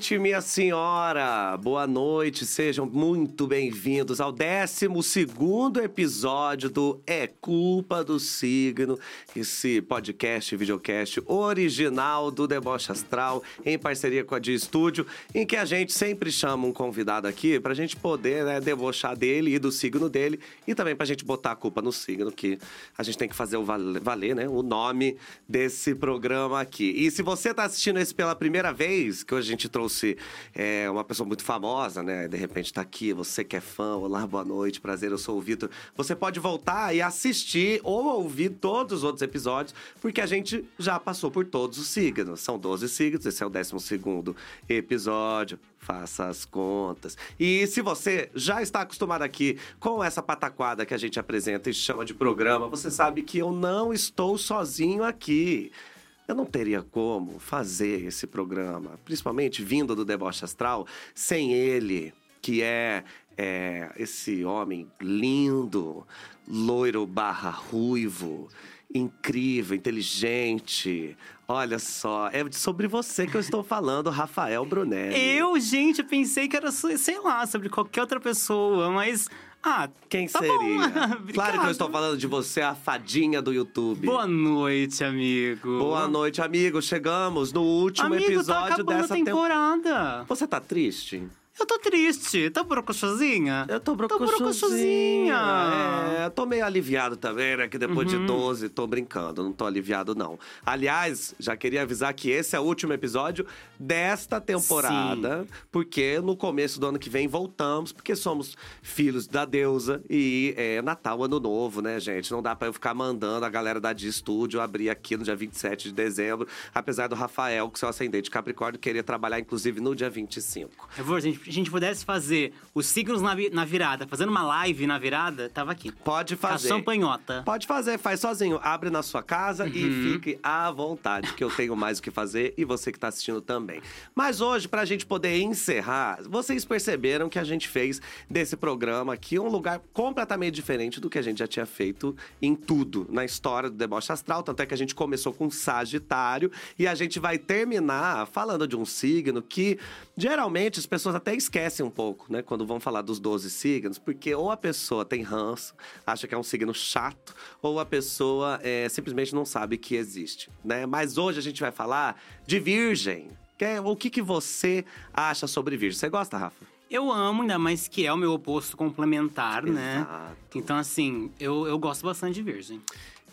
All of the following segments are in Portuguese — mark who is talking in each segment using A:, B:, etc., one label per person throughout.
A: noite, minha senhora. Boa noite, sejam muito bem-vindos ao 12 episódio do É Culpa do Signo, esse podcast, videocast original do Deboche Astral, em parceria com a Dia Estúdio, em que a gente sempre chama um convidado aqui pra gente poder né, debochar dele e do signo dele, e também pra gente botar a culpa no signo, que a gente tem que fazer o valer, né, o nome desse programa aqui. E se você tá assistindo esse pela primeira vez, que hoje a gente trouxe é, uma pessoa muito famosa, né? De repente tá aqui, você que é fã, olá, boa noite, prazer, eu sou o Vitor. Você pode voltar e assistir ou ouvir todos os outros episódios, porque a gente já passou por todos os signos. São 12 signos, esse é o 12 episódio. Faça as contas. E se você já está acostumado aqui com essa pataquada que a gente apresenta e chama de programa, você sabe que eu não estou sozinho aqui eu não teria como fazer esse programa, principalmente vindo do Deboche Astral, sem ele, que é, é esse homem lindo, loiro barra ruivo, incrível, inteligente. Olha só, é sobre você que eu estou falando, Rafael Brunelli.
B: Eu, gente, pensei que era, sei lá, sobre qualquer outra pessoa, mas ah,
A: quem tá seria? claro que eu estou falando de você, a fadinha do YouTube.
B: Boa noite, amigo.
A: Boa noite, amigo. Chegamos no último
B: amigo,
A: episódio
B: tá
A: dessa
B: temporada.
A: Tem... Você tá triste?
B: Eu tô triste. Tá brocochosinha?
A: Eu tô brocochosinha. É, tô meio aliviado também, né? Que depois uhum. de 12, tô brincando. Não tô aliviado, não. Aliás, já queria avisar que esse é o último episódio desta temporada. Sim. Porque no começo do ano que vem voltamos. Porque somos filhos da deusa. E é Natal, Ano Novo, né, gente? Não dá pra eu ficar mandando a galera da Dia Studio abrir aqui no dia 27 de dezembro. Apesar do Rafael, que seu ascendente Capricórnio, queria trabalhar, inclusive, no dia 25.
B: Eu vou, gente a gente pudesse fazer os signos na, na virada, fazendo uma live na virada, tava aqui.
A: Pode fazer.
B: A champanhota.
A: Pode fazer, faz sozinho. Abre na sua casa uhum. e fique à vontade, que eu tenho mais o que fazer e você que tá assistindo também. Mas hoje, pra gente poder encerrar, vocês perceberam que a gente fez desse programa aqui um lugar completamente diferente do que a gente já tinha feito em tudo na história do deboche astral. Tanto é que a gente começou com Sagitário e a gente vai terminar falando de um signo que geralmente as pessoas até esquecem um pouco, né, quando vão falar dos 12 signos, porque ou a pessoa tem ranço, acha que é um signo chato, ou a pessoa é, simplesmente não sabe que existe, né? Mas hoje a gente vai falar de Virgem. Que é, o que, que você acha sobre Virgem? Você gosta, Rafa?
B: Eu amo, ainda mais que é o meu oposto complementar, né? Exato. né? Então, assim, eu, eu gosto bastante de Virgem.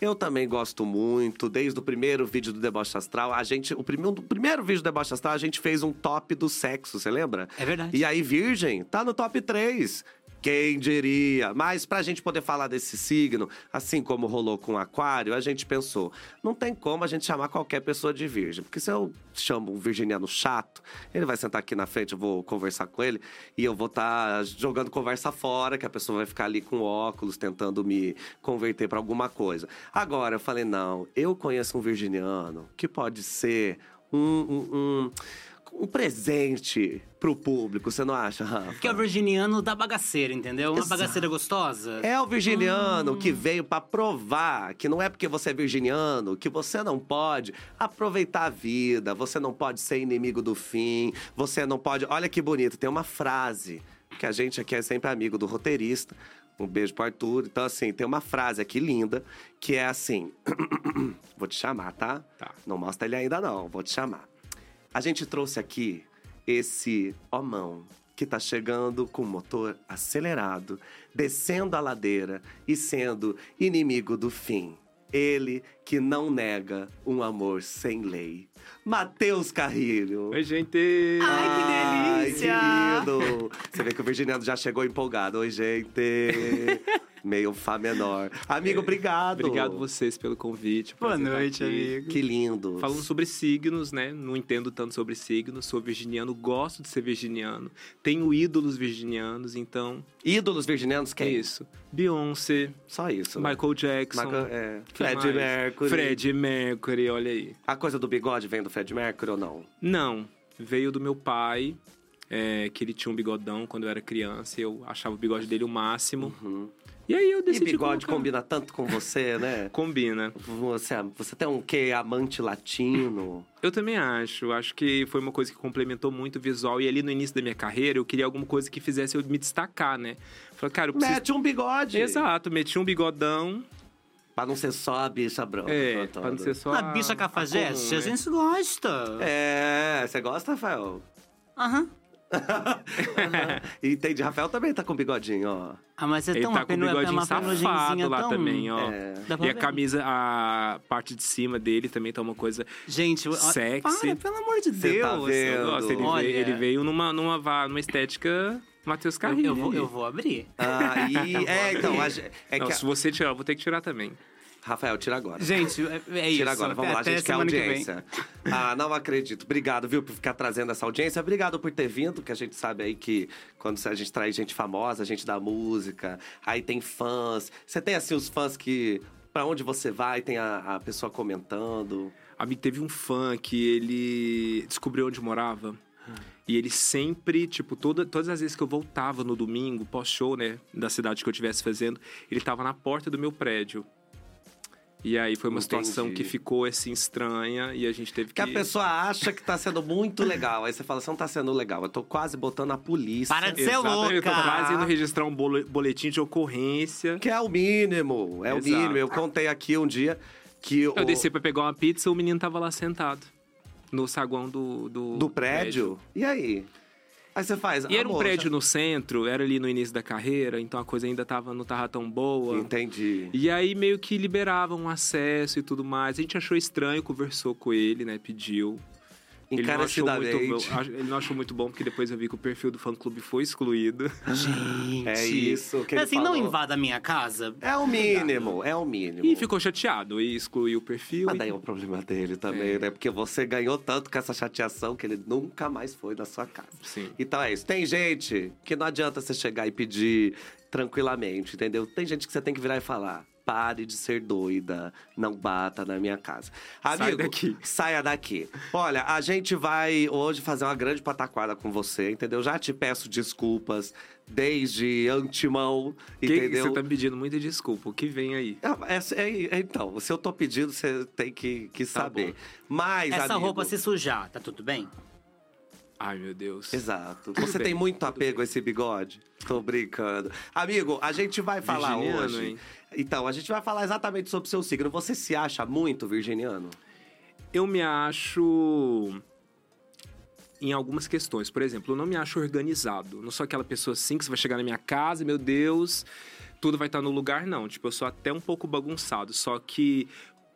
A: Eu também gosto muito. Desde o primeiro vídeo do Deboche Astral, a gente. O primeiro, o primeiro vídeo do Deboche Astral, a gente fez um top do sexo, você lembra?
B: É verdade.
A: E aí, Virgem, tá no top 3. Quem diria? Mas para a gente poder falar desse signo, assim como rolou com o Aquário, a gente pensou: não tem como a gente chamar qualquer pessoa de virgem. Porque se eu chamo um virginiano chato, ele vai sentar aqui na frente, eu vou conversar com ele e eu vou estar tá jogando conversa fora, que a pessoa vai ficar ali com óculos tentando me converter para alguma coisa. Agora eu falei: não, eu conheço um virginiano que pode ser um, um, um um presente pro público, você não acha, Rafa?
B: Que é o virginiano da bagaceira, entendeu? Uma Exato. bagaceira gostosa.
A: É o virginiano hum. que veio para provar que não é porque você é virginiano que você não pode aproveitar a vida, você não pode ser inimigo do fim, você não pode. Olha que bonito, tem uma frase que a gente aqui é sempre amigo do roteirista. Um beijo pro Arthur. Então, assim, tem uma frase aqui linda que é assim: Vou te chamar, tá?
B: Tá.
A: Não mostra ele ainda, não. Vou te chamar. A gente trouxe aqui esse homão que está chegando com o motor acelerado, descendo a ladeira e sendo inimigo do fim. Ele que não nega um amor sem lei. Matheus Carrilho.
C: Oi, gente!
B: Ai, que delícia! Ai,
A: que lindo! Você vê que o Virginiano já chegou empolgado. Oi, gente! meio Fá menor. Amigo, obrigado.
C: Obrigado vocês pelo convite.
B: Boa noite, amigo.
A: Que lindo.
C: Falando sobre signos, né? Não entendo tanto sobre signos. Sou virginiano, gosto de ser virginiano. Tenho ídolos virginianos, então.
A: Ídolos virginianos quem?
C: É isso. Beyoncé.
A: Só isso.
C: Né? Michael Jackson.
A: Michael, é. Fred Mercury.
C: Fred Mercury, olha aí.
A: A coisa do bigode vem do Fred Mercury ou não?
C: Não. Veio do meu pai é, que ele tinha um bigodão quando eu era criança. E eu achava o bigode dele o máximo.
A: Uhum.
C: E aí eu
A: E
C: decidi
A: bigode
C: colocar.
A: combina tanto com você, né?
C: Combina.
A: Você, você tem um quê? Amante latino?
C: Eu também acho. Acho que foi uma coisa que complementou muito o visual. E ali no início da minha carreira, eu queria alguma coisa que fizesse eu me destacar, né? Falei, cara, eu preciso...
A: Mete um bigode.
C: Exato, meti um bigodão.
A: Pra não ser só a bicha branca.
C: É,
A: toda.
C: pra não ser só
B: A bicha cafajeste,
C: comum,
B: a
C: né?
B: gente gosta.
A: É, você gosta, Rafael?
B: Aham.
A: Entendi. Rafael também tá com bigodinho, ó.
B: Ah, mas você
C: Ele
B: tem uma,
C: tá com
B: tem
C: bigodinho
B: uma
C: safado lá
B: tão...
C: também, ó.
A: É.
C: E a camisa, a parte de cima dele também tá uma coisa
B: Gente,
C: Sexy.
B: para, pelo amor de
A: Cê
B: Deus.
A: tá vendo?
C: Eu gosto, ele,
B: Olha.
C: veio, ele veio numa, numa, numa estética Matheus
B: Eu,
C: Carrilho.
B: eu vou, eu vou abrir.
A: Ah, e... É, então, a é
C: Não,
A: que... a-
C: se você tirar, eu vou ter que tirar também.
A: Rafael, tira agora.
B: Gente, é, é isso.
A: Tira agora, vamos lá, a
B: Até
A: gente quer
B: semana que
A: audiência. Ah, não acredito. Obrigado, viu, por ficar trazendo essa audiência. Obrigado por ter vindo, que a gente sabe aí que quando a gente traz gente famosa, gente da música, aí tem fãs. Você tem, assim, os fãs que, pra onde você vai, tem a, a pessoa comentando.
C: Amigo, teve um fã que ele descobriu onde morava. E ele sempre, tipo, toda, todas as vezes que eu voltava no domingo, pós-show, né, da cidade que eu estivesse fazendo, ele tava na porta do meu prédio. E aí foi uma situação
A: Entendi.
C: que ficou, assim, estranha e a gente teve
A: Que
C: que...
A: a pessoa acha que tá sendo muito legal. Aí você fala, você não tá sendo legal. Eu tô quase botando a polícia.
B: Para de ser
C: Exatamente, eu tô
B: louca!
C: quase indo registrar um bole- boletim de ocorrência.
A: Que é o mínimo, é o
C: Exato.
A: mínimo. Eu contei aqui um dia que
C: Eu
A: o...
C: desci pra pegar uma pizza, o menino tava lá sentado. No saguão do... Do,
A: do prédio. E aí? Aí você faz...
C: E era um prédio no centro, era ali no início da carreira, então a coisa ainda tava, não tava tão boa.
A: Entendi.
C: E aí meio que liberavam acesso e tudo mais. A gente achou estranho, conversou com ele, né? Pediu. Ele não, achou muito,
A: Encarecidamente.
C: bom- ele não achou muito bom, porque depois eu vi que o perfil do fã-clube foi excluído.
B: Gente.
A: É isso que ele
B: assim, não
A: falou.
B: invada a minha casa.
A: É o mínimo, é o mínimo.
C: E ficou chateado e excluiu o perfil.
A: Mas
C: e-
A: daí é o problema dele também,
C: É.
A: né? Porque você ganhou tanto com essa chateação que ele nunca mais foi na sua casa.
C: Sim.
A: Então é isso. Tem gente que não adianta você chegar e pedir tranquilamente, entendeu? Tem gente que você tem que virar e falar. Pare de ser doida, não bata na minha casa.
C: Sai
A: Amigo,
C: daqui.
A: saia daqui. Olha, a gente vai hoje fazer uma grande pataquada com você, entendeu? Já te peço desculpas desde antemão,
C: Que
A: entendeu?
C: você tá me pedindo muita desculpa. O que vem aí?
A: Ah, essa- é- é- então, se eu tô pedindo, você tem que, que
C: Tá
A: saber.
C: bom.
A: Mas,
B: Essa
A: amigo,
B: roupa se sujar, tá tudo bem?
C: Ai, meu Deus.
A: Exato.
C: Tudo
A: Você
C: bem,
A: tem muito apego
C: bem.
A: a esse bigode? Tô brincando. Amigo, a gente vai falar
C: Virginiano,
A: hoje.
C: hein?
A: Então, a gente vai falar exatamente sobre o seu signo. Você se acha muito virginiano?
C: Eu me acho em algumas questões. Por exemplo, eu não me acho organizado. Não sou aquela pessoa assim que você vai chegar na minha casa meu Deus, tudo vai estar no lugar, não. Tipo, eu sou até um pouco bagunçado. Só que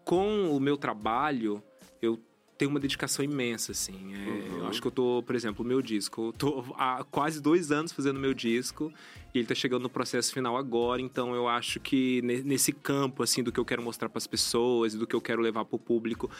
C: com o meu trabalho, eu tenho uma dedicação imensa, assim. É, Eu acho que eu tô, por exemplo, o meu disco. Eu tô há quase dois anos fazendo meu disco. E ele tá chegando no processo final agora, então eu acho que ne- nesse campo, assim, do que eu quero mostrar para as pessoas, do que eu quero levar para o público,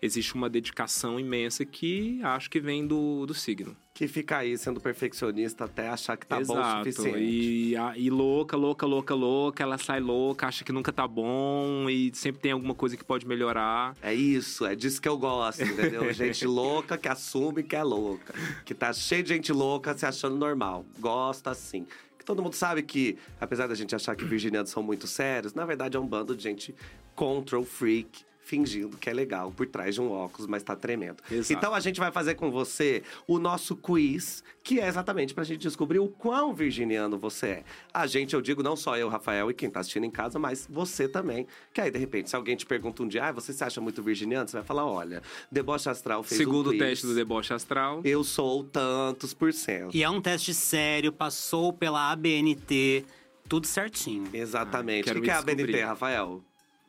C: existe uma dedicação imensa que acho que vem do, do signo.
A: Que fica aí sendo perfeccionista até achar que tá bom o
C: Exato.
A: suficiente.
C: E, e louca, louca, louca, louca, ela sai louca, acha que nunca tá bom e sempre tem alguma coisa que pode melhorar.
A: É isso, é disso que eu gosto, entendeu? gente louca que assume que é louca. Que tá cheio de gente louca se achando normal. Gosta assim. Todo mundo sabe que, apesar da gente achar que virginianos são muito sérios, na verdade é um bando de gente control freak. Fingindo que é legal por trás de um óculos, mas tá tremendo.
C: Exato.
A: Então a gente vai fazer com você o nosso quiz, que é exatamente pra gente descobrir o quão virginiano você é. A gente, eu digo, não só eu, Rafael, e quem tá assistindo em casa, mas você também. Que aí, de repente, se alguém te pergunta um dia, ah, você se acha muito virginiano? Você vai falar, olha, Deboche Astral fez
C: Segundo
A: um
C: o
A: quiz.
C: teste do deboche astral.
A: Eu sou tantos por cento.
B: E é um teste sério, passou pela ABNT, tudo certinho.
A: Exatamente.
C: quero
A: o que, que é a BNT,
C: descobrir.
A: Rafael?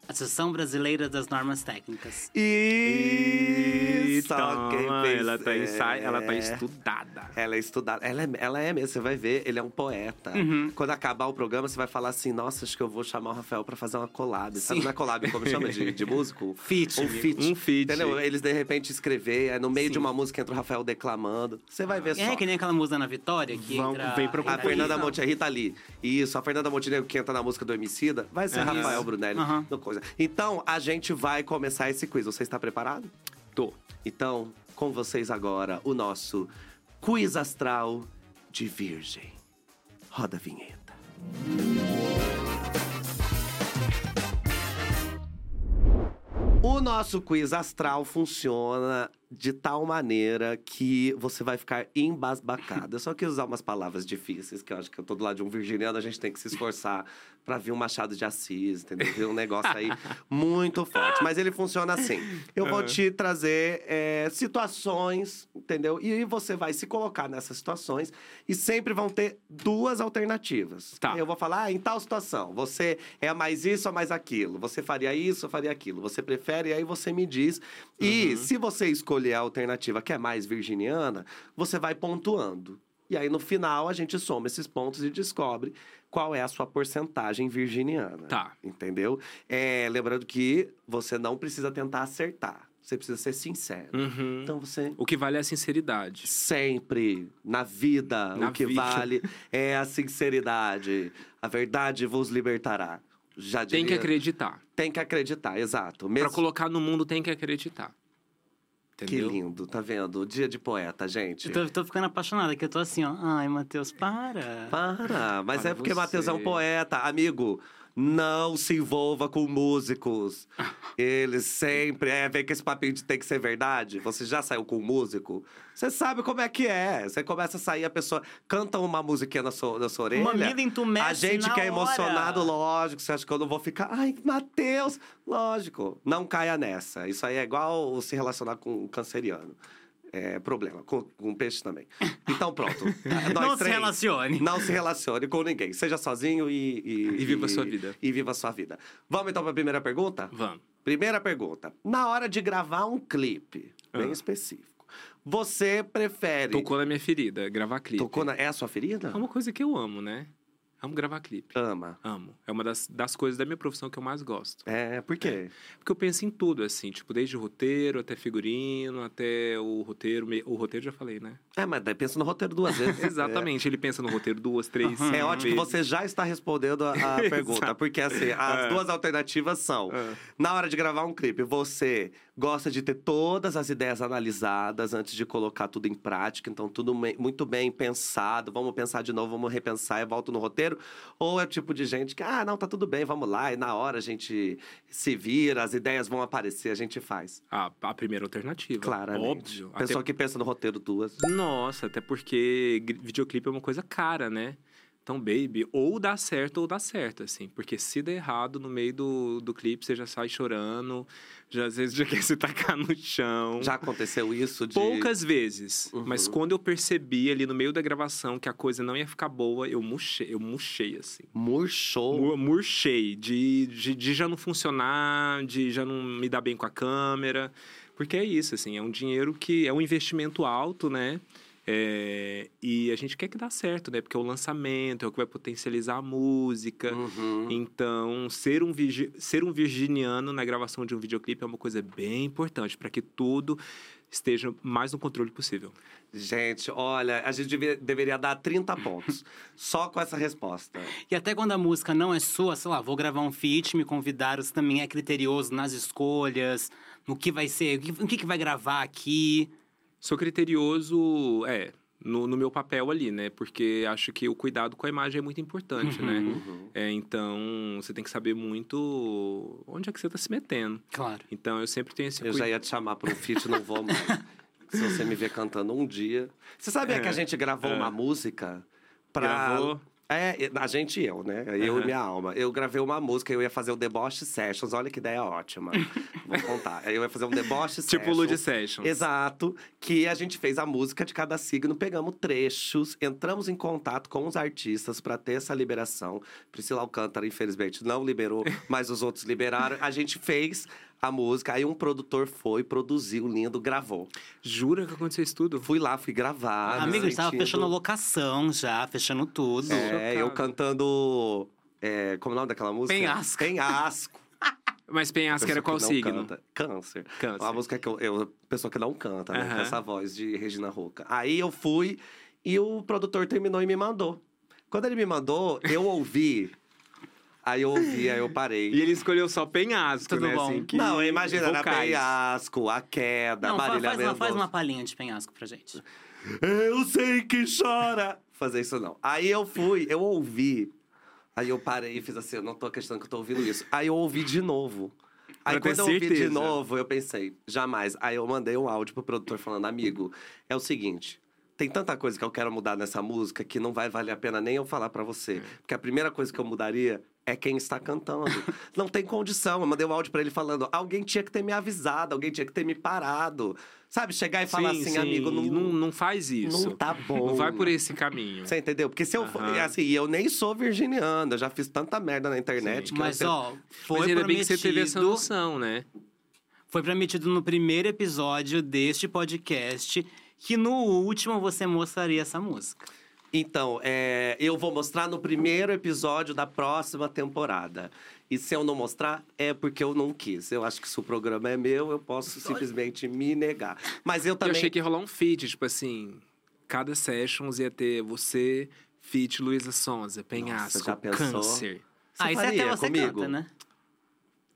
B: Associação Brasileira das Normas Técnicas.
A: E só quem
C: Toma,
A: fez-
C: ela tá, ensa... ela tá
A: é.
C: estudada.
A: Ela é estudada. Ela é, ela é mesmo, você vai ver, ele é um poeta.
B: Uhum.
A: Quando acabar o programa, você vai falar assim: nossa, acho que eu vou chamar o Rafael pra fazer uma collab. Sabe, não é collab, como chama de, de músico?
B: Feat.
A: Um feat.
C: Um feat.
A: Entendeu? Eles de repente escrever, é no meio
B: Sim.
A: de uma música entra o Rafael declamando. Você vai ver só.
B: É que nem aquela música na Vitória que
C: Vamos-
B: entra...
C: vem pro
A: A Fernanda
B: Rita.
A: Monte, a Rita Lee. Isso, a Fernanda Montenegro que entra na música do Emicida, vai ser
C: É
A: Rafael
C: isso.
A: Brunelli.
B: Aham.
A: no coisa. Então, a gente vai começar esse quiz. Você está preparado?
C: Tô.
A: Então, com vocês agora, o nosso quiz astral de Virgem. Roda a vinheta. O nosso quiz astral funciona de tal maneira que você vai ficar embasbacado. Eu só quis usar umas palavras difíceis, que eu acho que eu tô do lado de um virginiano, a gente tem que se esforçar para ver um Machado de Assis, entendeu? Ver um negócio aí muito forte. Mas ele funciona assim. Eu vou te trazer é, situações, entendeu? E você vai se colocar nessas situações e sempre vão ter duas alternativas.
C: Tá.
A: Eu vou falar, ah, em tal situação, você é mais isso ou mais aquilo? Você faria isso ou faria aquilo? Você prefere? E aí você me diz. E se você escolher a alternativa que é mais virginiana, você vai pontuando. E aí, no final, a gente soma esses pontos e descobre qual é a sua porcentagem virginiana.
C: Tá.
A: Entendeu? É, lembrando que você não precisa tentar acertar. Você precisa ser sincero.
C: Uhum.
A: Então, você
C: O que vale é a sinceridade.
A: sempre, na vida,
C: Na
A: o que
C: vida.
A: vale é a sinceridade. A verdade vos libertará. Já
C: Tem que
A: diria-
C: acreditar.
A: Tem que acreditar, exato.
C: Pra
A: Mesmo...
C: colocar no mundo tem que acreditar.
A: Que
C: Entendeu?
A: lindo, tá vendo? Dia de poeta, gente.
B: Eu tô, tô ficando apaixonada, que eu tô assim, ó. Ai, Matheus, para.
A: Para, mas
C: Para
A: é porque. Matheus é um poeta. Amigo, não se envolva com músicos. Eles sempre. É, vem com esse papinho de tem que ser verdade. Você já saiu com um músico? Você sabe como é que é. Você começa a sair, a pessoa canta uma musiquinha na sua, na sua orelha.
B: Mamilo entumece
A: A gente que é
B: hora.
A: emocionado, lógico. Você acha que eu não vou ficar. Ai, Matheus! Lógico. Não caia nessa. Isso aí é igual se relacionar com um canceriano. É problema. Com, com peixe também. Então, pronto.
B: Não se
A: três,
B: relacione.
A: Não se relacione com ninguém. Seja sozinho e...
C: E viva a sua vida.
A: E viva a sua vida. Vamos então para a primeira pergunta?
C: Vamos.
A: Primeira pergunta. Na hora de gravar um clipe, bem
C: Ah.
A: específico, você prefere...
C: Tocou na minha ferida, gravar clipe.
A: Tocou na... É a sua ferida?
C: É uma coisa que eu amo, né? Amo gravar clipe.
A: Ama.
C: Amo. É uma das, das coisas da minha profissão que eu mais gosto.
A: É, por quê?
C: Porque eu penso em tudo, assim, tipo, desde o roteiro até figurino, até o roteiro. O roteiro já falei, né?
A: É, mas daí pensa no roteiro duas vezes.
C: Exatamente, ele pensa no roteiro duas, três.
A: É, é ótimo que você já está respondendo a, a pergunta. Porque, assim, as
C: É.
A: duas alternativas são...
C: É.
A: Na hora de gravar um clipe, você gosta de ter todas as ideias analisadas antes de colocar tudo em prática, então tudo muito bem pensado. Vamos pensar de novo, vamos repensar e volto no roteiro. Ou é o tipo de gente que, ah, não, tá tudo bem, vamos lá, e na hora a gente se vira, as ideias vão aparecer, a gente faz.
C: A, a primeira alternativa.
A: Claramente.
C: Óbvio.
A: Pessoa que pensa no roteiro duas.
C: Até- Nossa, até porque videoclipe é uma coisa cara, né? Então, baby, ou dá certo ou dá certo, assim. Porque se der errado no meio do, do clipe, você já sai chorando, já às vezes já quer se tacar no chão.
A: Já aconteceu isso de.
C: Poucas vezes.
A: Uhum.
C: Mas quando eu percebi ali no meio da gravação que a coisa não ia ficar boa, eu murchei, eu murchei, assim.
A: Murchou.
C: Mu- Murchei, de, de, de já não funcionar, de já não me dar bem com a câmera. Porque é isso, assim, é um dinheiro que é um investimento alto, né? É, e a gente quer que dá certo, né? Porque é o lançamento, é o que vai potencializar a música.
A: Uhum.
C: Então, ser um, ser um virginiano na gravação de um videoclipe é uma coisa bem importante para que tudo esteja mais no controle possível.
A: Gente, olha, a gente devia- deveria dar 30 pontos. só com essa resposta.
B: E até quando a música não é sua, sei lá, vou gravar um feat, me convidaram, você também é criterioso nas escolhas, no que vai ser, o que, o que que vai gravar aqui.
C: Sou criterioso, é, no, no meu papel ali, né? Porque acho que o cuidado com a imagem é muito importante, né?
A: Uhum.
C: É, então, você tem que saber muito onde é que você está se metendo.
B: Claro.
C: Então, eu sempre tenho esse
A: Eu já ia te chamar para um feat, não vou mais. Se você me ver cantando um dia. Você sabia
C: É,
A: que a gente gravou
C: é.
A: uma música pra. É, a gente e eu, né? Eu
C: Aham.
A: e minha alma. Eu gravei uma música, eu ia fazer o Deboche Sessions. Olha que ideia ótima. Vou contar. Eu ia fazer um Deboche
C: Tipo
A: Sessions.
C: Lud Sessions.
A: Exato, que a gente fez a música de cada signo, pegamos trechos, entramos em contato com os artistas para ter essa liberação. Priscila Alcântara, infelizmente, não liberou, mas os outros liberaram. A gente fez a música, aí um produtor foi, produziu, lindo, gravou.
C: Jura que aconteceu isso tudo?
A: Fui lá, fui gravar. me
B: Amigo, a gente tava
A: sentindo-
B: fechando a locação já, fechando tudo.
A: É, eu cantando. É, como é o nome daquela música?
B: Penhasco.
A: Penhasco.
C: Mas Penhasco era qual signo?
A: canta. Câncer.
C: Câncer.
A: Uma música que eu, eu. Pessoa que não canta, né? Com essa voz de Regina Roca. Aí eu fui e o produtor terminou e me mandou. Quando ele me mandou, eu ouvi. Aí eu ouvi, aí eu parei.
C: E ele escolheu só Penhasco,
B: Tudo
C: né?
B: bom.
C: Assim, que...
A: Não, imagina, era penhasco, a queda,
B: Não,
A: Marília
B: faz, uma, faz uma palhinha de penhasco pra gente.
A: Eu sei que chora. Fazer isso não. Aí eu fui, eu ouvi. Aí eu parei e fiz assim, eu não tô acreditando que eu tô ouvindo isso. Aí eu ouvi de novo. Aí quando eu ouvi de
C: certeza.
A: novo, eu pensei, jamais. Aí eu mandei um áudio pro produtor falando, amigo, é o seguinte. Tem tanta coisa que eu quero mudar nessa música que não vai valer a pena nem eu falar pra
C: É.
A: você. Porque a primeira coisa que eu mudaria é quem está cantando. não tem condição. Eu mandei um áudio pra ele falando: alguém tinha que ter me avisado, alguém tinha que ter me parado. Sabe, chegar e falar
C: Sim,
A: assim,
C: sim,
A: amigo, não,
C: não, não faz isso.
A: não tá bom.
C: Não vai por esse caminho.
A: Você entendeu? Porque se eu for. Assim, e eu nem sou virginiano, eu já fiz tanta merda na internet. que
B: Mas,
A: eu
B: ó, foi
C: Mas ainda bem que
B: prometido...
C: você teve essa noção, né?
B: Foi prometido no primeiro episódio deste podcast que no último você mostraria essa música.
A: Então, é, eu vou mostrar no primeiro episódio da próxima temporada. E se eu não mostrar, é porque eu não quis. Eu acho que se o programa é meu, eu posso simplesmente me negar. Mas eu
C: Eu
A: também.
C: achei que ia rolar um feat, tipo assim, cada sessions ia ter você, feat Luísa Sonza, Penhasco,
A: já pensou?
C: Câncer.
A: Você
B: Aí você
A: faria
B: até você
A: comigo?
B: canta, né?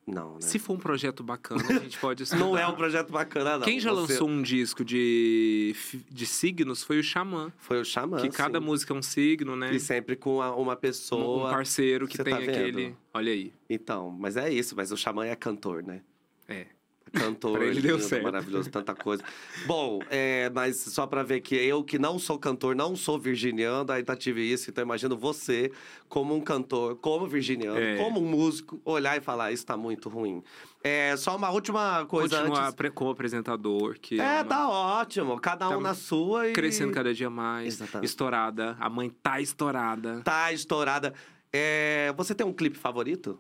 A: Não, né?
C: Se for um projeto bacana, a gente pode estudar.
A: Não é um projeto bacana, não.
C: Quem já
A: Você-
C: lançou um disco de, de signos foi o Xamã.
A: Foi o Xamã.
C: que cada
A: sim.
C: música é um signo, né?
A: E sempre com uma
C: Um,
A: pessoa.
C: um parceiro que
A: Você
C: tem
A: tá
C: aquele. Olha aí.
A: Então, mas é isso. Mas o Xamã é cantor, né?
C: É.
A: Cantor,
C: ele deu
A: lindo,
C: certo.
A: maravilhoso, tanta coisa. Bom, é, mas só pra ver que eu, que não sou cantor, não sou virginiano, ainda tive isso. Então, imagino você, como um cantor, como virginiano,
C: É.
A: como um músico, olhar e falar: Isso tá muito ruim. É, só uma última coisa
C: Continuar
A: antes.
C: como apresentador, que
A: É,
C: uma-
A: tá ótimo. Cada um
C: Tá
A: na sua e.
C: crescendo cada dia mais.
A: Exatamente.
C: Estourada. A mãe tá estourada.
A: Tá estourada. É, você tem um clipe favorito?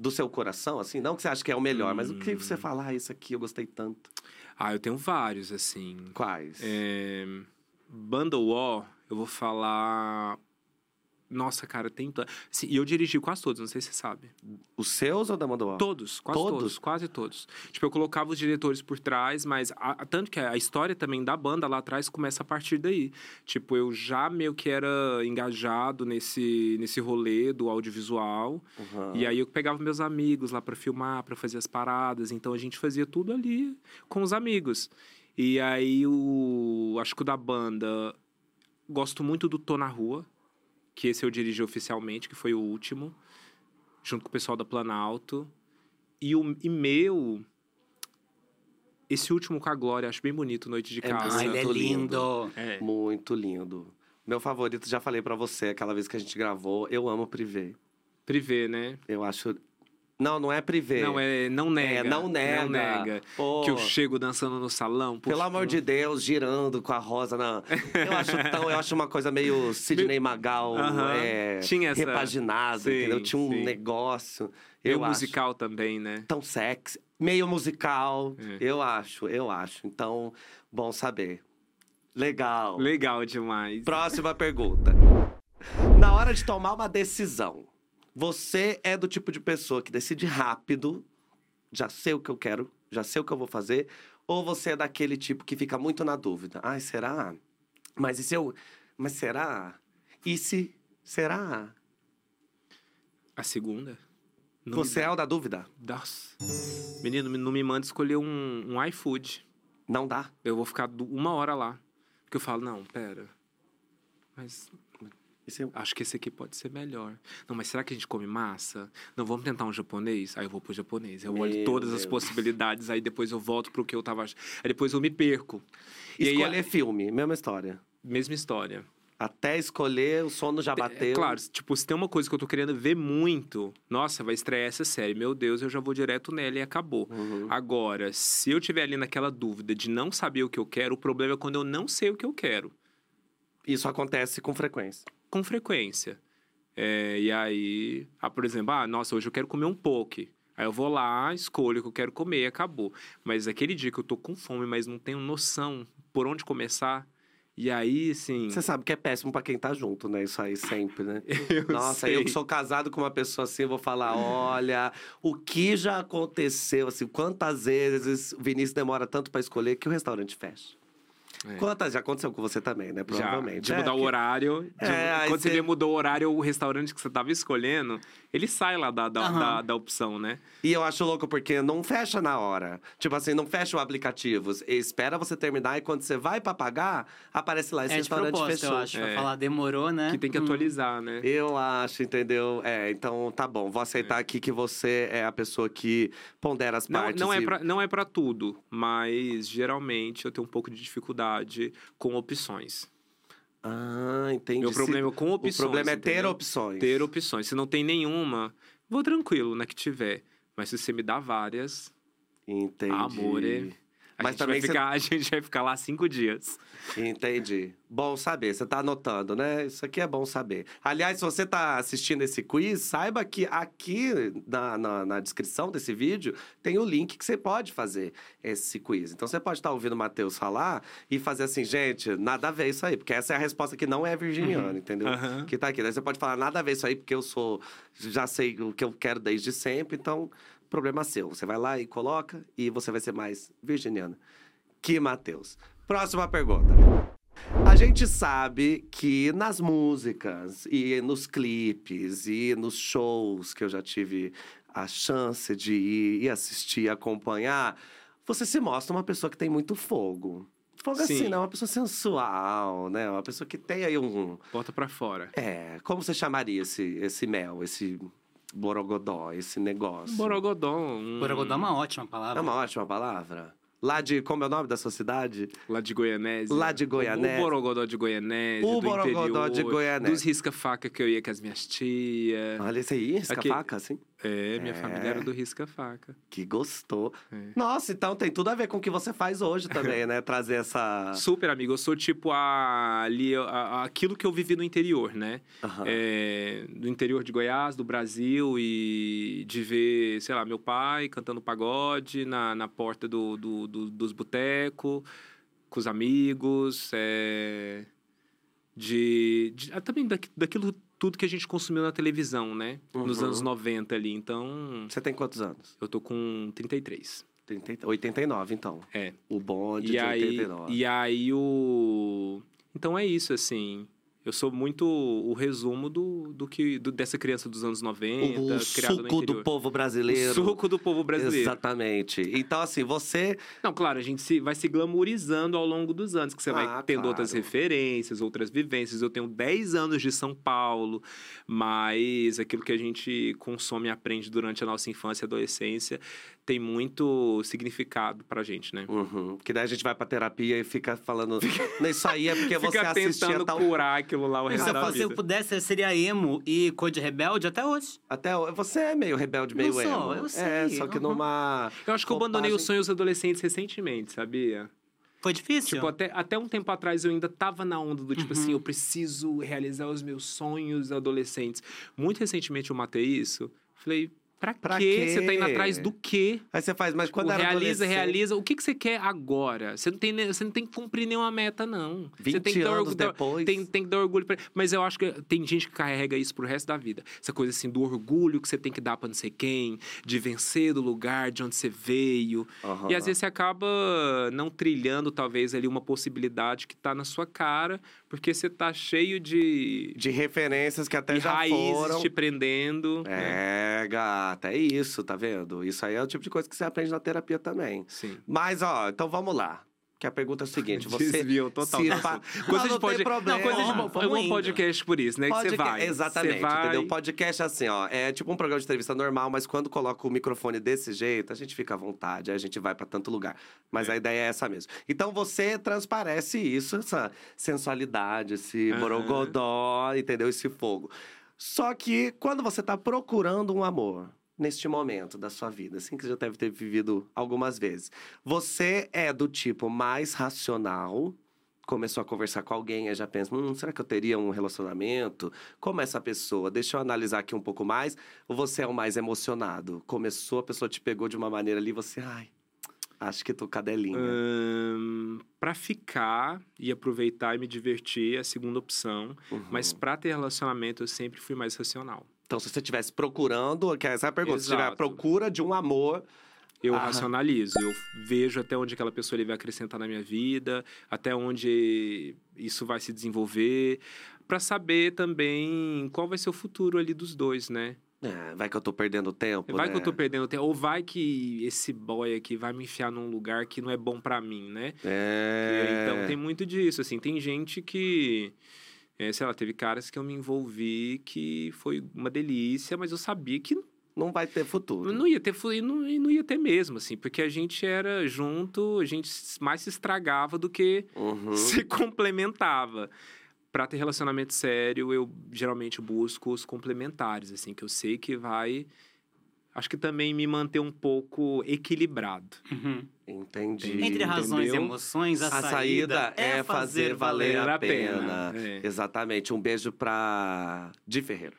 A: Do seu coração, assim? Não que você acha que é o melhor, mas o que você fala, ah, isso aqui eu gostei tanto.
C: Ah, eu tenho vários, assim.
A: Quais?
C: É... Bundle War, eu vou falar. Nossa, cara, tem. Assim, e eu dirigi quase todos, não sei se você sabe.
A: Os seus ou da Mandoal?
C: Todos, quase
A: Todos?
C: todos? quase todos. Tipo, eu colocava os diretores por trás, mas a- tanto que a história também da banda lá atrás começa a partir daí. Tipo, eu já meio que era engajado nesse, nesse rolê do audiovisual.
A: Uhum.
C: E aí eu pegava meus amigos lá pra filmar, pra fazer as paradas. Então a gente fazia tudo ali com os amigos. E aí o acho que o da banda gosto muito do Tô na Rua, que esse eu dirigi oficialmente, que foi o último, junto com o pessoal da Planalto. E o e meu esse último com a Glória, acho bem bonito, Noite de
A: É
C: Casa.
B: Ah, ele é
A: Muito
B: lindo.
C: É.
A: Muito lindo. Meu favorito, já falei pra você aquela vez que a gente gravou, eu amo Privé.
C: Privê, né?
A: Eu acho. Não, não é Privé.
C: Não, é não nega.
A: É, não nega.
C: Não nega.
A: Pô,
C: Que eu chego dançando no salão.
A: Pelo
C: puxa,
A: amor de Deus, girando com a rosa na. Eu acho tão, eu acho uma coisa meio Sidney Magal,
C: Aham.
A: é,
C: Tinha essa-
A: repaginado,
C: Sim,
A: entendeu? Tinha um
C: sim.
A: negócio.
C: E
A: Eu
C: o
A: acho
C: musical também, né?
A: tão sexy, meio musical.
C: É.
A: Eu acho, eu acho. Então, bom saber. Legal.
C: Legal demais.
A: Próxima pergunta. Na hora de tomar uma decisão, você é do tipo de pessoa que decide rápido, já sei o que eu quero, já sei o que eu vou fazer, ou você é daquele tipo que fica muito na dúvida? Ai, será? Mas e se eu. Mas será? E se. Será?
C: A segunda? Não
A: você
C: me...
A: é o da dúvida?
C: Nossa. Menino, não me manda escolher um, um iFood.
A: Não dá.
C: Eu vou ficar uma hora lá. Porque eu falo, não, pera. Mas
A: E se eu-
C: acho que esse aqui pode ser melhor. Não, mas será que a gente come massa? Não, vamos tentar um japonês? Aí eu vou pro japonês. Eu olho
A: Meu
C: todas as
A: Deus.
C: possibilidades, aí depois eu volto pro que eu tava... ach- Aí depois eu me perco. E aí,
A: Escolher filme, mesma história.
C: mesma história.
A: Até escolher, o sono já
C: É,
A: bateu.
C: claro, tipo, se tem uma coisa que eu tô querendo ver muito, nossa, vai estrear essa série. Meu Deus, eu já vou direto nela e acabou.
A: Uhum.
C: Agora, se eu tiver ali naquela dúvida de não saber o que eu quero, o problema é quando eu não sei o que eu quero.
A: Isso acontece com frequência.
C: Com frequência. É, e aí, ah, por exemplo, ah, nossa, hoje eu quero comer um poke. Aí eu vou lá, escolho o que eu quero comer e acabou. Mas aquele dia que eu tô com fome, mas não tenho noção por onde começar, e aí, assim.
A: Você sabe que é péssimo pra quem tá junto, né? Isso aí sempre, né?
C: eu
A: Nossa,
C: sei.
A: eu que sou casado com uma pessoa assim, eu vou falar: olha, o que já aconteceu, assim, quantas vezes o Vinícius demora tanto pra escolher que o restaurante fecha.
C: É.
A: Quantas? Já aconteceu com você também, né? Provavelmente.
C: Já, de mudar
A: É,
C: o horário. de-
A: É,
C: quando você mudou o horário, o restaurante que você tava escolhendo, ele sai lá da, da,
B: Aham.
C: da, da opção, né?
A: E eu acho louco porque não fecha na hora. Tipo assim, não fecha o aplicativo. Espera você terminar e quando você vai pra pagar, aparece lá esse
B: É de
A: restaurante
B: propósito,
A: fechou.
B: eu acho.
C: É.
B: falar, demorou, né?
C: Que tem que
B: Hum.
C: atualizar, né?
A: Eu acho, entendeu? É, então tá bom. Vou aceitar aqui que você é a pessoa que pondera as
C: Não,
A: partes.
C: não, é
A: e-
C: pra, não é pra tudo, mas geralmente eu tenho um pouco de dificuldade com opções.
A: Ah, entendi.
C: Meu
A: Se-
C: problema é com opções.
A: O problema é ter
C: entendeu?
A: opções.
C: Ter opções. Se não tem nenhuma, vou tranquilo na que tiver. Mas se você me dá várias,
A: Entendi.
C: amore. A,
A: Mas também você-
C: ficar, a gente vai ficar lá cinco dias.
A: Entendi. Bom saber, você tá anotando, né? Isso aqui é bom saber. Aliás, se você tá assistindo esse quiz, saiba que aqui na, na, na descrição desse vídeo tem o link que você pode fazer esse quiz. Então você pode estar ouvindo o Matheus falar e fazer assim, gente, nada a ver isso aí, porque essa é a resposta que não é virginiana, entendeu?
C: Aham.
A: Que tá aqui. Daí você pode falar, nada a ver isso aí, porque eu sou. Já sei o que eu quero desde sempre, então, problema seu. Você vai lá e coloca e você vai ser mais virginiana que Matheus. Próxima pergunta. A gente sabe que nas músicas e nos clipes e nos shows que eu já tive a chance de ir e assistir, acompanhar, você se mostra uma pessoa que tem muito fogo. Fogo assim,
C: Sim.
A: né? Uma pessoa sensual, né? Uma pessoa que tem aí um.
C: Bota pra fora.
A: É, como você chamaria esse, esse mel, esse borogodó, esse negócio?
C: Borogodó. Um...
B: Borogodó é uma ótima palavra.
A: É uma ótima palavra. Lá de. Como é o nome da sua cidade?
C: Lá de Goianésia.
A: Lá de Goianésia.
C: O borogodó de Goianésia.
A: O borogodó
C: interior,
A: de Goianésia.
C: Dos risca-faca que eu ia com as minhas tias.
A: Olha esse aí, risca-faca, assim.
C: É, minha
A: É.
C: família era do risca-faca.
A: Que gostou.
C: É.
A: Nossa, então tem tudo a ver com o que você faz hoje também, né? Trazer essa.
C: Super amigo, eu sou tipo a, ali, a- a- aquilo que eu vivi no interior, né?
A: Aham.
C: É, do interior de Goiás, do Brasil, e de ver, sei lá, meu pai cantando pagode na, na porta do, do- do- dos botecos, com os amigos, é, de, de- ah, também daqui- daquilo tudo que a gente consumiu na televisão, né? Nos
A: Uhum.
C: anos 90 ali. Então,
A: Você tem quantos anos?
C: eu tô com 33.
A: 30 89, então.
C: É.
A: O bonde
C: E
A: de
C: aí,
A: 89.
C: e aí o. Então é isso, assim. Eu sou muito o resumo do, do que do- dessa criança dos anos 90,
A: o suco do povo brasileiro.
C: O suco do povo brasileiro.
A: Exatamente. Então, assim, você.
C: Não, claro, a gente se, vai se glamourizando ao longo dos anos, que você
A: Ah,
C: vai tendo
A: claro.
C: outras referências, outras vivências. Eu tenho 10 anos de São Paulo, mas aquilo que a gente consome e aprende durante a nossa infância e adolescência tem muito significado pra gente, né?
A: Uhum. Que daí a gente vai pra terapia e fica falando. "Não, Isso aí é porque você assistia tal.
C: curar aquilo lá o resto
B: Se eu,
C: da
B: fosse- se eu
C: vida.
B: pudesse, eu seria emo e cor de rebelde até hoje.
A: Até você é meio rebelde, meio
B: Eu sou,
A: emo.
B: eu
A: É,
B: sei,
A: só que
B: uhum.
A: numa.
C: Eu acho que eu abandonei os sonhos adolescentes recentemente, sabia?
B: Foi difícil?
C: Tipo, até, até um tempo atrás eu ainda tava na onda do tipo
A: Uhum.
C: assim, eu preciso realizar os meus sonhos adolescentes. Muito recentemente eu matei isso. Falei, pra,
A: Pra
C: quê?
A: quê?
C: Você tá indo atrás do quê?
A: Aí você faz, mas quando
C: O
A: era
C: realiza, realiza. O que, que você quer agora? Você não, tem, você não tem que cumprir nenhuma meta, não.
A: 20
C: você tem que dar
A: anos
C: orgulho-
A: depois.
C: Tem, tem que dar orgulho pra... Mas eu acho que tem gente que carrega isso pro resto da vida. Essa coisa assim, do orgulho que você tem que dar pra não sei quem, de vencer do lugar de onde você veio.
A: Aham.
C: E às vezes você acaba não trilhando, talvez, ali uma possibilidade que tá na sua cara, porque você tá cheio de,
A: De referências que até já
C: raízes
A: foram.
C: te prendendo. né?
A: É, gata, é isso, tá vendo? Isso aí é o tipo de coisa que você aprende na terapia também.
C: Sim.
A: Mas, ó, então vamos lá. Que a pergunta é o seguinte: você.
C: Desviou total.
A: se fa-
C: Coisa
A: não
C: de pod...
A: problema.
C: Não, coisa de
B: Vamos
C: eu um
B: indo.
C: podcast por isso, né? Que você
A: Podca-
C: vai.
A: Exatamente,
C: você vai...
A: entendeu? Podcast é assim, ó. É tipo um programa de entrevista normal, mas quando coloca o microfone desse jeito, a gente fica à vontade, aí a gente vai pra tanto lugar. Mas a ideia é essa mesmo. Então você transparece isso, essa sensualidade, esse
C: Aham.
A: borogodó, entendeu? Esse fogo. Só que quando você tá procurando um amor, neste momento da sua vida, assim que você já deve ter vivido algumas vezes, você é do tipo mais racional, começou a conversar com alguém, aí já pensa, hum, será que eu teria um relacionamento? Como é essa pessoa? Deixa eu analisar aqui um pouco mais. Ou você é o mais emocionado? Começou, a pessoa te pegou de uma maneira ali, você, ai, acho que tô cadelinha.
C: Ahn, pra ficar e aproveitar e me divertir é a segunda opção.
A: Uhum.
C: Mas pra ter relacionamento, eu sempre fui mais racional.
A: Então, se você estivesse procurando, que essa é a pergunta, se tiver à
C: Exato.
A: procura de um amor,
C: Eu
B: Ah.
C: racionalizo, eu vejo até onde aquela pessoa ele vai acrescentar na minha vida, até onde isso vai se desenvolver, Pra saber também qual vai ser o futuro ali dos dois, né?
A: É, vai que eu tô perdendo tempo,
C: Vai
A: né?
C: que eu tô perdendo tempo, ou vai que esse boy aqui vai me enfiar num lugar que não é bom pra mim, né?
A: É...
C: Então tem muito disso, assim. Tem gente que, é, sei lá, teve caras que eu me envolvi que foi uma delícia, mas eu sabia que
A: Não vai ter futuro.
C: não ia ter, fu- e não, não ia ter mesmo, assim, porque a gente era junto, a gente mais se estragava do que
A: Uhum.
C: se complementava. Pra ter relacionamento sério, eu geralmente busco os complementares, assim, que eu sei que vai. Acho que também me manter um pouco equilibrado.
B: Uhum.
A: Entendi.
B: Entre razões e
C: Entendeu?
B: emoções, a,
A: A saída é fazer valer a pena.
C: É.
A: Exatamente. Um beijo pra Di Ferreiro.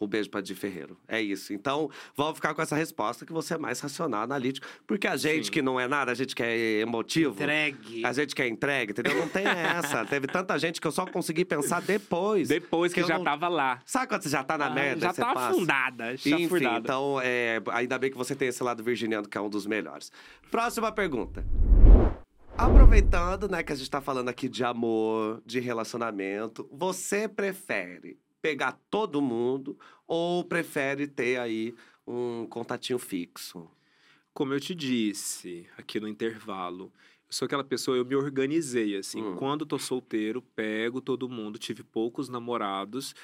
A: Um beijo pra Di Ferreiro. É isso. Então, vamos ficar com essa resposta que você é mais racional, analítico. Porque a gente
C: Sim.
A: que não é nada, a gente que é emotivo.
B: Entregue.
A: A gente que é entregue, entendeu? Não tem essa. Teve tanta gente que eu só consegui pensar depois.
C: Depois que,
A: Que
C: já
A: não-
C: tava lá.
A: Sabe quando você já tá na
C: Ah,
A: merda?
C: já tá
A: passa?
C: afundada. Já
A: Enfim,
C: afundada.
A: então, é, ainda bem que você tem esse lado virginiano, que é um dos melhores. Próxima pergunta. Aproveitando, né, que a gente tá falando aqui de amor, de relacionamento, você prefere pegar todo mundo ou prefere ter aí um contatinho fixo?
C: Como eu te disse aqui no intervalo, eu sou aquela pessoa, eu me organizei assim.
A: Hum.
C: Quando tô solteiro, pego todo mundo, tive poucos namorados.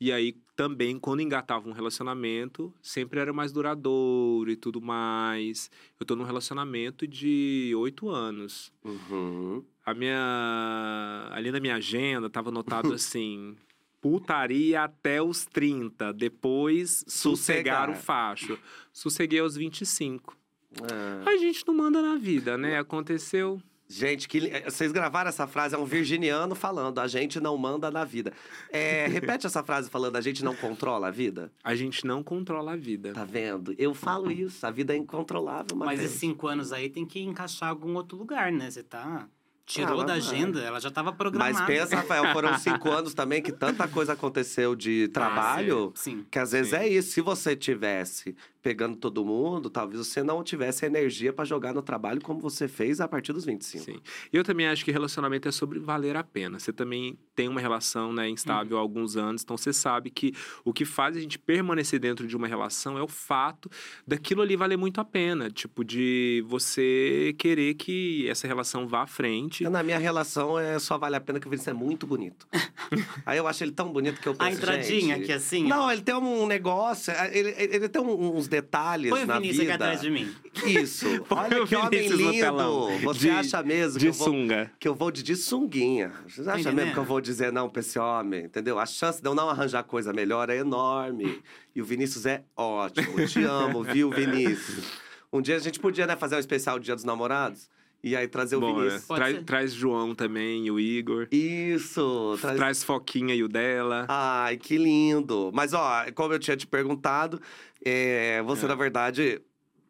C: E aí também, quando engatava um relacionamento, sempre era mais duradouro e tudo mais. Eu tô num relacionamento de oito anos.
A: Uhum.
C: A minha. Ali na minha agenda tava anotado assim. Putaria até os 30, depois sossegar o
A: Sossegar.
C: facho. Sosseguei aos 25.
A: É.
C: A gente não manda na vida, né? Aconteceu.
A: Gente, que li- vocês gravaram essa frase, é um virginiano falando, a gente não manda na vida. É, repete essa frase falando, a gente não controla a vida.
C: A gente não controla a vida.
A: Tá vendo? Eu falo isso, a vida é incontrolável,
B: Mas
A: Matheus.
B: esses cinco anos aí tem que encaixar em algum outro lugar, né? Você tá. Tirou
A: Ah,
B: da agenda, ela já tava programada.
A: Mas pensa, Rafael, foram cinco anos também que tanta coisa aconteceu de trabalho.
B: Sim.
A: Que às vezes
C: Sim.
A: é isso. Se você tivesse pegando todo mundo, talvez você não tivesse energia pra jogar no trabalho como você fez a partir dos 25.
C: Sim. E eu também acho que relacionamento é sobre valer a pena. Você também tem uma relação né, instável há alguns anos, então você sabe que o que faz a gente permanecer dentro de uma relação é o fato daquilo ali valer muito a pena. Tipo, de você querer que essa relação vá à frente.
A: Na minha relação, é só vale a pena que o Vinícius é muito bonito. Aí eu acho ele tão bonito que eu penso,
B: A entradinha
A: gente,
B: aqui assim.
A: Não, ele tem um negócio, ele, ele tem um- uns detalhes
B: Põe
A: na
B: Vinícius aqui
A: vida.
B: atrás de mim.
A: Isso.
C: Põe
A: Olha
C: o
A: que homem lindo. Você
C: De-
A: acha mesmo que
C: De
A: eu, vou,
C: sunga.
A: que eu vou de, de sunguinha? Vocês acham mesmo
B: entendendo?
A: que eu vou dizer não pra esse homem? Entendeu? A chance de eu não arranjar coisa melhor é enorme. E o Vinícius é ótimo. Te amo, viu, Vinícius? Um dia a gente podia né, fazer um especial Dia dos Namorados. E aí trazer o
C: Bom, né?
A: Vinícius.
B: Pode
C: Traz,
B: ser.
C: traz João também, e o Igor.
A: Isso. Traz...
C: Traz Foquinha e o dela.
A: Ai, que lindo. Mas, ó, como eu tinha te perguntado, é, você,
C: É.
A: na verdade,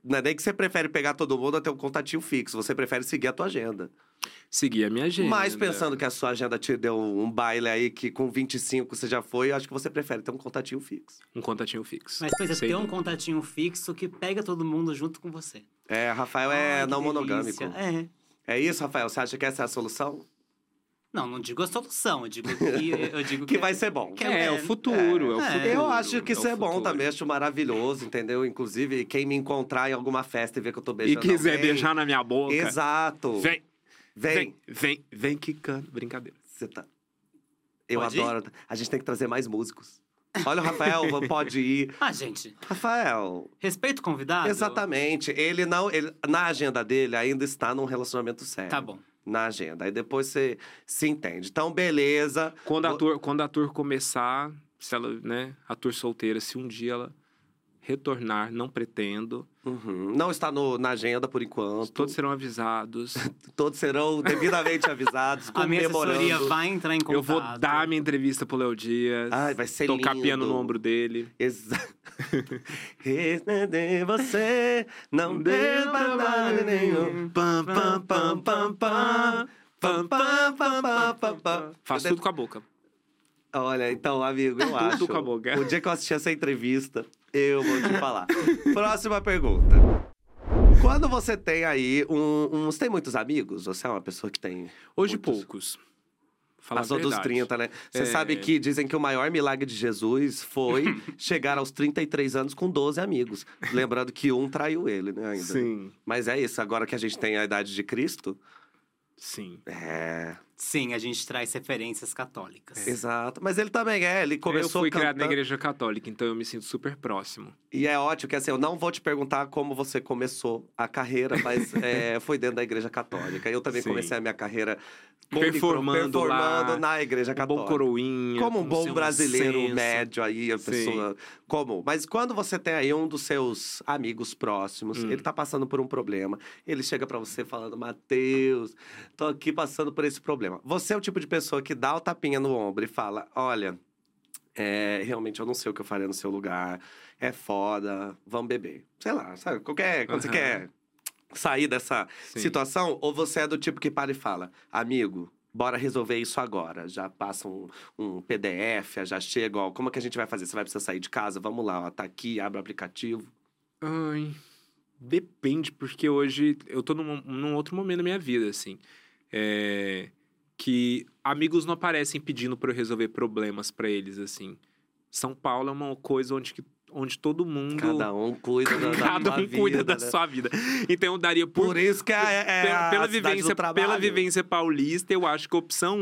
A: não é nem que você prefere pegar todo mundo ter um contatinho fixo. Você prefere seguir a tua agenda.
C: Seguir a minha agenda.
A: Mas pensando que a sua agenda te deu um baile aí que com 25 você já foi, eu acho que você prefere ter um contatinho fixo.
C: Um contatinho fixo.
B: Mas pensa,
C: Sem
B: ter um contatinho fixo que pega todo mundo junto com você.
A: É, Rafael é
B: Ai, que
A: não monogâmico.
B: É.
A: É isso, Rafael? Você acha que essa é a solução?
B: Não, não digo a solução, eu digo que. Eu digo
A: Que vai ser bom.
B: que
C: É, é o
B: é-
C: futuro, é, o
B: é.
C: futuro.
A: Eu acho que
C: é
A: isso
C: o
A: é bom também, acho maravilhoso, entendeu? Inclusive, quem me encontrar em alguma festa e ver que eu tô
C: E
A: beijando
C: quiser
A: alguém,
C: beijar na minha boca.
A: Exato.
C: Vem,
A: Vem.
C: vem, vem, vem quicando. Brincadeira.
A: Você tá... Eu
B: Pode ir?
A: adoro. A gente tem que trazer mais músicos. Olha o Rafael, pode ir.
B: Ah, gente,
A: Rafael,
B: respeito o convidado.
A: exatamente. Ele não. Ele, na agenda dele ainda está num relacionamento sério.
B: Tá bom.
A: Na agenda. Aí depois você se entende. Então, beleza.
C: Quando a, tour, quando a tour começar, se ela, né, a tour solteira, se um dia ela retornar, não pretendo,
A: Uhum. Não está no- na agenda por enquanto.
C: todos serão avisados.
A: Todos serão devidamente avisados,
B: A minha assessoria vai entrar em contato.
C: Eu vou dar minha entrevista pro Léo Dias.
A: Ai, vai ser
C: tocar
A: lindo.
C: piano no ombro dele.
A: Exato. você não deu trabalho nenhum. Pam, pam, pam, pam, pam. Pam, pam, pam, pam, pam, pam.
C: Faço tudo com a boca.
A: Olha, então, amigo, eu acho.
C: com a boca.
A: O dia que eu assisti essa entrevista, eu vou te falar. Próxima pergunta. Quando você tem aí um, um- Você tem muitos amigos? Você é uma pessoa que tem.
C: Hoje
A: muitos?
C: poucos. Falar
A: Passou dos
C: verdade.
A: 30, né? Você
C: É.
A: sabe que dizem que o maior milagre de Jesus foi chegar aos 33 anos com 12 amigos. Lembrando que um traiu ele, né? Ainda.
C: Sim,
A: Mas é isso, agora que a gente tem a idade de Cristo.
C: sim.
A: É.
B: Sim, a gente traz referências católicas.
A: Exato. Mas ele também é, ele começou
C: eu fui criado na igreja católica, então eu me sinto super próximo.
A: E é ótimo que assim, eu não vou te perguntar como você começou a carreira, mas é, foi dentro da igreja católica. Eu também
C: Sim.
A: comecei a minha carreira
C: Performando
A: performando
C: lá,
A: na igreja
C: Um
A: católica.
C: bom coroinha.
A: Como um bom brasileiro
C: incenso.
A: médio aí, a
C: Sim.
A: pessoa comum. Mas quando você tem aí um dos seus amigos próximos,
C: Hum.
A: ele tá passando por um problema, ele chega pra você falando, Matheus, tô aqui passando por esse problema. Você é o tipo de pessoa que dá o tapinha no ombro e fala, olha, é, realmente eu não sei o que eu faria no seu lugar, é foda, vamos beber. Sei lá, sabe? Qualquer, quando você
C: Aham.
A: quer sair dessa
C: Sim.
A: situação, ou você é do tipo que para e fala, amigo, bora resolver isso agora. Já passa um, um PDF, já chega, ó, como é que a gente vai fazer? Você vai precisar sair de casa? Vamos lá, ó, tá aqui, abre o aplicativo.
C: Ai, depende, porque hoje eu tô num, num outro momento da minha vida, assim. É, que amigos não aparecem pedindo pra eu resolver problemas pra eles, assim. São Paulo é uma coisa onde, que, onde todo mundo.
A: Cada um cuida da, da
C: cada
A: sua
C: um cuida
A: vida,
C: da
A: né?
C: sua vida. Então eu daria por.
A: Por isso que é, é
C: pela, pela vivência, pela vivência paulista, eu acho que a opção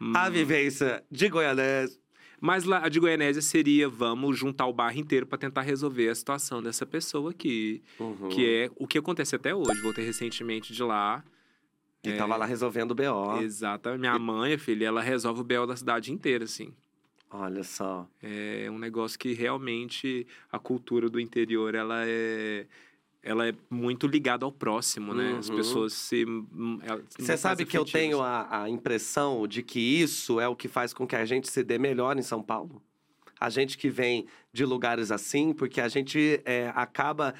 C: 1.
A: A vivência de Goianese.
C: Mas lá, a de Goianésia seria, vamos juntar o bairro inteiro pra tentar resolver a situação dessa pessoa aqui.
A: Uhum.
C: Que é o que acontece até hoje. Voltei recentemente de lá.
A: Que tava lá resolvendo o BO.
C: Exato. Minha mãe, filha, ela resolve o BO da cidade inteira, assim.
A: Olha só.
C: É um negócio que realmente a cultura do interior, ela é... Ela é muito ligada ao próximo, né? As
A: Uhum.
C: pessoas se... hum, elas-
A: Você sabe que eu tenho a, a impressão de que isso é o que faz com que a gente se dê melhor em São Paulo? A gente que vem de lugares assim, porque a gente é, acaba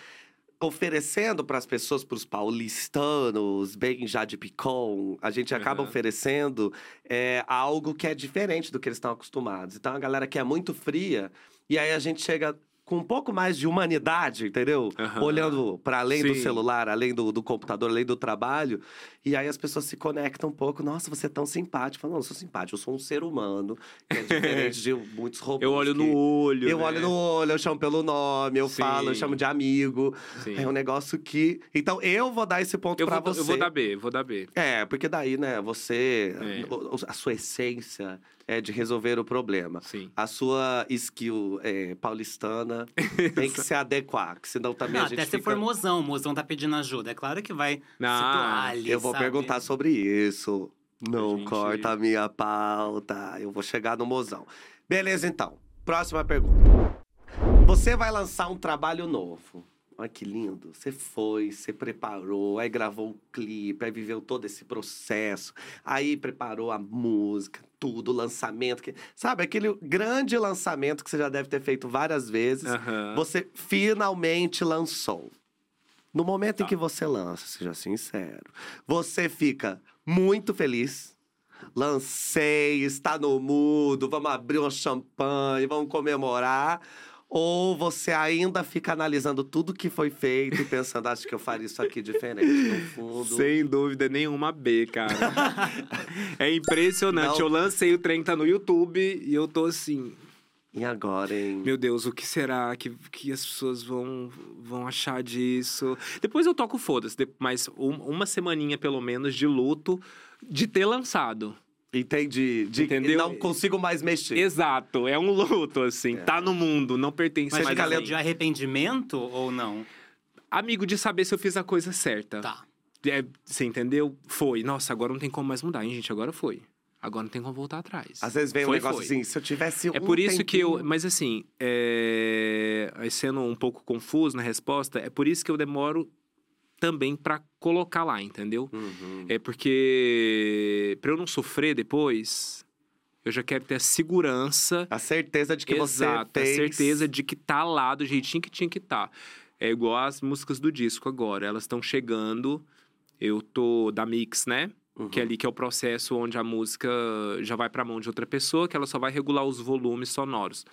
A: oferecendo para as pessoas, para os paulistanos, bem já de picon, a gente acaba
C: Aham.
A: oferecendo é, algo que é diferente do que eles estão acostumados. Então, a galera que é muito fria, e aí a gente chega com um pouco mais de humanidade, entendeu?
C: Aham.
A: Olhando para além do
C: Sim.
A: celular, além do, do computador, além do trabalho. E aí as pessoas se conectam um pouco. Nossa, você é tão simpático. Fala, não, eu sou simpático, eu sou um ser humano. Que é diferente de muitos robôs.
C: Eu olho
A: que-
C: no olho,
A: Eu
C: né?
A: olho no olho, eu chamo pelo nome, eu
C: Sim.
A: falo, eu chamo de amigo.
C: Sim.
A: É um negócio que. Então eu vou dar esse ponto
C: vou,
A: você.
C: eu vou dar B, vou dar B.
A: É, porque daí, né, você.
C: É.
A: o- A sua essência é de resolver o problema.
C: Sim.
A: A sua skill é, paulistana tem que se adequar, que senão também
B: Não,
A: a gente
B: até se
A: fica...
B: for mozão, o mozão tá pedindo ajuda. É claro que vai
C: Não,
B: situar ali,
A: Eu vou
B: sabe?
A: perguntar sobre isso. Não
C: gente-
A: corta a minha pauta. Eu vou chegar no mozão. Beleza, então. Próxima pergunta. Você vai lançar um trabalho novo. Olha que lindo. Você foi, você preparou, aí gravou o clipe, aí viveu todo esse processo, aí preparou a música, tudo, o lançamento. Que... Sabe, aquele grande lançamento que você já deve ter feito várias vezes.
C: Aham.
A: Você finalmente lançou. No momento em
C: Tá.
A: que você lança, seja sincero, você fica muito feliz. Lancei, está no mudo, vamos abrir um champanhe, vamos comemorar. Ou você ainda fica analisando tudo que foi feito e pensando, acho que eu faria isso aqui diferente. No fundo.
C: Sem dúvida nenhuma B, cara. é impressionante.
A: Não.
C: Eu lancei o trem, tá no YouTube e eu tô assim.
A: E agora, hein?
C: Meu Deus, o que será que, que as pessoas vão, vão achar disso? Depois eu toco foda-se, mas um- uma semaninha pelo menos de luto de ter lançado.
A: Entendi. De
C: Entendeu?
A: não consigo mais mexer.
C: Exato, é um luto, assim. Tá no mundo, não pertence
B: Mas
A: Mas
C: mais
A: fica
C: a
B: fica
A: lendo-
C: mim.
B: de arrependimento ou não?
C: Amigo, de saber se eu fiz a coisa certa.
B: Tá.
C: É, você entendeu? Foi. Nossa, agora não tem como mais mudar, hein, gente? Agora foi. Agora não tem como voltar atrás.
A: Às vezes vem um
C: Foi,
A: negócio
C: foi.
A: assim, se eu tivesse
C: É
A: um
C: por isso que eu.
A: tempinho-
C: Mas assim, é... sendo um pouco confuso na resposta, é por isso que eu demoro também pra colocar lá, entendeu?
A: Uhum.
C: É porque pra eu não sofrer depois, eu já quero ter a segurança.
A: A certeza de que
C: Exato,
A: você fez...
C: a certeza de que tá lá do jeitinho que tinha que estar. É igual as músicas do disco agora, elas estão chegando. Eu tô da mix, né?
A: Uhum.
C: Que é ali que é o processo onde a música já vai pra mão de outra pessoa, que ela só vai regular os volumes sonoros.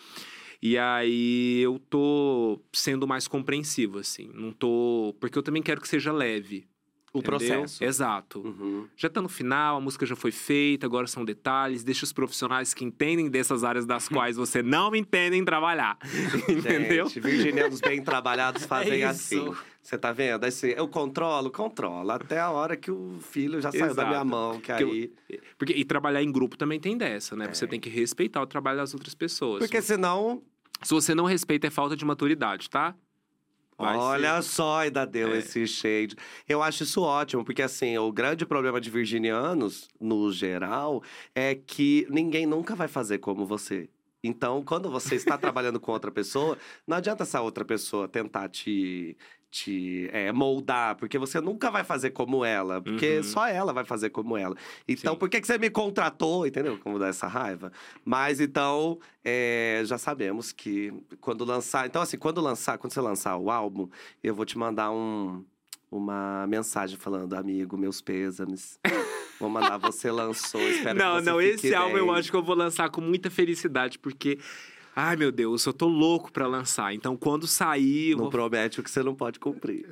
C: E aí eu tô sendo mais compreensivo, assim. Não tô. Porque eu também quero que seja leve.
A: O
C: entendeu?
A: processo.
C: Exato.
A: Uhum.
C: Já tá no final, a música já foi feita, agora são detalhes. Deixa os profissionais que entendem dessas áreas das quais você não entendem trabalhar. Entendeu?
A: Gente, virginianos bem trabalhados fazem
B: É
A: assim. Você tá vendo? Assim, eu controlo, controlo. Até a hora que o filho já saiu da
C: Exato.
A: minha mão, que
C: Que eu-
A: aí.
C: Porque, e trabalhar em grupo também tem dessa, né? Você
A: É.
C: tem que respeitar o trabalho das outras pessoas.
A: Porque senão.
C: Se você não respeita, é falta de maturidade, tá? Vai
A: olha
C: ser.
A: só, ainda deu
C: É.
A: esse shade. Eu acho isso ótimo, porque assim, o grande problema de virginianos, no geral, é que ninguém nunca vai fazer como você. Então, quando você está trabalhando com outra pessoa, não adianta essa outra pessoa tentar te, te é, moldar, porque você nunca vai fazer como ela, porque
C: Uhum.
A: só ela vai fazer como ela. Então,
C: Sim.
A: por que, que você me contratou? Entendeu? Como dá essa raiva. Mas então, é, já sabemos que quando lançar. Então, assim, quando lançar, quando você lançar o álbum, eu vou te mandar um, uma mensagem falando, amigo, meus pêsames. Vou mandar, você lançou, espero
C: Não,
A: que você
C: não,
A: fique
C: esse álbum eu
A: bem."
C: acho que eu vou lançar com muita felicidade, porque. Ai, meu Deus, eu tô louco pra lançar. Então, quando sair,
A: Não
C: vou...
A: promete o que você não pode cumprir.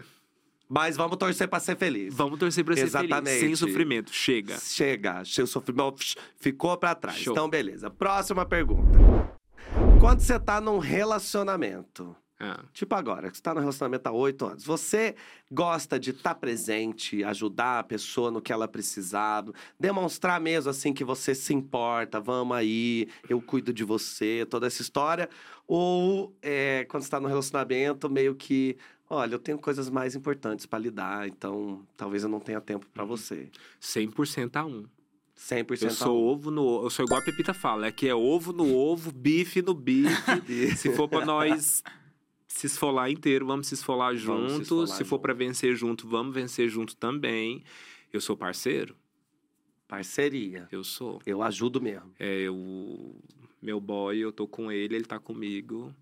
A: Mas vamos torcer pra ser feliz.
C: vamos torcer pra ser feliz,
A: Exatamente.
C: sem sofrimento. Chega.
A: Chega, seu sofrimento ficou pra trás.
C: Show.
A: Então, beleza. Próxima pergunta. Quando você tá num relacionamento,
C: Ah.
A: tipo agora, que você tá num relacionamento há oito anos, você gosta de estar presente, ajudar a pessoa no que ela precisar, demonstrar mesmo assim que você se importa, vamos aí, eu cuido de você, toda essa história? Ou é, quando você tá num relacionamento, meio que, olha, eu tenho coisas mais importantes pra lidar, então talvez eu não tenha tempo pra você.
C: 100% a 1.
A: 100%
C: Eu sou ovo no... Eu sou igual a Pepita fala. Aqui é ovo no ovo, bife no bife. Se for pra nós se esfolar inteiro, vamos se esfolar
A: se
C: junto.
A: esfolar
C: se for pra vencer junto, vamos vencer junto também. Eu sou parceiro?
A: Parceria.
C: Eu sou.
A: Eu ajudo mesmo.
C: É, eu... Meu boy, eu tô com ele, ele tá comigo.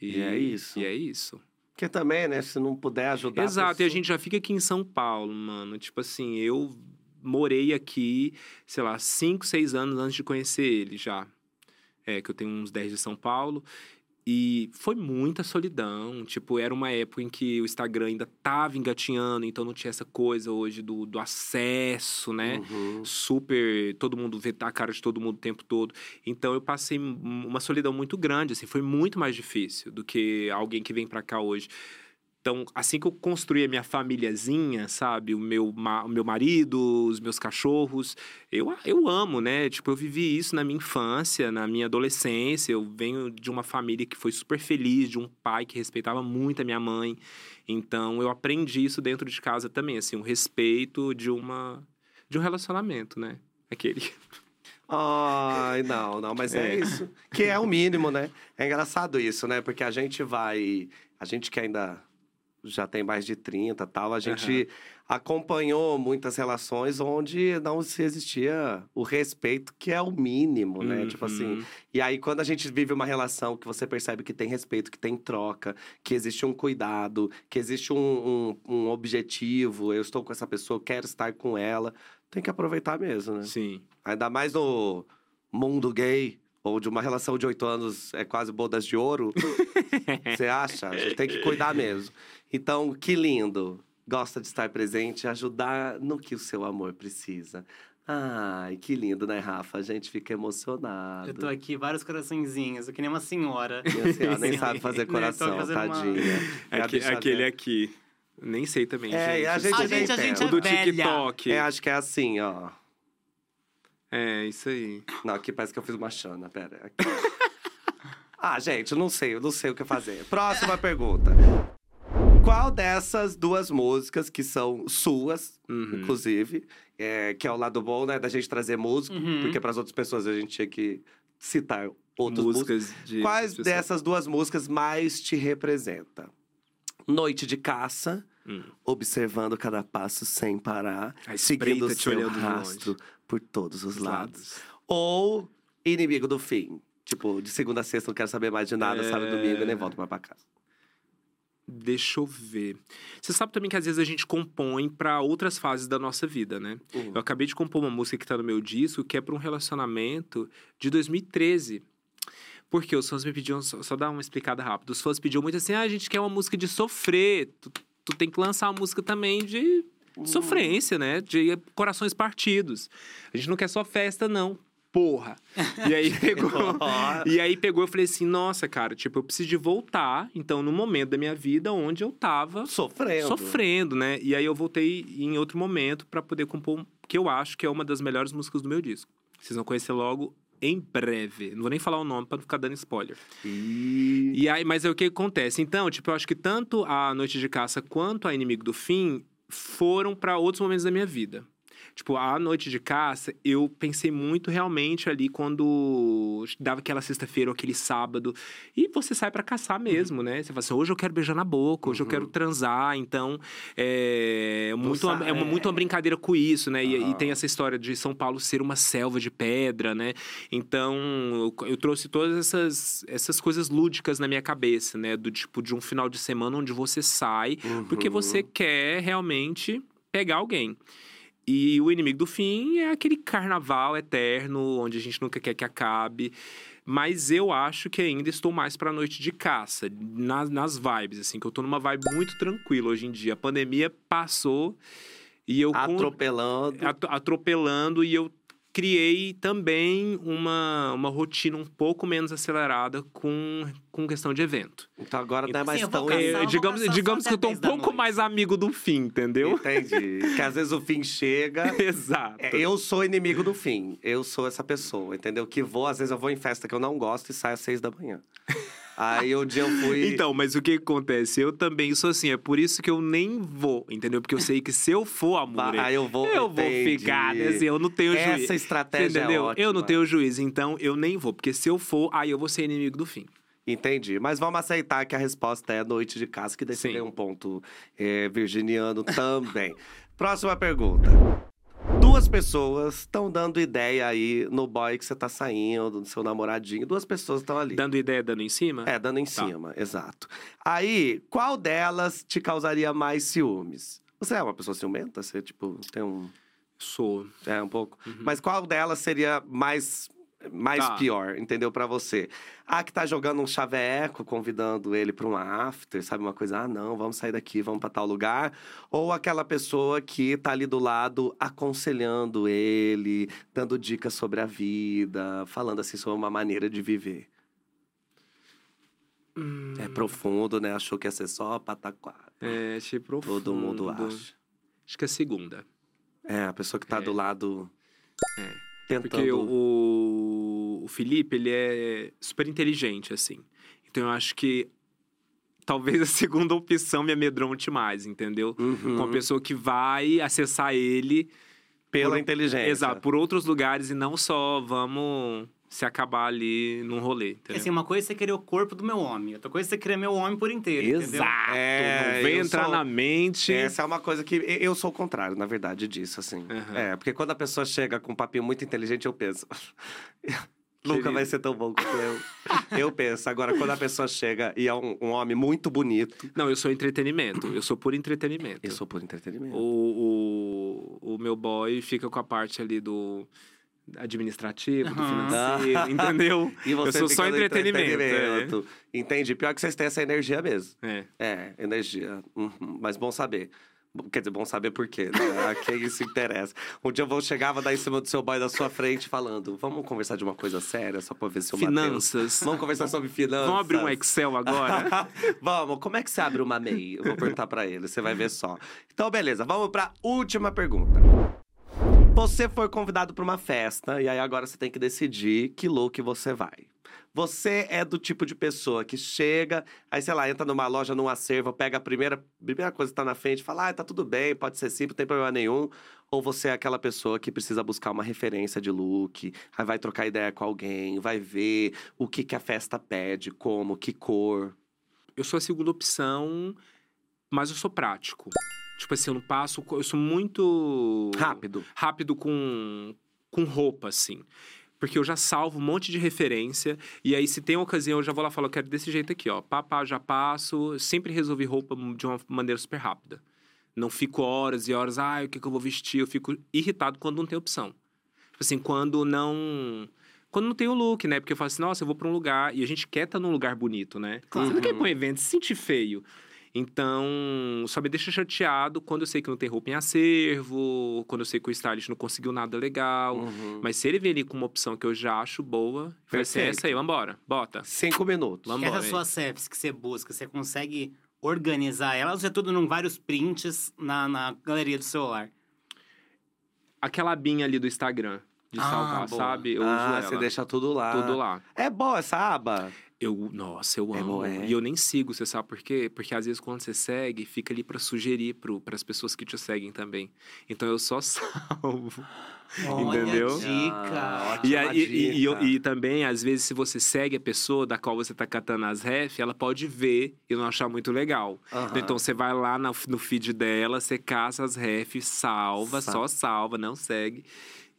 A: E é isso.
C: E é isso.
A: Porque também, né, se não puder ajudar.
C: Exato, e a
A: pessoa-
C: gente já fica aqui em São Paulo, mano. Tipo assim, eu morei aqui, sei lá, 5, 6 anos antes de conhecer ele já. É, que eu tenho uns 10 de São Paulo. E foi muita solidão. Tipo, era uma época em que o Instagram ainda tava engatinhando, então não tinha essa coisa hoje do, do acesso, né?
A: Uhum.
C: super. Todo mundo vê a cara de todo mundo o tempo todo. Então eu passei uma solidão muito grande, assim, foi muito mais difícil do que alguém que vem pra cá hoje. Então, assim que eu construí a minha famíliazinha, sabe? O meu, ma- o meu marido, os meus cachorros, eu, eu amo, né? Tipo, eu vivi isso na minha infância, na minha adolescência. Eu venho de uma família que foi super feliz, de um pai que respeitava muito a minha mãe. Então, eu aprendi isso dentro de casa também, assim, o respeito de uma de um relacionamento, né? Aquele.
A: Ai, não, não, mas é.
C: É.
A: isso. Que é o mínimo, né? É engraçado isso, né? Porque a gente vai. A gente que ainda já tem mais de 30 e tal, a gente acompanhou muitas relações onde não se existia o respeito, que é o mínimo, né? Tipo assim.
C: Uhum.
A: E aí, quando a gente vive uma relação que você percebe que tem respeito, que tem troca, que existe um cuidado, que existe um, um, um objetivo, eu estou com essa pessoa, quero estar com ela, tem que aproveitar mesmo, né?
C: Sim.
A: Ainda mais no mundo gay, onde uma relação de oito anos é quase bodas de ouro. Você acha? A gente tem que cuidar mesmo. Então, que lindo. Gosta de estar presente e ajudar no que o seu amor precisa. Ai, que lindo, né, Rafa? A gente fica emocionado.
B: Eu tô aqui, vários coraçõezinhos, eu que nem uma senhora.
A: Minha senhora nem sabe fazer
B: Né,
A: coração,
B: uma-
A: tadinha. É a
C: Aque-
A: bicha
C: aquele
A: velha.
C: aqui. Nem sei também,
A: É,
C: gente.
A: a gente
B: A gente, a gente
A: entende.
C: O do
B: é velha.
C: TikTok.
A: É, acho que é assim, ó.
C: É, isso aí.
A: Não, aqui parece que eu fiz uma chana, pera. Aqui. ah, gente, eu não sei, eu não sei o que fazer. Próxima pergunta. Qual dessas duas músicas, que são suas,
C: Uhum.
A: inclusive, é, que é o lado bom, né, da gente trazer música,
B: Uhum.
A: porque para as outras pessoas a gente tinha que citar outras músicas.
C: Músicas de.
A: Quais
C: pessoas.
A: dessas duas músicas mais te representa? Noite de caça,
C: Hum.
A: observando cada passo sem parar,
C: A
A: seguindo o
C: espreita te
A: seu
C: olhando de
A: rastro
C: longe.
A: Por todos os
C: Os
A: lados. Ou inimigo do fim. Tipo, de segunda a sexta não quero saber mais de nada, sabe?
C: É.
A: Domingo eu nem volto mais pra casa.
C: Deixa eu ver. Você sabe também que às vezes a gente compõe pra outras fases da nossa vida, né?
A: Uhum.
C: Eu acabei de compor uma música que tá no meu disco, que é pra um relacionamento de 2013. Porque os fãs me pediam, só, só dar uma explicada rápida. Os fãs pediam muito assim: ah, a gente quer uma música de sofrer. Tu, tu tem que lançar uma música também de sofrência, né? De corações partidos. A gente não quer só festa, não. Porra. E aí pegou. e aí pegou, eu falei assim: nossa, cara, tipo, eu preciso de voltar. Então, no momento da minha vida onde eu tava
A: Sofrendo.
C: sofrendo, né? E aí eu voltei em outro momento pra poder compor que eu acho que é uma das melhores músicas do meu disco. Vocês vão conhecer logo em breve. Não vou nem falar o nome pra não ficar dando spoiler.
A: E...
C: E aí, mas é o que acontece. Então, tipo, eu acho que tanto a Noite de Caça quanto a Inimigo do Fim foram pra outros momentos da minha vida. Tipo, a Noite de Caça, eu pensei muito realmente ali quando dava aquela sexta-feira ou aquele sábado. E você sai pra caçar mesmo, né? Você fala assim, hoje eu quero beijar na boca, hoje eu quero transar. Então, é muito, uma, é uma,
A: é.
C: muito uma brincadeira com isso, né? E, e tem essa história de São Paulo ser uma selva de pedra, né? Então, eu, eu trouxe todas essas, essas coisas lúdicas na minha cabeça, né? Do tipo, de um final de semana onde você sai porque
A: Uhum.
C: você quer realmente pegar alguém. E o inimigo do fim é aquele carnaval eterno, onde a gente nunca quer que acabe. Mas eu acho que ainda estou mais pra noite de caça, nas, nas vibes, assim, que eu tô numa vibe muito tranquila hoje em dia. A pandemia passou e eu.
A: Atropelando.
C: at- atropelando e eu criei também uma, uma rotina um pouco menos acelerada com, com questão de evento.
A: Então agora não é mais
B: Sim, eu vou
A: tão.
C: É, digamos digamos que eu tô um
B: 10 da
C: pouco
B: noite.
C: mais amigo do fim, entendeu?
A: Entendi. que às vezes o fim chega.
C: Exato.
A: É, Eu sou inimigo do fim. Eu sou essa pessoa, entendeu? Que vou, às vezes eu vou em festa que eu não gosto e saio às seis da manhã. Aí um dia eu fui.
C: Então, mas o que acontece? Eu também sou assim, é por isso que eu nem vou, entendeu? Porque eu sei que se eu for, amor,
A: Aí eu vou.
C: eu vou
A: entendi.
C: ficar, né? Assim, eu não tenho juízo.
A: Essa estratégia
C: entendeu?
A: é ótima.
C: eu não tenho juízo, então eu nem vou. Porque se eu for, aí eu vou ser inimigo do fim.
A: Entendi. Mas vamos aceitar que a resposta é noite de caça, que daí um ponto é, virginiano também. Próxima pergunta. Duas pessoas estão dando ideia aí no boy que você tá saindo, no seu namoradinho. Duas pessoas estão ali.
C: Dando ideia, dando em cima?
A: É, dando em
C: Tá.
A: cima, exato. Aí, qual delas te causaria mais ciúmes? Você é uma pessoa ciumenta? Você, tipo, tem um.
C: Sou.
A: É, um pouco.
C: Uhum.
A: Mas qual delas seria mais. Mais
C: Tá.
A: pior, entendeu? Pra você. A que tá jogando um chaveco, convidando ele pra um after, sabe? Uma coisa, ah, não, vamos sair daqui, vamos pra tal lugar. Ou aquela pessoa que tá ali do lado aconselhando ele, dando dicas sobre a vida, falando assim sobre uma maneira de viver.
C: Hum,
A: É profundo, né? Achou que ia ser só pataquá.
C: é, achei profundo.
A: Todo mundo acha.
C: Acho que é a segunda.
A: É, a pessoa que tá
C: É.
A: do lado.
C: É.
A: Tentando.
C: Porque o, o Felipe, ele é super inteligente, assim. Então eu acho que talvez a segunda opção me amedronte mais, entendeu?
A: Uhum.
C: Com a pessoa que vai acessar ele
A: Pela
C: por-
A: inteligência.
C: Exato, por outros lugares e não só vamos se acabar ali num rolê, entendeu?
B: Assim, uma coisa é você querer o corpo do meu homem, outra coisa é você querer meu homem por inteiro?
C: Exato!
A: É,
C: não vem entrar
A: sou-
C: na mente.
A: Essa é uma coisa que eu sou o contrário, na verdade, disso, assim.
C: Aham.
A: É, porque quando a pessoa chega com um papinho muito inteligente, eu penso. Nunca vai ser tão bom quanto eu. eu penso. Agora, quando a pessoa chega e é um, um homem muito bonito,
C: Não, eu sou entretenimento. Eu sou por entretenimento.
A: eu sou por entretenimento.
C: O, o, o meu boy fica com a parte ali do administrativo, do
B: Aham.
C: financeiro, entendeu?
A: E você
C: eu sou só entretenimento.
A: entretenimento. Entendi. Pior que vocês têm essa energia mesmo.
C: É. é.
A: É, energia. Uhum. Mas bom saber. Quer dizer, bom saber por quê, né? A quem isso interessa. Um dia eu vou dar em cima do seu boy da sua frente falando: vamos conversar de uma coisa séria, só pra ver se Matheus-
C: Finanças.
A: Vamos conversar sobre finanças.
C: Vamos abrir um Excel agora?
A: vamos, como é que você abre uma MEI? Eu vou perguntar pra ele, você vai ver só. Então, beleza, vamos pra última pergunta. Você foi convidado pra uma festa e aí agora você tem que decidir que look você vai. Você é do tipo de pessoa que chega, aí, sei lá, entra numa loja, num acervo, pega a primeira, primeira coisa que tá na frente e fala, ah, tá tudo bem, pode ser simples, não tem problema nenhum. Ou você é aquela pessoa que precisa buscar uma referência de look, aí vai trocar ideia com alguém, vai ver o que, que a festa pede, como, que cor.
C: eu sou a segunda opção, mas eu sou prático. Tipo assim, eu não passo. Eu sou muito.
A: Rápido.
C: rápido com, com roupa, assim. Porque eu já salvo um monte de referência. E aí, se tem ocasião, eu já vou lá e falo, eu quero desse jeito aqui, ó. Pá, pá, já passo. Sempre resolvi roupa de uma maneira super rápida. Não fico horas e horas, ah, o que, que eu vou vestir? Eu fico irritado quando não tem opção. Tipo assim, quando não. quando não tem o look, né? Porque eu falo assim, nossa, eu vou pra um lugar e a gente quer estar num lugar bonito, né? Você não quer ir pra um evento se sentir feio. Então, só me deixa chateado quando eu sei que não tem roupa em acervo, quando eu sei que o stylist não conseguiu nada legal.
A: Uhum.
C: Mas se ele vier ali com uma opção que eu já acho boa, vai ser essa aí, vambora, bota.
A: Cinco minutos.
C: Vamos
B: Essas
C: embora,
B: suas selfies que você busca, você consegue organizar elas ou é tudo num vários prints na, na galeria do celular?
C: Aquela abinha ali do Instagram, de
B: Ah,
C: salvar,
B: boa.
C: sabe? Eu
A: ah,
C: uso
A: você
C: ela.
A: deixa tudo lá.
C: Tudo lá.
A: É boa essa aba?
C: Eu, nossa, eu
A: É
C: amo.
A: bom, é?
C: E eu nem sigo, você sabe por quê? Porque às vezes quando você segue, fica ali pra sugerir para as pessoas que te seguem também. Então eu só salvo. Entendeu?
B: Olha a dica.
A: Ah,
C: E,
A: ótima
C: aí- e- e
A: dica.
C: e também, às vezes, se você segue a pessoa da qual você tá catando as ref, ela pode ver e não achar muito legal.
A: Aham.
C: Então você vai lá na- no feed dela, você caça as ref, salva,
A: Sa-
C: só salva, não segue.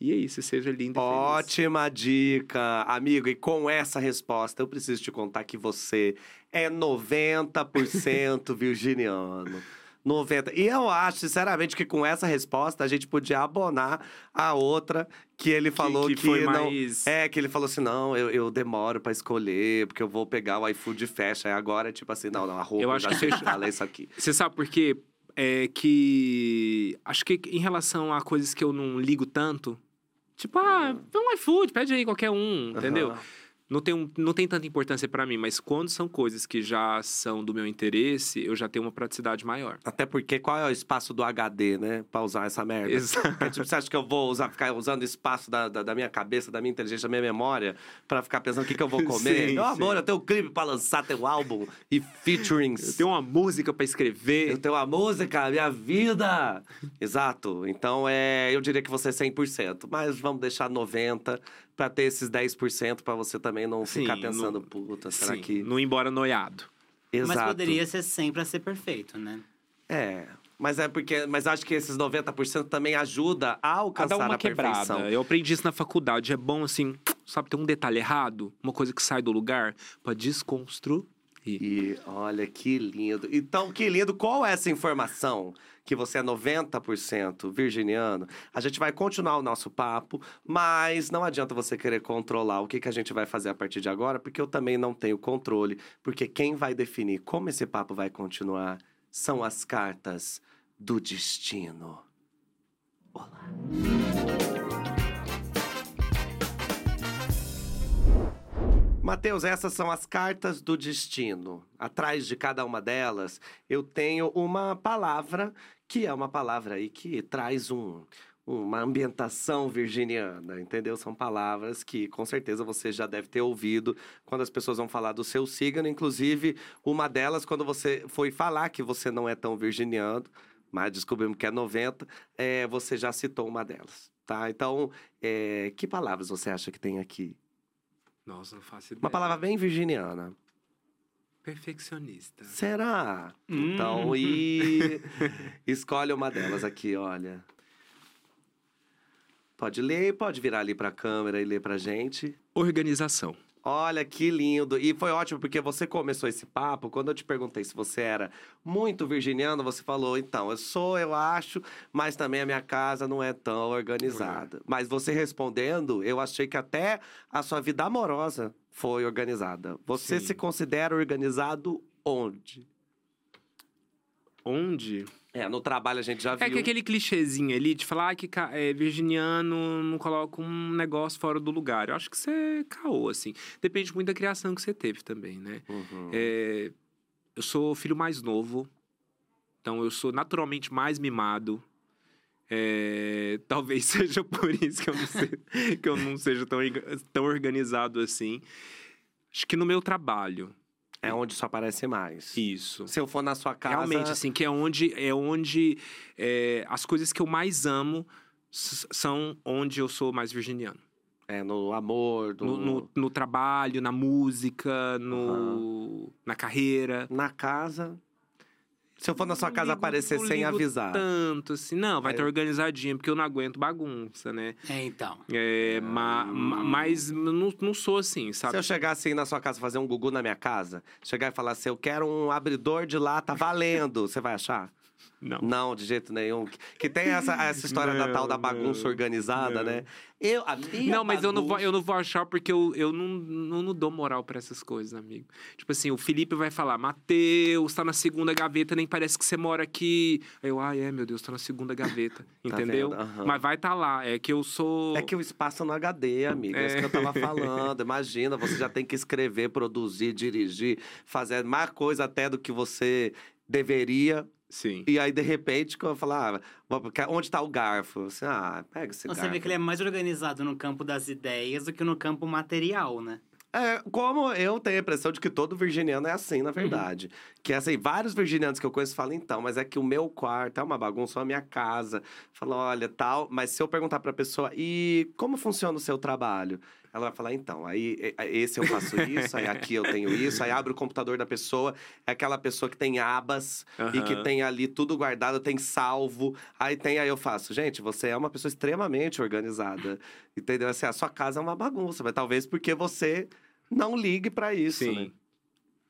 C: E é isso, seja lindo e.
A: Ótima dica, amigo. E com essa resposta, eu preciso te contar que você é 90% virginiano. 90. E eu acho, sinceramente, que com essa resposta a gente podia abonar a outra que ele falou que,
C: que foi
A: não.
C: mais-
A: É, que ele falou assim: não, eu, eu demoro pra escolher, porque eu vou pegar o iFood fecha. Aí agora é tipo assim: não, não, a roupa
C: Eu acho
A: já
C: que
A: sei
C: fecha-
A: falar isso aqui.
C: Você sabe por quê? É que. Acho que em relação a coisas que eu não ligo tanto. Tipo, ah, um iFood, pede aí qualquer um, entendeu?
A: Aham.
C: Não tem, um- não tem tanta importância pra mim, mas quando são coisas que já são do meu interesse, eu já tenho uma praticidade maior.
A: Até porque qual é o espaço do HD, né? Pra usar essa merda.
C: Exato.
A: É, tipo, você acha que eu vou usar, ficar usando espaço da, da, da minha cabeça, da minha inteligência, da minha memória, pra ficar pensando o que, que eu vou comer?
C: Sim,
A: Meu amor,
C: sim.
A: eu tenho um clipe pra lançar, tenho um álbum e featurings.
C: Eu tenho uma música pra escrever.
A: Eu tenho a música, minha vida. Exato. Então, é, eu diria que você é 100%. Mas vamos deixar 90% pra ter esses 10% pra você também não
C: Sim,
A: ficar pensando,
C: não-
A: puta, será
C: Sim,
A: que...
C: não ir embora noiado.
A: Exato.
B: Mas poderia ser sempre a ser perfeito, né?
A: É, mas é porque... Mas acho que esses 90% também ajuda a
C: A
A: alcançar
C: dar uma
A: a perfeição.
C: quebrada. Eu aprendi isso na faculdade. É bom, assim, sabe, ter um detalhe errado, uma coisa que sai do lugar, pra desconstruir.
A: E olha que lindo. Então, que lindo. Qual é essa informação? Que você é 90% virginiano. A gente vai continuar o nosso papo, mas não adianta você querer controlar o que, que a gente vai fazer a partir de agora, porque eu também não tenho controle. Porque quem vai definir como esse papo vai continuar são as cartas do destino. Olá. Mateus, essas são as cartas do destino. Atrás de cada uma delas, eu tenho uma palavra que é uma palavra aí que traz um, uma ambientação virginiana, entendeu? São palavras que com certeza você já deve ter ouvido quando as pessoas vão falar do seu signo. Inclusive, uma delas, quando você foi falar que você não é tão virginiano, mas descobrimos que é 90, é, você já citou uma delas, tá? Então, é, que palavras você acha que tem aqui?
C: Nossa, não faço ideia.
A: Uma palavra bem virginiana.
C: Perfeccionista.
A: Será?
B: Hum.
A: Então, e escolhe uma delas aqui, olha. Pode ler, pode virar ali pra câmera e ler pra gente.
C: Organização.
A: Olha que lindo. E foi ótimo porque você começou esse papo. Quando eu te perguntei se você era muito virginiano, você falou: então, eu sou, eu acho, mas também a minha casa não é tão organizada. Mas você respondendo, eu achei que até a sua vida amorosa foi organizada. Você
C: Sim.
A: se considera organizado onde?
C: Onde?
A: É, no trabalho a gente já viu.
C: É que aquele clichêzinho ali de falar que ca- é, virginiano não coloca um negócio fora do lugar. Eu acho que é caô, assim. Depende muito da criação que você teve também, né?
A: Uhum.
C: É, eu sou filho mais novo, então eu sou naturalmente mais mimado. É, talvez seja por isso que eu não, se- que eu não seja tão, tão organizado assim. Acho que no meu trabalho,
A: É onde isso aparece mais.
C: isso.
A: Se eu for na sua casa.
C: Realmente, assim, que é onde, é onde é, as coisas que eu mais amo são onde eu sou mais virginiano.
A: É, no amor,
C: No,
A: no,
C: no, no trabalho, na música, no, na carreira.
A: na casa. Se eu for na sua
C: Não
A: casa
C: ligo-
A: aparecer
C: não
A: sem
C: ligo
A: avisar.
C: Tanto assim. Não, vai estar
A: eu-
C: organizadinho, porque eu não aguento bagunça, né?
B: É, então.
C: É, ma- ma- mas não, não sou assim,
A: Se
C: sabe?
A: eu chegar assim na sua casa fazer um gugu na minha casa, chegar e falar assim, eu quero um abridor de lata valendo, você vai achar?
C: Não.
A: Não, de jeito nenhum. Que- tem essa, essa história da
C: Não,
A: tal da bagunça
C: não,
A: organizada,
C: não.
A: né? Eu, a minha
C: Não, mas eu não, vou,
A: bagunça-
C: eu não vou achar porque eu, eu não, não, não dou moral pra essas coisas, amigo. Tipo assim, o Felipe vai falar, Matheus, tá na segunda gaveta, nem parece que você mora aqui. Aí eu, ai, é, meu Deus, tá na segunda gaveta. Entendeu?
A: vendo? Aham.
C: Mas vai tá lá. É que eu sou.
A: É que o espaço no HD, amigo. É isso que eu tava falando. Imagina, você já tem que escrever, produzir, dirigir, fazer mais coisa até do que você deveria.
C: Sim.
A: E aí, de repente, que eu falar, ah, onde tá o garfo? Assim, ah, pega esse
B: Você
A: garfo.
B: vê que ele é mais organizado no campo das ideias do que no campo material, né?
A: É, como eu tenho a impressão de que todo virginiano é assim, na verdade. Que assim, vários virginianos que eu conheço falam, então, mas é que o meu quarto é uma bagunça, a minha casa. Falam, olha, tal. Mas se eu perguntar pra pessoa, e como funciona o seu trabalho? Ela vai falar, então, aí esse eu faço isso, aí aqui eu tenho isso, aí abre o computador da pessoa, é aquela pessoa que tem abas e que tem ali tudo guardado, tem salvo. Aí tem, aí eu faço, gente, você é uma pessoa extremamente organizada. Entendeu? Assim, a sua casa é uma bagunça, mas talvez porque você não ligue pra isso, né?
C: Sim.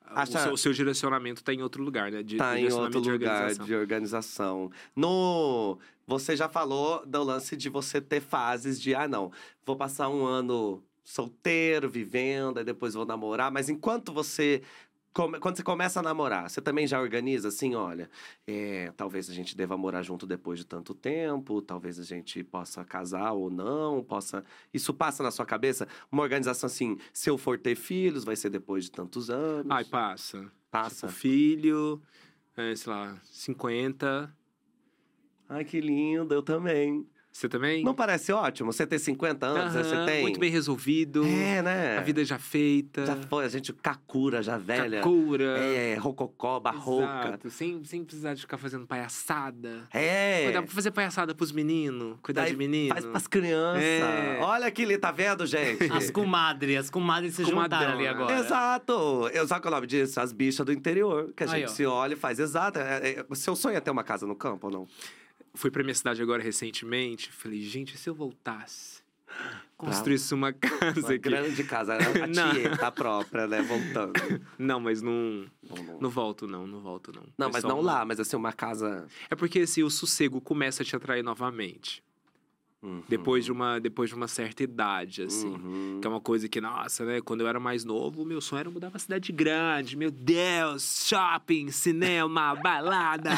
A: Acha-
C: O, seu, o seu direcionamento tá em outro lugar, né? De,
A: Tá em outro
C: de
A: lugar
C: organização.
A: de organização. No, você já falou do lance de você ter fases de, ah, não, vou passar um ano solteiro, vivendo, aí depois vou namorar. Mas enquanto você. Quando você começa a namorar, você também já organiza assim, olha, é, talvez a gente deva morar junto depois de tanto tempo, talvez a gente possa casar ou não, possa. Isso passa na sua cabeça? Uma organização assim, se eu for ter filhos, vai ser depois de tantos anos.
C: Ai, passa.
A: passa.
C: Tipo, filho, é, sei lá, 50.
A: Ai, que lindo, eu também.
C: Você também?
A: Não parece ótimo? Você ter 50 anos, né? você tem.
C: Muito bem resolvido.
A: É, né?
C: A vida já feita.
A: já foi, a gente kakura, já velha.
C: Cura.
A: É, rococó, barroca.
C: Exato, sem, sem precisar de ficar fazendo palhaçada.
A: É.
C: Cuidar, fazer palhaçada pros meninos, cuidar
A: Daí
C: de menino.
A: Faz pras crianças.
C: É.
A: Olha aqui, ali, tá vendo, gente?
B: As comadres, as comadres se juntaram ali
C: Comadrona.
B: agora.
A: Exato! Eu, sabe qual é o nome disso? As bichas do interior. Que a
B: Aí,
A: gente
B: ó.
A: se olha e faz. Exato. É, é, seu sonho é ter uma casa no campo ou não?
C: Fui pra minha cidade agora recentemente. Falei, gente, se eu voltasse? Construísse uma casa
A: Uma
C: aqui.
A: grande casa. A
C: Não.
A: tieta própria, né? Voltando.
C: Não, mas não.
A: Não, não.
C: Volto, não, não volto, não.
A: Não, mas não
C: uma-
A: lá, mas assim, uma casa.
C: É porque assim, o sossego começa a te atrair novamente.
A: Uhum.
C: Depois de uma, depois de uma certa idade, assim.
A: Uhum.
C: Que é uma coisa que, nossa, né? Quando eu era mais novo, o meu sonho era mudar pra cidade grande. Meu Deus, shopping, cinema, balada.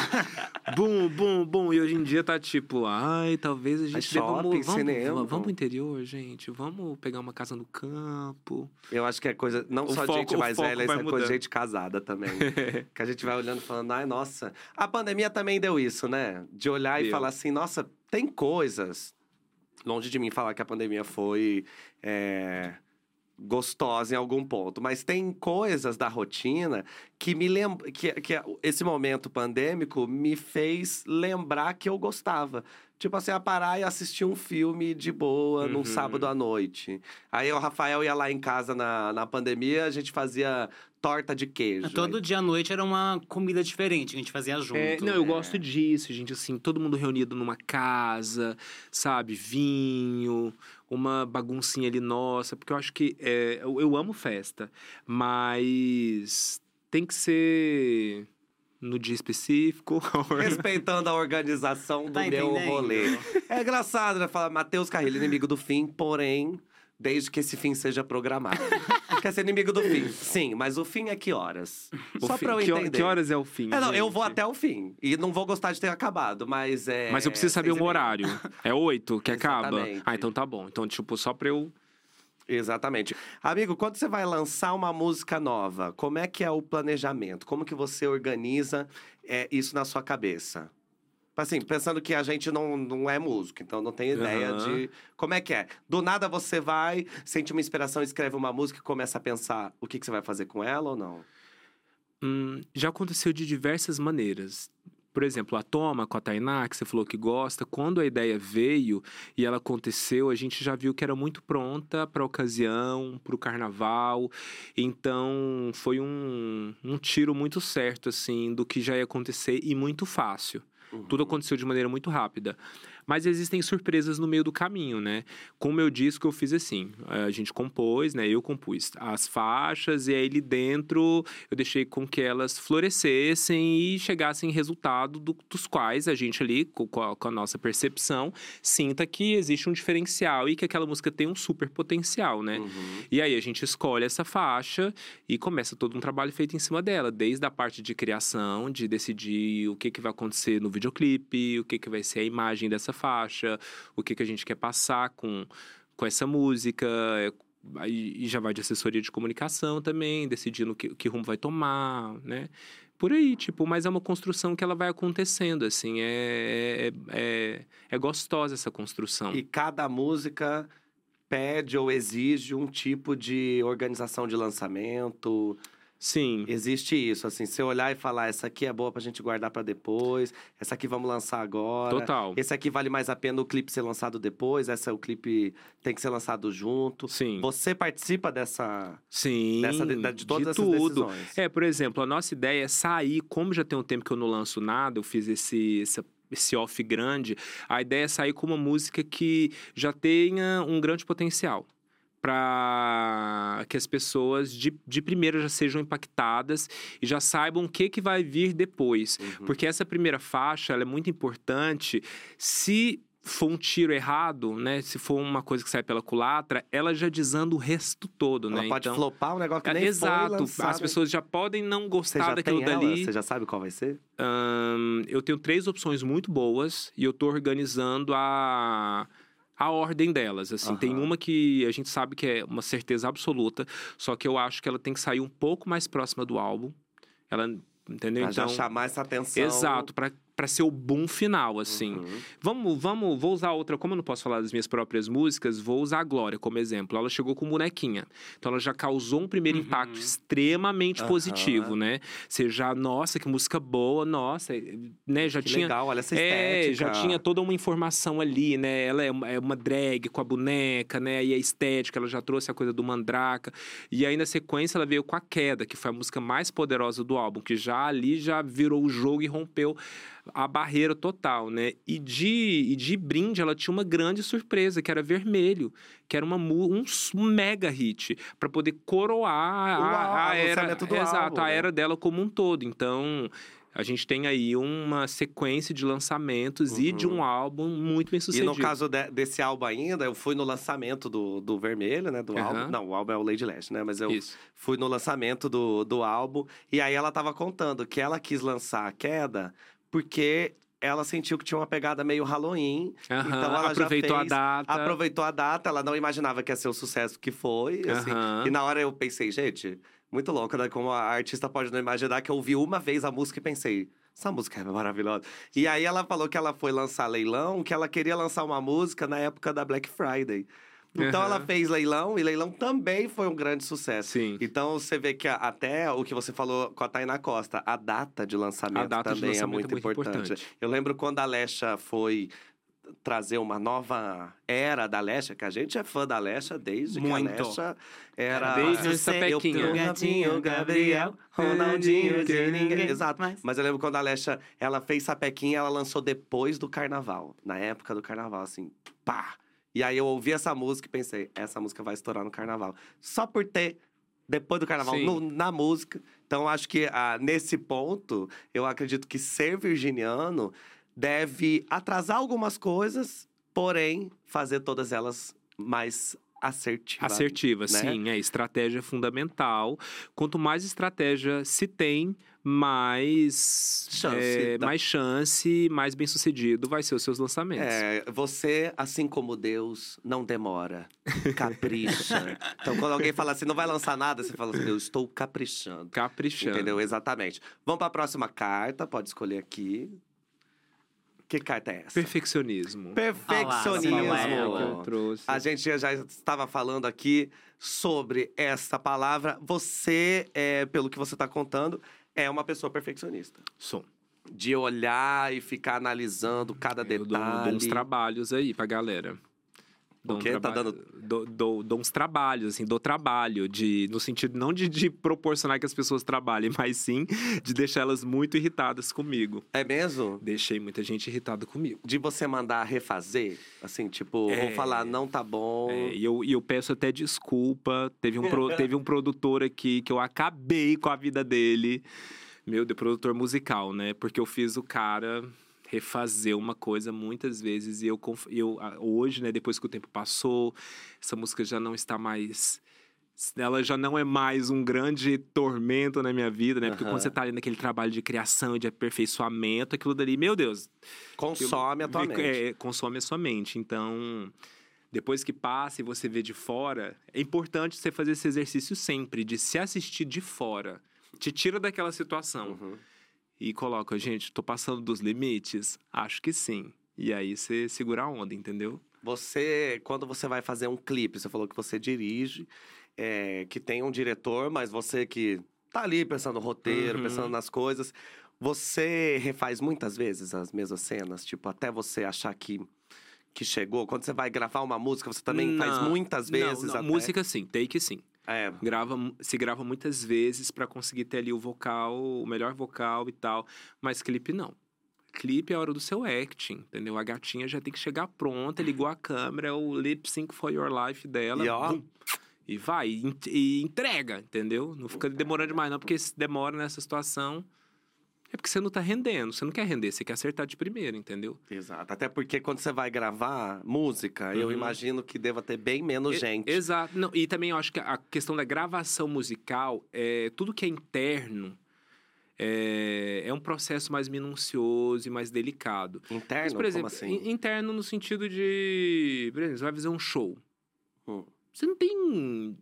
C: bum, bum, bum. E hoje em dia tá tipo, ai, talvez a gente deva
A: shopping,
C: vamos,
A: cinema.
C: Vamos, vamos pro interior, gente. Vamos pegar uma casa no campo.
A: Eu acho que é coisa. Não
C: O
A: só de
C: foco-
A: gente mais velha, isso é coisa de gente casada também. que a gente vai olhando e falando, ai, nossa. A pandemia também deu isso, né? De olhar e falar assim, nossa, tem coisas. Longe de mim falar que a pandemia foi. é, gostosa em algum ponto, mas tem coisas da rotina que me lembra que, que esse momento pandêmico me fez lembrar que eu gostava. Tipo assim, a parar e assistir um filme de boa num
C: Uhum.
A: sábado à noite. Aí o Rafael ia lá em casa na, na pandemia, a gente fazia torta de queijo.
B: Todo dia à noite era uma comida diferente que a gente fazia junto.
C: É, não, eu gosto disso, gente, assim, todo mundo reunido numa casa, sabe, vinho, uma baguncinha ali nossa, porque eu acho que é, eu, eu amo festa, mas tem que ser no dia específico.
A: Respeitando a organização do
B: Tá
A: meu rolê. É engraçado, né? Falar Matheus Carrilho, inimigo do fim, porém, desde que esse fim seja programado. Quer ser inimigo do fim? Sim, mas o fim é que horas?
C: O
A: Só
C: fim-
A: pra eu entender.
C: que horas é o fim?
A: É, não, eu vou até o fim. E não vou gostar de ter acabado, mas é.
C: Mas eu preciso saber um horário. É oito que acaba? Ah, então tá bom. Então, tipo, só pra eu.
A: Exatamente. Amigo, quando você vai lançar uma música nova, como é que é o planejamento? Como que você organiza é, isso na sua cabeça? Assim, pensando que a gente não, não é músico, então não tem ideia
C: Aham.
A: de como é que é. Do nada você vai, sente uma inspiração, escreve uma música e começa a pensar o que, que você vai fazer com ela ou não?
C: Hum, já aconteceu de diversas maneiras. Por exemplo, a Toma com a Tainá, que você falou que gosta, quando a ideia veio e ela aconteceu, a gente já viu que era muito pronta para a ocasião, para o carnaval. Então, foi um, um tiro muito certo, assim, do que já ia acontecer e muito fácil. Tudo aconteceu de maneira muito rápida. Mas existem surpresas no meio do caminho, né? Com o meu disco eu fiz assim, a gente compôs, né? Eu compus as faixas e aí ali dentro eu deixei com que elas florescessem e chegassem resultado do, dos quais a gente ali, com a, com a nossa percepção, sinta que existe um diferencial e que aquela música tem um super potencial, né?
A: Uhum.
C: E aí a gente escolhe essa faixa e começa todo um trabalho feito em cima dela, desde a parte de criação, de decidir o que, que vai acontecer no videoclipe, o que, que vai ser a imagem dessa faixa, o que, que a gente quer passar com, com essa música. é, Aí já vai de assessoria de comunicação também, decidindo que, que rumo vai tomar, né? Por aí, tipo, mas é uma construção que ela vai acontecendo, assim, é, é, é, é gostosa essa construção.
A: E cada música pede ou exige um tipo de organização de lançamento.
C: Sim,
A: Existe isso, assim, você olhar e falar, essa aqui é boa pra gente guardar pra depois, essa aqui vamos lançar agora.
C: total.
A: Esse aqui vale mais a pena o clipe ser lançado depois, essa o clipe tem que ser lançado junto.
C: Sim,
A: Você participa dessa,
C: sim,
A: dessa de, de todas essas
C: tudo.
A: decisões.
C: É, por exemplo, a nossa ideia é sair, como já tem um tempo que eu não lanço nada, eu fiz esse, essa- esse off grande, a ideia é sair com uma música que já tenha um grande potencial. Para que as pessoas de, de primeira já sejam impactadas e já saibam o que, que vai vir depois.
A: Uhum.
C: Porque essa primeira faixa ela é muito importante. Se for um tiro errado, né? Se for uma coisa que sai pela culatra, ela já desanda o resto todo,
A: Ela
C: né?
A: pode
C: então,
A: flopar um negócio que nem
C: exato.
A: lançado.
C: As pessoas já podem não gostar daquilo dali.
A: Você já sabe qual vai ser?
C: Eu tenho três opções muito boas e eu tô organizando a, a ordem delas. Assim, tem
A: Aham.
C: uma que a gente sabe que é uma certeza absoluta, só que eu acho que ela tem que sair um pouco mais próxima do álbum. Ela, entendeu?
A: Pra
C: então,
A: já chamar essa atenção.
C: exato, pra para ser o boom final, assim.
A: Uhum.
C: Vamos, vamos, vou usar outra, como eu não posso falar das minhas próprias músicas, vou usar a Glória como exemplo. Ela chegou com bonequinha. Então ela já causou um primeiro
B: Uhum.
C: impacto extremamente
A: Aham.
C: positivo, né? Você já, nossa, que música boa, nossa, né? Já
A: Que
C: tinha.
A: legal, olha essa
C: É,
A: estética.
C: já tinha toda uma informação ali, né? Ela é uma, é uma drag com a boneca, né? E a estética, ela já trouxe a coisa do mandraka. E aí, na sequência, ela veio com a queda, que foi a música mais poderosa do álbum, que já ali já virou o jogo e rompeu a barreira total, né? E de, e de brinde, ela tinha uma grande surpresa, que era vermelho, que era uma, um, mega hit, para poder coroar
A: O
C: a, a era, exato,
A: álbum,
C: a
A: né?
C: era dela como um todo. Então, a gente tem aí uma sequência de lançamentos e de
A: Uhum.
C: um álbum muito bem
A: E
C: sucedido.
A: no caso de- desse álbum ainda, eu fui no lançamento do, do Vermelho, né? Do
C: Aham.
A: álbum. Não, o álbum é o Lady Lash, né? Mas eu
C: Isso.
A: fui no lançamento do, do álbum. E aí ela tava contando que ela quis lançar a queda porque ela sentiu que tinha uma pegada meio Halloween.
C: Aham,
A: Então ela já
C: aproveitou
A: fez-
C: a data.
A: Aproveitou a data, ela não imaginava que ia ser o sucesso que foi. assim.
C: Aham.
A: E na hora eu pensei, gente, muito louco, né? Como a artista pode não imaginar que eu ouvi uma vez a música e pensei. Essa música é maravilhosa. E aí ela falou que ela foi lançar leilão, que ela queria lançar uma música na época da Black Friday. Então ela
C: Aham.
A: fez leilão e leilão também foi um grande sucesso.
C: Sim.
A: Então você vê que a- até o que você falou com a Tainá Costa, a data de lançamento
C: data de
A: também é
C: lançamento
A: muito,
C: é muito
A: importante.
C: importante.
A: Eu lembro quando a Alexa foi trazer uma nova era da Alexa, que a gente é fã da Alexa desde
B: Muito.
A: que a Alexa era...
C: Desde o
A: eu
C: Sapequinha.
A: tenho o gatinho, Gabriel, Ronaldinho de ninguém. Exato.
B: Mas-
A: Mas eu lembro quando a Alexa, ela fez Sapequinha, ela lançou depois do Carnaval. Na época do Carnaval, assim, pá! E aí eu ouvi essa música e pensei, essa música vai estourar no Carnaval. Só por ter, depois do Carnaval, no- na música. Então, acho que ah, nesse ponto, eu acredito que ser virginiano deve atrasar algumas coisas, porém, fazer todas elas mais assertivas.
C: Assertiva,
A: né?
C: sim, é estratégia fundamental. Quanto mais estratégia se tem, mais
A: Chance
C: é,
A: da-
C: mais chance, mais bem sucedido vai ser os seus lançamentos.
A: É, você, assim como Deus, não demora. Capricha. então, quando alguém fala assim, não vai lançar nada, você fala assim, eu estou caprichando.
C: Caprichando.
A: Entendeu? Exatamente. Vamos para a próxima carta, pode escolher aqui. Que carta é essa?
C: Perfeccionismo.
A: Perfeccionismo.
B: Olá,
C: Que eu trouxe.
A: A gente já- já estava falando aqui sobre essa palavra. Você, é, pelo que você está contando, é uma pessoa perfeccionista.
C: Som.
A: De olhar e ficar analisando cada
C: Eu dou, dou
A: detalhe.
C: uns trabalhos aí pra galera. Dou um
A: quê? Tá dando-
C: Dou, dou- dou uns trabalhos, assim, dou trabalho, de, no sentido não de, de proporcionar que as pessoas trabalhem, mas sim de deixar elas muito irritadas comigo.
A: É mesmo?
C: Deixei muita gente irritada comigo.
A: De você mandar refazer? Assim, tipo,
C: É.
A: ou falar, não tá bom.
C: É, e, eu, e eu peço até desculpa. Teve um, pro- teve um produtor aqui que eu acabei com a vida dele. Meu Deus, produtor musical, né? Porque eu fiz o cara refazer uma coisa muitas vezes e eu, eu hoje, né, depois que o tempo passou, essa música já não está mais ela já não é mais um grande tormento na minha vida, né? Porque
A: Aham.
C: quando você tá ali naquele trabalho de criação, de aperfeiçoamento, aquilo dali, meu Deus,
A: Consome a tua mente.
C: É, consome a sua mente. Então, depois que passa e você vê de fora, é importante você fazer esse exercício sempre, de se assistir de fora. Te tira daquela situação
A: Uhum.
C: E coloca, gente, tô passando dos limites? Acho que sim. E aí você segura a onda, entendeu?
A: Você, quando você vai fazer um clipe, você falou que você dirige, é, que tem um diretor, mas você que tá ali pensando no roteiro,
C: Uhum.
A: pensando nas coisas, você refaz muitas vezes as mesmas cenas, tipo, até você achar que, que chegou. Quando você vai gravar uma música, você também faz
C: Não,
A: muitas
C: não,
A: vezes
C: não,
A: até.
C: Música sim, take sim.
A: É,
C: Grava, se grava muitas vezes pra conseguir ter ali o vocal, o melhor vocal e tal. Mas clipe não. Clipe é a hora do seu acting, entendeu? A gatinha já tem que chegar pronta, ligou a câmera, é o lip sync for your life dela.
A: E ó.
C: bum, e vai, e e entrega, entendeu? Não fica demorando demais, não, porque se demora nessa situação. É porque você não tá rendendo, você não quer render, você quer acertar de primeira, entendeu?
A: exato. Até porque quando você vai gravar música, eu
C: Uhum.
A: imagino que deva ter bem menos
C: E-
A: gente.
C: Exato. Não, e também eu acho que a questão da gravação musical, é, tudo que é interno, é, é um processo mais minucioso e mais delicado.
A: Interno,
C: Mas, por exemplo,
A: como assim?
C: in- interno no sentido de. Por exemplo, você vai fazer um show.
A: Hum.
C: Você não tem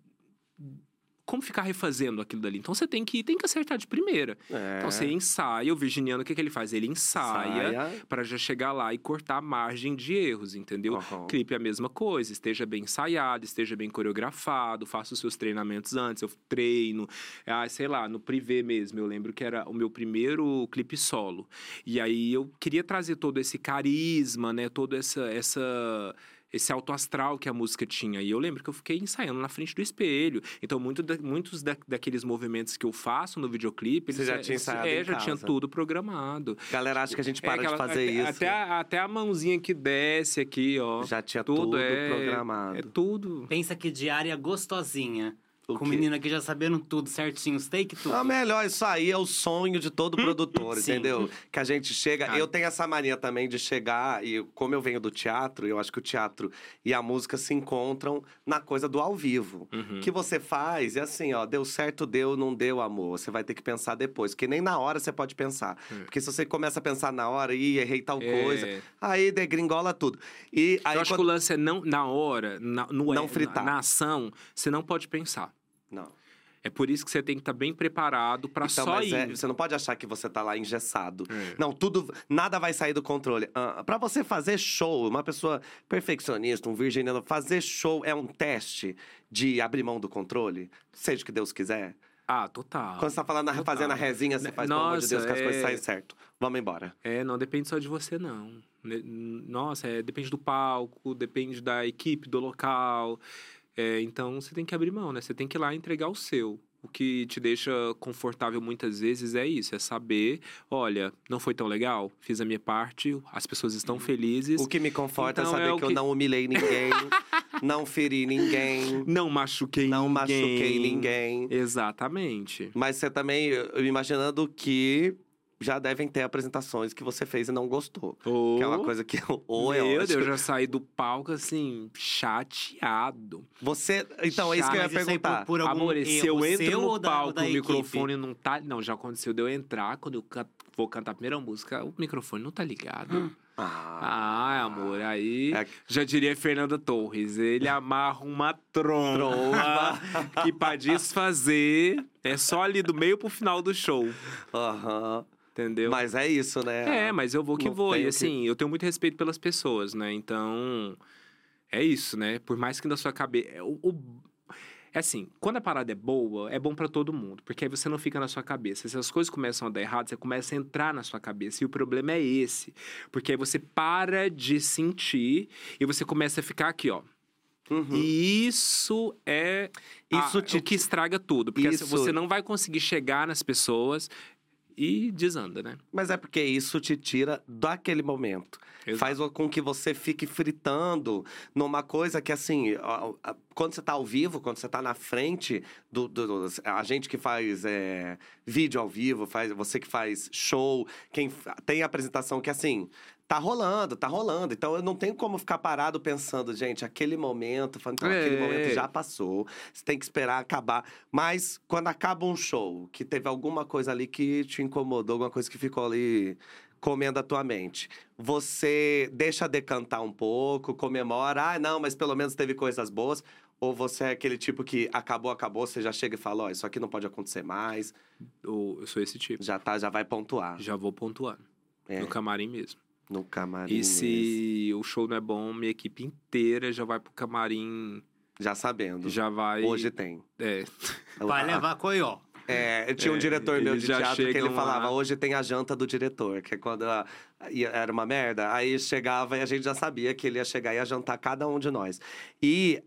C: como ficar refazendo aquilo dali. Então você tem que, tem que acertar de primeira.
A: É.
C: Então você ensaia, o virginiano, o que, que ele faz? Ele ensaia
A: Saia.
C: para já chegar lá e cortar a margem de erros, entendeu?
A: Aham.
C: Clipe é a mesma coisa, esteja bem ensaiado, esteja bem coreografado, faça os seus treinamentos antes, eu treino, ah, sei lá, no privê mesmo, eu lembro que era o meu primeiro clipe solo. E aí eu queria trazer todo esse carisma, né, todo essa essa esse alto astral que a música tinha. E eu lembro que eu fiquei ensaiando na frente do espelho. Então, muito da- muitos da- daqueles movimentos que eu faço no videoclipe...
A: Você
C: eles-
A: já tinha ensaiado
C: É,
A: em
C: já tinha
A: casa.
C: tudo programado.
A: Galera acha que a gente
C: É
A: para de
C: aquela-
A: fazer
C: até,
A: isso.
C: Até a, até a mãozinha que desce aqui, ó.
A: Já tinha tudo,
C: é,
A: programado.
C: É tudo.
B: Pensa que diária gostosinha.
A: O
B: com o
A: quê?
B: menino aqui já sabendo tudo certinho, os take tudo.
A: Ah, melhor, isso aí é o sonho de todo produtor,
B: Sim.
A: entendeu? Que a gente chega.
C: Cara.
A: Eu tenho essa mania também de chegar, e como eu venho do teatro, eu acho que o teatro e a música se encontram na coisa do ao vivo.
C: Uhum.
A: Que você faz, e assim, ó, deu certo, deu, não deu, amor. Você vai ter que pensar depois, porque nem na hora você pode pensar. Porque se você começa a pensar na hora, ih, errei tal
C: É.
A: coisa, aí degringola tudo. E aí
C: Eu acho
A: quando...
C: que o lance é não, na hora, na, no,
A: Não
C: na-
A: fritar.
C: Na, ação, você não pode pensar.
A: Não.
C: É por isso que você tem que estar bem preparado pra
A: Então,
C: só
A: mas
C: ir.
A: é, você não pode achar que você tá lá engessado.
C: É.
A: Não, tudo, nada vai sair do controle. Ah, para você fazer show, uma pessoa perfeccionista, um virginiano, fazer show é um teste de abrir mão do controle, seja o que Deus quiser.
C: Ah, total.
A: Quando você tá falando,
C: Total.
A: fazendo a rezinha, você faz, pelo amor de
C: Nossa,
A: Deus, que as coisas
C: é-
A: saem certo. Vamos embora.
C: É, não depende só de você, não. Nossa, é, depende do palco, depende da equipe, do local. É, então, você tem que abrir mão, né? Você tem que ir lá entregar o seu. O que te deixa confortável muitas vezes é isso, é saber, olha, não foi tão legal, fiz a minha parte, as pessoas estão felizes.
A: O que me conforta
C: Então,
A: é saber
C: é o
A: que eu
C: que-
A: não humilhei ninguém, não feri ninguém,
C: Não machuquei
A: não
C: ninguém.
A: machuquei ninguém.
C: Exatamente.
A: Mas você também, imaginando que já devem ter apresentações que você fez e não gostou.
C: Ou,
A: Que é uma coisa que ou é
C: Meu. Deus, eu já saí do palco assim, chateado.
A: Você, então é isso que eu ia
B: aí
A: perguntar.
B: por- por algum
C: Amor, se eu
B: erro
C: entro
B: seu
C: no
B: da-
C: palco
B: da
C: o microfone não tá. Não, já aconteceu de eu entrar, quando eu can- vou cantar a primeira música, o microfone não tá ligado.
A: Ah,
C: Ah, amor, aí
A: É-
C: já diria Fernanda Torres, ele amarra uma tromba que pra desfazer é só ali do meio pro final do show,
A: aham.
C: Entendeu?
A: Mas é isso, né?
C: É, mas eu vou que
A: Não
C: vou. E
A: que-
C: assim, eu tenho muito respeito pelas pessoas, né? Então, é isso, né? Por mais que na sua cabeça. O, o- É assim, quando a parada é boa, é bom pra todo mundo, porque aí você não fica na sua cabeça. Se as coisas começam a dar errado, você começa a entrar na sua cabeça. E o problema é esse, porque aí você para de sentir e você começa a ficar aqui, ó.
A: Uhum.
C: E isso é
A: Isso
C: a-
A: te-
C: o que estraga tudo. Porque assim,
A: Isso-
C: você não vai conseguir chegar nas pessoas e desanda, né?
A: Mas é porque isso te tira daquele momento.
C: Exato.
A: Faz com que você fique fritando numa coisa que, assim, quando você tá ao vivo, quando você tá na frente do. do- a gente que faz é, vídeo ao vivo, faz, você que faz show, quem tem apresentação que, assim. Tá rolando, tá rolando. Então eu não tenho como ficar parado pensando, gente, aquele momento, falando, então, aquele
C: É.
A: momento já passou. Você tem que esperar acabar. Mas quando acaba um show, que teve alguma coisa ali que te incomodou, alguma coisa que ficou ali comendo a tua mente. Você deixa decantar um pouco, comemora, ah, não, mas pelo menos teve coisas boas. Ou você é aquele tipo que acabou, acabou, você já chega e fala, ó, isso aqui não pode acontecer mais.
C: Eu, eu sou esse tipo.
A: Já tá, já vai pontuar.
C: Já vou pontuando.
A: É,
C: No camarim mesmo.
A: No camarim.
C: E
A: mesmo.
C: se o show não é bom, minha equipe inteira já vai pro camarim,
A: Já sabendo.
C: já vai.
A: Hoje tem.
C: É.
B: Vai levar coió.
A: É, eu tinha um
C: É,
A: diretor meu de teatro que ele falava,
C: lá.
A: hoje tem a janta do diretor, que é quando a- era uma merda. Aí chegava e a gente já sabia que ele ia chegar e ia jantar cada um de nós. E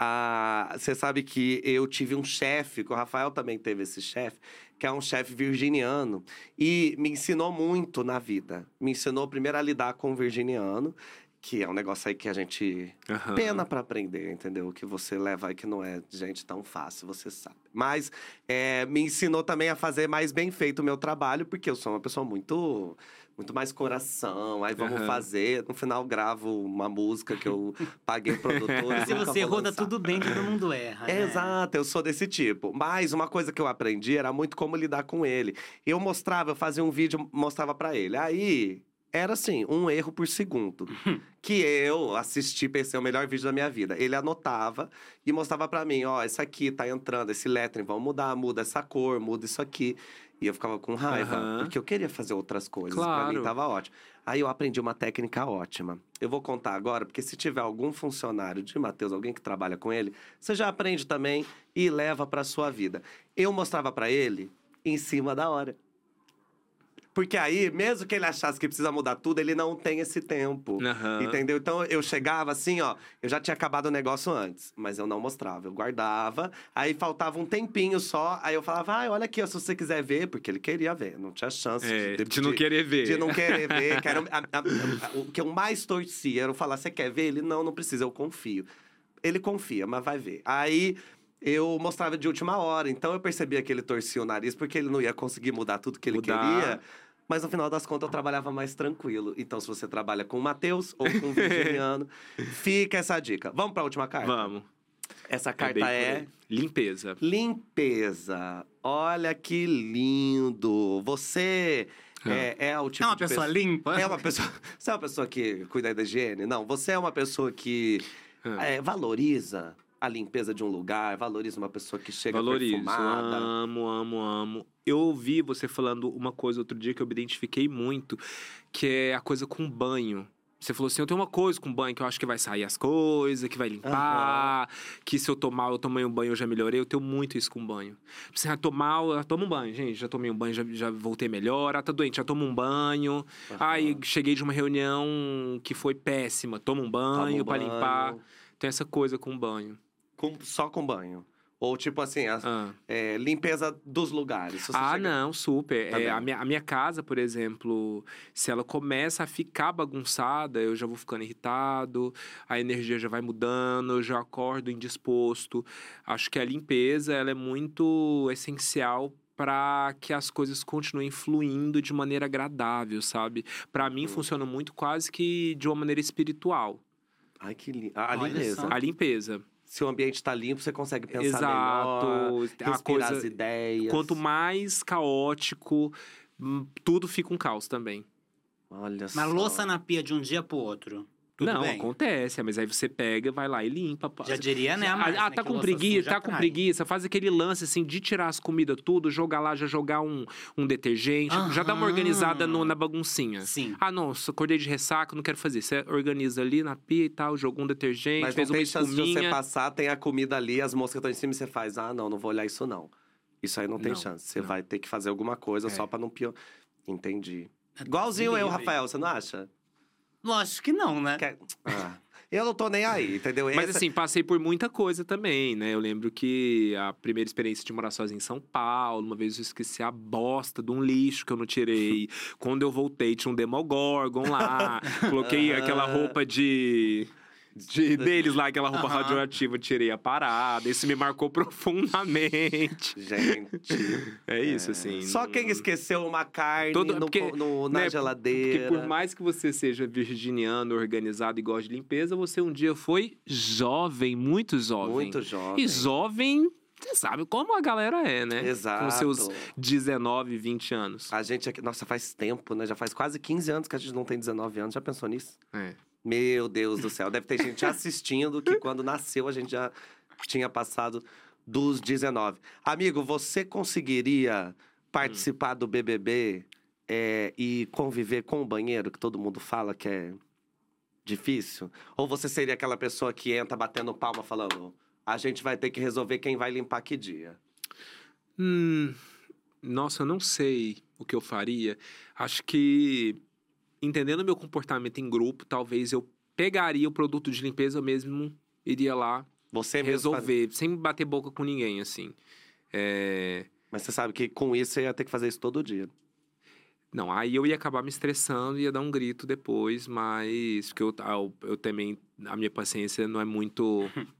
A: você sabe que eu tive um chefe, que o Rafael também teve esse chefe, que é um chefe virginiano. E me ensinou muito na vida. Me ensinou primeiro a lidar com o virginiano, que é um negócio aí que a gente
C: Aham.
A: pena pra aprender, entendeu? Que você leva aí que não é, gente, tão fácil, você sabe. Mas é, me ensinou também a fazer mais bem feito o meu trabalho, porque eu sou uma pessoa muito muito mais coração. Aí vamos
C: Aham.
A: fazer, no final gravo uma música que eu paguei o produtor.
B: Se você errou, tá tudo bem, todo mundo erra.
A: É,
B: né?
A: exato, eu sou desse tipo. Mas uma coisa que eu aprendi era muito como lidar com ele. Eu mostrava, eu fazia um vídeo, mostrava pra ele. Aí era assim, um erro por segundo. que eu assisti, pensei, o melhor vídeo da minha vida. Ele anotava e mostrava pra mim, ó, isso aqui tá entrando, esse lettering, vamos mudar, muda essa cor, muda isso aqui. E eu ficava com raiva,
C: Aham.
A: porque eu queria fazer outras coisas. Pra mim
C: Claro.
A: tava ótimo. Aí eu aprendi uma técnica ótima. Eu vou contar agora, porque se tiver algum funcionário de Matheus, alguém que trabalha com ele, você já aprende também e leva pra sua vida. Eu mostrava pra ele em cima da hora. Porque aí, mesmo que ele achasse que precisa mudar tudo, ele não tem esse tempo.
C: Aham.
A: Entendeu? Então eu chegava assim, ó, eu já tinha acabado o negócio antes, mas eu não mostrava, eu guardava. Aí faltava um tempinho só, aí eu falava, ah, olha aqui, ó, se você quiser ver, porque ele queria ver, não tinha chance
C: É, de não querer ver.
A: de não querer ver. Que era, a- a- a- o que eu mais torcia era eu falar: você quer ver? Ele, não, não precisa, eu confio. Ele confia, mas vai ver. Aí eu mostrava de última hora, então eu percebia que ele torcia o nariz porque ele não ia conseguir mudar tudo que ele
C: Mudar.
A: queria. Mas no final das contas eu trabalhava mais tranquilo. Então, se você trabalha com o Matheus ou com o Virginiano, fica essa dica. Vamos para a última carta?
C: Vamos.
A: Essa
C: bem
A: carta
C: por
A: é.
C: Limpeza.
A: limpeza. Olha que lindo. Você
C: Ah.
A: é, é o tipo
B: É uma pessoa limpa?
A: é uma pessoa. Você é uma pessoa que cuida da higiene? Não, você é uma pessoa que
C: Ah.
A: é, valoriza a limpeza de um lugar, valoriza uma pessoa que chega
C: Valorizo.
A: perfumada.
C: Amo, amo, amo. Eu ouvi você falando uma coisa outro dia que eu me identifiquei muito, que é a coisa com banho. Você falou assim, eu tenho uma coisa com banho que eu acho que vai sair as coisas, que vai limpar, que se eu tomar, eu tomei um banho, eu já melhorei. Eu tenho muito isso com banho. Você ah, tomar, eu tomo um banho, gente. Já tomei um banho, já, já voltei melhor. Ah, tá doente, já tomo um banho. Aí cheguei de uma reunião que foi péssima. Toma um banho
A: um
C: pra limpar.
A: banho.
C: Tem essa coisa com banho.
A: Com- só com banho. Ou tipo assim, a,
C: Ah.
A: é, limpeza dos lugares.
C: Ah,
A: chega-
C: não, super.
A: Tá
C: É, a, minha, a minha casa, por exemplo, se ela começa a ficar bagunçada, eu já vou ficando irritado, a energia já vai mudando, eu já acordo indisposto. Acho que a limpeza ela é muito essencial para que as coisas continuem fluindo de maneira agradável, sabe? Para mim
A: Hum.
C: funciona muito quase que de uma maneira espiritual.
A: Ai, que lindo. A, a limpeza.
B: só.
C: A limpeza.
A: Se o ambiente tá limpo, você consegue pensar
C: Exato.
A: melhor,
C: A
A: respirar
C: coisa
A: as ideias.
C: Quanto mais caótico, hum, tudo fica um caos também.
A: Olha só.
B: Mas louça na pia de um dia pro outro. Tudo
C: não,
B: bem?
C: acontece, mas aí você pega, vai lá e limpa.
B: Já diria, né,
C: Ah, ah,
B: né,
C: tá com preguiça, tá com preguiça, faz aquele lance assim de tirar as comidas tudo, jogar lá, já jogar um, um detergente, já dá uma organizada no- na baguncinha.
B: Sim.
C: Ah, não, só acordei de ressaca, não quero fazer. Você organiza ali na pia e tal, jogou um detergente,
A: Mas não
C: fez uma
A: tem chance de você
C: espuminha.
A: passar, tem a comida ali, as moscas estão em cima e você faz, ah, não, não vou olhar isso não. Isso aí não tem
C: Não,
A: chance. Você
C: não.
A: vai ter que fazer alguma coisa
C: É.
A: só pra não pior. Entendi.
B: É
A: Igualzinho eu. Rafael, você não acha?
B: Lógico que não, né?
A: Quer- Ah, Eu não tô nem aí, entendeu?
C: Mas
A: Essa-
C: assim, passei por muita coisa também, né? Eu lembro que a primeira experiência de morar sozinho em São Paulo, uma vez eu esqueci a bosta de um lixo que eu não tirei. Quando eu voltei, tinha um Demogorgon lá. Coloquei aquela roupa de. De- deles lá, aquela roupa radioativa, tirei a parada. Isso me marcou profundamente.
A: Gente.
C: É isso, assim.
A: Só
C: não-
A: quem esqueceu uma carne
C: Todo-
A: no,
C: porque,
A: no- na
C: né,
A: geladeira.
C: Porque por mais que você seja virginiano, organizado e goste de limpeza, você um dia foi jovem, muito jovem.
A: Muito jovem.
C: E jovem, você sabe como a galera é, né?
A: Exato.
C: Com seus 19, 20 anos.
A: A gente aqui, nossa, faz tempo, né? Já faz quase 15 anos que a gente não tem 19 anos. Já pensou nisso?
C: É.
A: Meu Deus do céu. Deve ter gente assistindo que quando nasceu a gente já tinha passado dos 19. Amigo, você conseguiria participar do BBB é, e conviver com o banheiro, que todo mundo fala que é difícil? Ou você seria aquela pessoa que entra batendo palma falando: a gente vai ter que resolver quem vai limpar que dia?
C: Hum, nossa, eu não sei o que eu faria. Acho que, entendendo meu comportamento em grupo, talvez eu pegaria o produto de limpeza eu mesmo, iria lá
A: Você faz-
C: resolver, sem bater boca com ninguém, assim. É...
A: Mas você sabe que com isso você ia ter que fazer isso todo dia.
C: Não, aí eu ia acabar me estressando, ia dar um grito depois, mas porque eu, ah, eu, eu também a minha paciência não é muito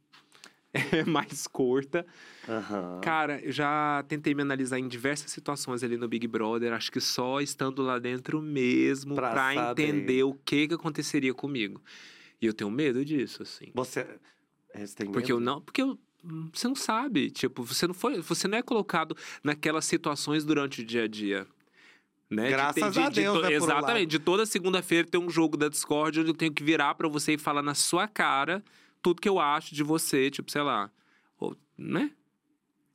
C: é mais curta.
A: Aham.
C: Cara, eu já tentei me analisar em diversas situações ali no Big Brother, acho que só estando lá dentro mesmo
A: Pra
C: pra, entender o que que aconteceria comigo. E eu tenho medo disso, assim.
A: Você. é, Você tem
C: Porque eu
A: medo?
C: não, porque eu, hum, você não sabe, tipo, você não foi, você não é colocado naquelas situações durante o dia a dia. Né? De
A: Graças a
C: de- de
A: Deus,
C: to-
A: né, por um
C: Exatamente.
A: lado.
C: De toda segunda-feira tem um jogo da Discord onde eu tenho que virar pra você e falar na sua cara tudo que eu acho de você, tipo, sei lá. Ou, né?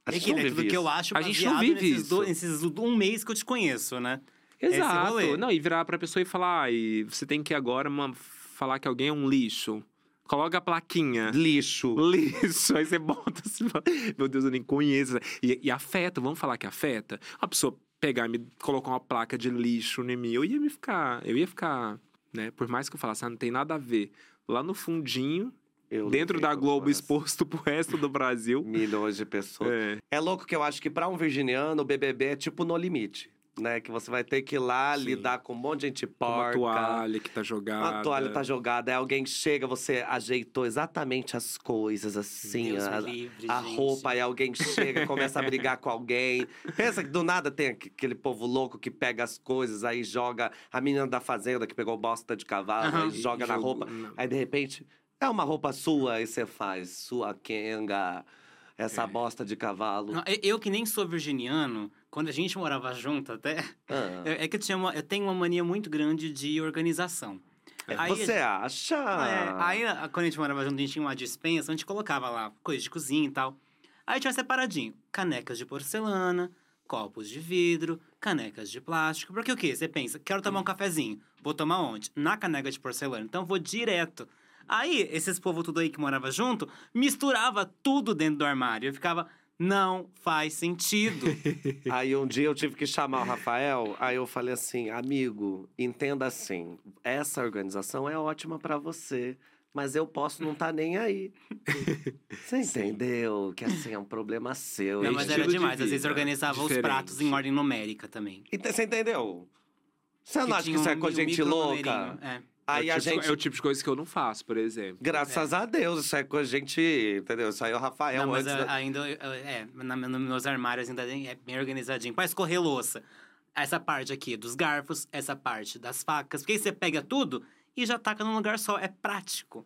A: A
B: É
A: gente
B: que,
A: não
B: né,
A: vive
B: tudo que eu acho
C: A gente não vive
B: nesses, do-
C: isso.
B: nesses um mês que eu te conheço, né?
C: Exato. Não, e virar pra pessoa e falar, ah, e você tem que agora uma, falar que alguém é um lixo. Coloca a plaquinha.
A: Lixo.
C: Lixo, aí você bota assim, fala, meu Deus, eu nem conheço. E, e afeta, vamos falar que afeta. A pessoa pegar e me colocar uma placa de lixo em mim, eu ia me ficar, eu ia ficar, né? Por mais que eu falasse, ah, não tem nada a ver. Lá no fundinho,
A: Eu
C: dentro da Globo, exposto pro resto do Brasil.
A: Milhões de pessoas.
C: É.
A: É louco que eu acho que pra um virginiano, o BBB é tipo no limite. Né? Que você vai ter que ir lá
C: Sim.
A: lidar com um monte de gente
C: Com uma
A: porca.
C: toalha que tá jogada.
A: A toalha tá jogada, aí alguém chega, você ajeitou exatamente as coisas, assim,
B: Deus
A: a,
B: livre,
A: a roupa, aí alguém chega, começa a brigar com alguém. Pensa que do nada tem aqu- aquele povo louco que pega as coisas, aí joga a menina da fazenda que pegou bosta de cavalo, aí joga na roupa.
C: não.
A: Aí de repente, é uma roupa sua, aí você faz sua kenga, essa
C: É.
A: bosta de cavalo.
B: Não, eu- que nem sou virginiano, quando a gente morava junto até,
A: Ah.
B: é é que eu, tinha uma- eu tenho uma mania muito grande de organização. Aí a
A: Você acha?
B: É, aí, quando a gente morava junto, a gente tinha uma dispensa, a gente colocava lá coisas de cozinha e tal. Aí tinha separadinho, canecas de porcelana, copos de vidro, canecas de plástico. Porque o quê? Você pensa, quero tomar um cafezinho. Vou tomar onde? Na caneca de porcelana. Então vou direto. Aí, esses povo tudo aí que morava junto, misturava tudo dentro do armário. Eu ficava, não faz sentido.
A: Aí um dia eu tive que chamar o Rafael, aí eu falei assim, amigo, entenda assim, essa organização é ótima pra você, mas eu posso não estar nem aí. Você entendeu? Que assim é um problema seu.
B: não,
A: hein?
B: mas era
C: de
B: demais. Às vezes
C: vida
B: organizava os pratos em ordem numérica também.
A: Você entendeu? Você não acha que isso é
B: um-
A: coisa de
B: um
A: gente louca?
B: É.
A: Aí
C: é, o
A: a
C: tipo,
A: gente.
C: é o tipo de coisa que eu não faço, por exemplo.
A: Graças a Deus, isso é coisa de gente. Entendeu? Isso aí é o Rafael
B: não, mas
A: antes.
B: a-
A: da-
B: ainda, é, na, nos meus armários ainda é bem organizadinho. Pra escorrer louça. Essa parte aqui dos garfos, essa parte das facas. Porque aí você pega tudo e já taca num lugar só. É prático.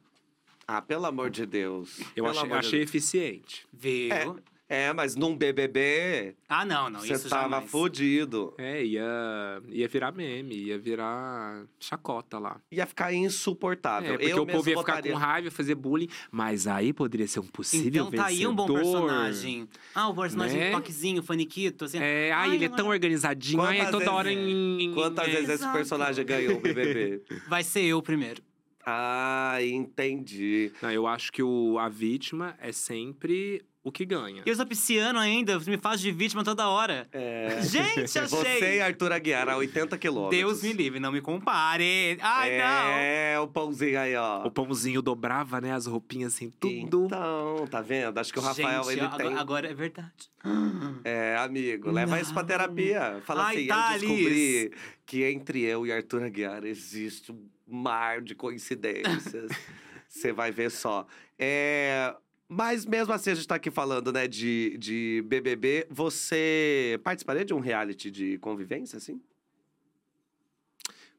A: Ah, pelo amor de Deus.
C: Eu
A: Pelo
C: achei,
A: de
C: achei
A: Deus.
C: eficiente.
B: Viu?
A: É. É, mas num BBB,
B: Ah, não, não.
A: você tava
B: jamais.
A: fudido.
C: É, ia, ia virar meme, ia virar chacota lá.
A: Ia ficar insuportável.
C: É, porque
A: eu
C: o povo ia ficar com raiva, fazer bullying, mas aí poderia ser um possível
B: Então tá aí um bom
C: vencedor.
B: personagem. Ah, o personagem
C: Né?
B: toquezinho, faniquito, assim.
C: É, ai, ele é tão organizadinho, ai, é
A: Quantas
C: toda hora
A: vezes-
C: em...
A: Quantas
C: é.
A: vezes esse
B: Exato.
A: personagem ganhou o BBB?
B: Vai ser eu primeiro.
A: ah, entendi.
C: Não, eu acho que o, a vítima é sempre o que ganha.
B: E eu sou pisciano ainda, me faz de vítima toda hora.
A: É.
B: Gente, achei!
A: Você e Arthur Aguiar a 80 quilômetros.
B: Deus me livre, não me compare. Ai, não!
A: É, o pãozinho aí, ó.
C: O pãozinho dobrava, né? As roupinhas assim, tudo.
A: Então, tá vendo? Acho que o Rafael,
B: Gente,
A: ele
B: agora,
A: tem...
B: agora é verdade.
A: É, amigo, leva isso pra terapia. Fala
B: Ai,
A: assim,
B: Thales.
A: eu descobri que entre eu e Arthur Aguiar existe um mar de coincidências. Você vai ver só. É, Mas mesmo assim, a gente tá aqui falando, né, de, de BBB. Você participaria de um reality de convivência, assim?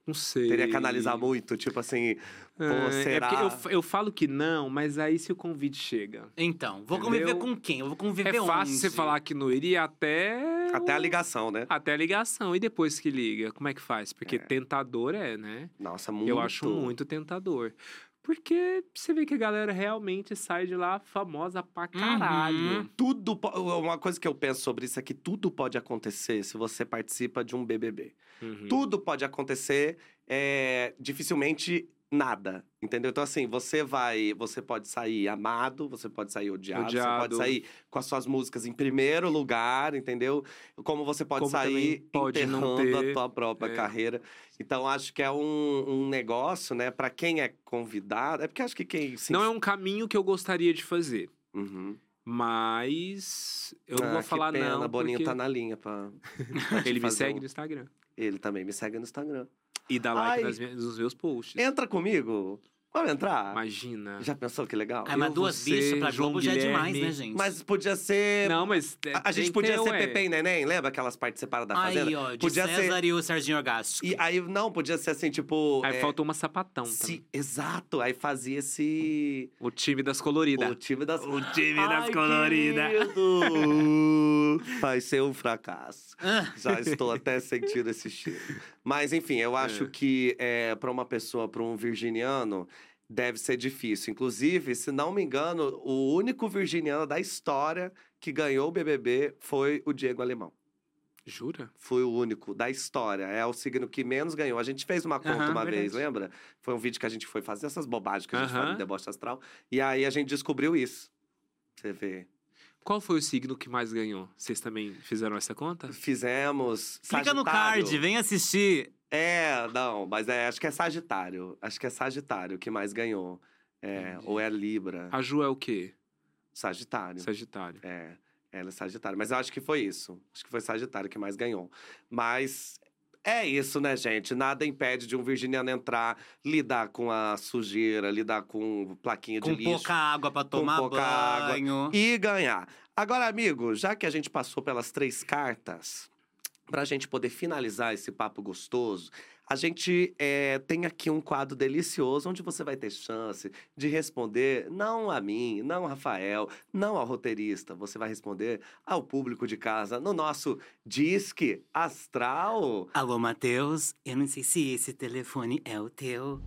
C: Não sei.
A: Teria que analisar muito, tipo assim, pô,
C: Ah, é
A: será?
C: porque eu, eu falo que não, mas aí se o convite chega.
B: Então, vou conviver
C: Entendeu?
B: com quem? Eu vou conviver
C: é fácil
B: onde?
C: você falar que não iria até.
A: Até a ligação, né?
C: Até a ligação. E depois que liga, como é que faz? Porque
A: É.
C: tentador é, né?
A: Nossa, muito.
C: Eu acho muito tentador. Porque você vê que a galera realmente sai de lá famosa pra caralho.
B: Uhum.
A: Tudo, uma coisa que eu penso sobre isso é que tudo pode acontecer se você participa de um BBB.
C: Uhum.
A: Tudo pode acontecer, é, dificilmente nada, entendeu? Então assim, você vai, você pode sair amado, você pode sair odiado, você
C: Odiado.
A: pode sair com as suas músicas em primeiro lugar, entendeu? Como você pode
C: Como
A: sair
C: pode
A: enterrando
C: ter,
A: a tua própria
C: é.
A: carreira. Então acho que é um, um negócio, né, Pra quem é convidado, é porque acho que quem se
C: Não é um caminho que eu gostaria de fazer.
A: Uhum.
C: Mas eu não
A: Ah,
C: vou falar
A: pena,
C: não.
A: Boninho
C: porque
A: tá na linha pra, pra
C: Ele me
A: fazer
C: segue no Instagram.
A: Ele também me segue no Instagram.
C: E dá like
A: Ai.
C: nas minhas- nos meus posts.
A: Entra comigo. Vamos entrar?
C: Imagina.
A: Já pensou que legal?
B: Ai, mas
C: Eu,
B: duas
C: você,
B: bichas pra
C: João
B: Globo já é demais, né, gente?
A: Mas podia ser.
C: Não, mas. é,
A: A, a gente
C: tem
A: podia
C: ter,
A: ser
C: ué.
A: Pepe e Neném, lembra aquelas partes separadas da fazenda?
B: Aí, ó, de
A: podia
B: César
A: ser.
B: e o Serginho Orgástico.
A: E aí, não, podia ser assim, tipo.
C: Aí
A: é,
C: faltou uma sapatão
A: se-
C: também.
A: Exato, aí fazia esse.
C: O time das coloridas.
A: O time das.
C: O time das coloridas.
A: Vai ser um fracasso.
B: Ah,
A: Já estou até sentindo esse cheiro. Mas, enfim, eu acho
C: É.
A: que é, para uma pessoa, para um virginiano, deve ser difícil. Inclusive, se não me engano, o único virginiano da história que ganhou o BBB foi o Diego Alemão.
C: Jura?
A: Foi o único da história. É o signo que menos ganhou. A gente fez uma conta
B: Aham,
A: uma vez,
B: verdade.
A: lembra? Foi um vídeo que a gente foi fazer essas bobagens que a gente faz
C: Aham.
A: no deboche astral. E aí a gente descobriu isso. Você vê.
C: Qual foi o signo que mais ganhou? Vocês também fizeram essa conta?
A: Fizemos.
B: clica no
A: Sagitário.
B: card, vem assistir.
A: É, não, mas é, acho que é Sagitário. Acho que é Sagitário que mais ganhou. É, ou é Libra.
C: A Ju é o quê?
A: Sagitário.
C: Sagitário.
A: É, ela é Sagitário. Mas eu acho que foi isso. Acho que foi Sagitário que mais ganhou. Mas é isso, né, gente? Nada impede de um virginiano entrar, lidar com a sujeira, lidar com plaquinha de
B: Com
A: lixo.
B: pouca água pra tomar
A: pouca água.
B: banho.
A: e ganhar. Agora, amigo, já que a gente passou pelas três cartas, para a gente poder finalizar esse papo gostoso, a gente eh, tem aqui um quadro delicioso onde você vai ter chance de responder não a mim, não ao Rafael, não ao roteirista. Você vai responder ao público de casa no nosso Disque Astral.
B: Alô, Matheus, eu não sei se esse telefone é o teu.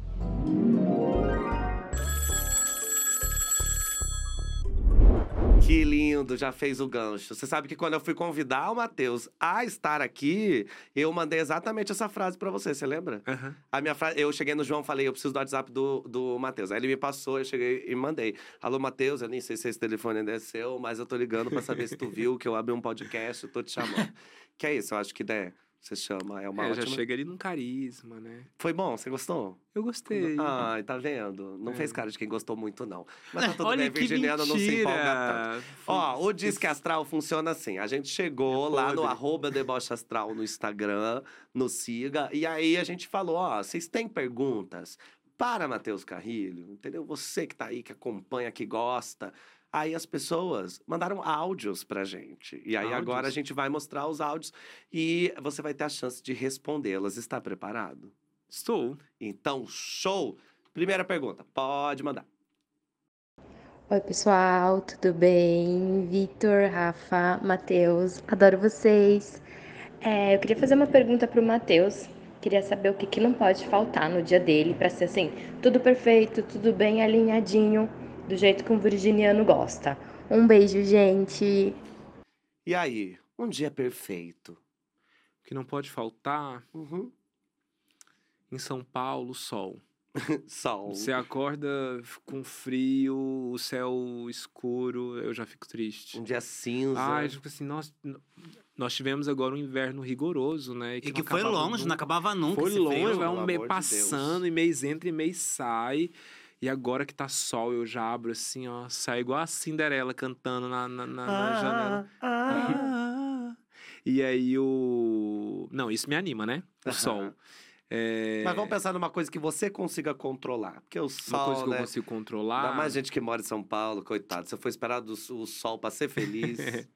A: Que lindo, já fez o gancho. Você sabe que quando eu fui convidar o Matheus a estar aqui, eu mandei exatamente essa frase pra você, você lembra?
C: Aham.
A: A minha frase, eu cheguei no João, falei, eu preciso do WhatsApp do, do Matheus. Aí ele me passou, eu cheguei e mandei. Alô, Matheus, eu nem sei se esse telefone ainda é seu, mas eu tô ligando pra saber se tu viu que eu abri um podcast, eu tô te chamando. que é isso, eu acho que né, você chama, é uma
C: É, já
A: ótima...
C: chega ali num carisma, né?
A: Foi bom, você gostou?
C: Eu gostei.
A: Ai, tá vendo? Não
C: É.
A: fez cara de quem gostou muito, não. Mas tá tudo
C: Olha
A: bem,
C: que
A: virginiano não se empolga tanto. Ó, o Disque Astral funciona assim. A gente chegou
C: É
A: lá no arroba Deboche Astral no Instagram, no Siga, e aí a gente falou, ó, vocês têm perguntas para Matheus Carrilho, entendeu? Você que tá aí, que acompanha, que gosta. Aí as pessoas mandaram áudios pra gente. E aí
C: Áudios?
A: agora a gente vai mostrar os áudios e você vai ter a chance de respondê-las. Está preparado?
C: Estou.
A: Então, show! Primeira pergunta, pode mandar.
D: Oi, pessoal, tudo bem? Vitor, Rafa, Matheus, adoro vocês. É, eu queria fazer uma pergunta pro Matheus. Queria saber o que, que não pode faltar no dia dele para ser assim, tudo perfeito, tudo bem alinhadinho, do jeito que um virginiano gosta. Um beijo, gente.
A: E aí, um dia perfeito.
C: O que não pode faltar
A: Uhum.
C: em São Paulo, sol.
A: Sol.
C: Você acorda com frio, o céu escuro, eu já fico triste.
A: Um dia cinza.
C: Ah, eu fico assim, nós, nós tivemos agora um inverno rigoroso, né?
B: E que
C: não
B: foi
C: acabava
B: longe,
C: nunca.
B: não acabava nunca.
C: Foi
B: esse
C: longe,
B: frio.
A: pelo
C: um mês
A: amor de
C: passando, e mês entra e mês sai. E agora que tá sol, eu já abro assim, ó, sai igual a Cinderela cantando na, na, na- na janela.
A: ah.
C: E aí o. Não, isso me anima, né? O sol. É...
A: Mas vamos pensar numa coisa que você consiga controlar. Porque o
C: Uma
A: sol,
C: coisa que
A: né?
C: eu consigo controlar.
A: Ainda mais gente que mora em São Paulo, coitado. Você foi esperar do, o sol pra ser feliz.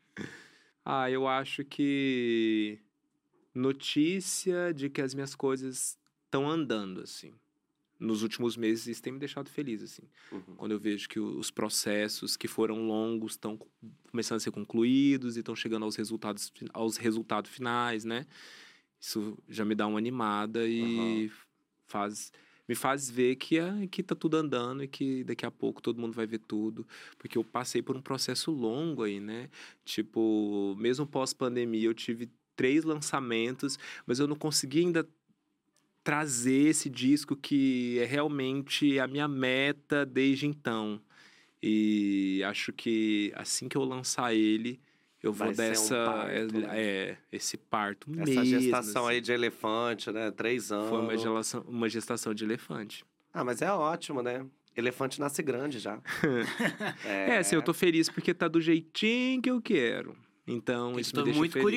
C: Ah, eu acho que notícia de que as minhas coisas estão andando, assim. Nos últimos meses, isso tem me deixado feliz, assim.
A: Uhum.
C: Quando eu vejo que os processos que foram longos estão começando a ser concluídos e estão chegando aos resultados, aos resultados finais, né? Isso já me dá uma animada e faz me faz ver que, ah, que tá tudo andando e que daqui a pouco todo mundo vai ver tudo. Porque eu passei por um processo longo aí, né? Tipo, mesmo pós-pandemia, eu tive três lançamentos, mas eu não consegui ainda trazer esse disco que é realmente a minha meta desde então. E acho que assim que eu lançar ele, eu vou
A: ser um
C: dessa.
A: parto,
C: é,
A: né?
C: é, esse parto
A: Essa
C: mesmo.
A: gestação
C: assim.
A: aí de elefante, né? Três anos.
C: Foi uma gestação, uma gestação de elefante.
A: Ah, mas é ótimo, né? Elefante nasce grande já.
C: É, assim, eu tô feliz porque tá do jeitinho que eu quero. Então, isso me
B: Estou
C: deixa
B: muito
C: feliz.
B: É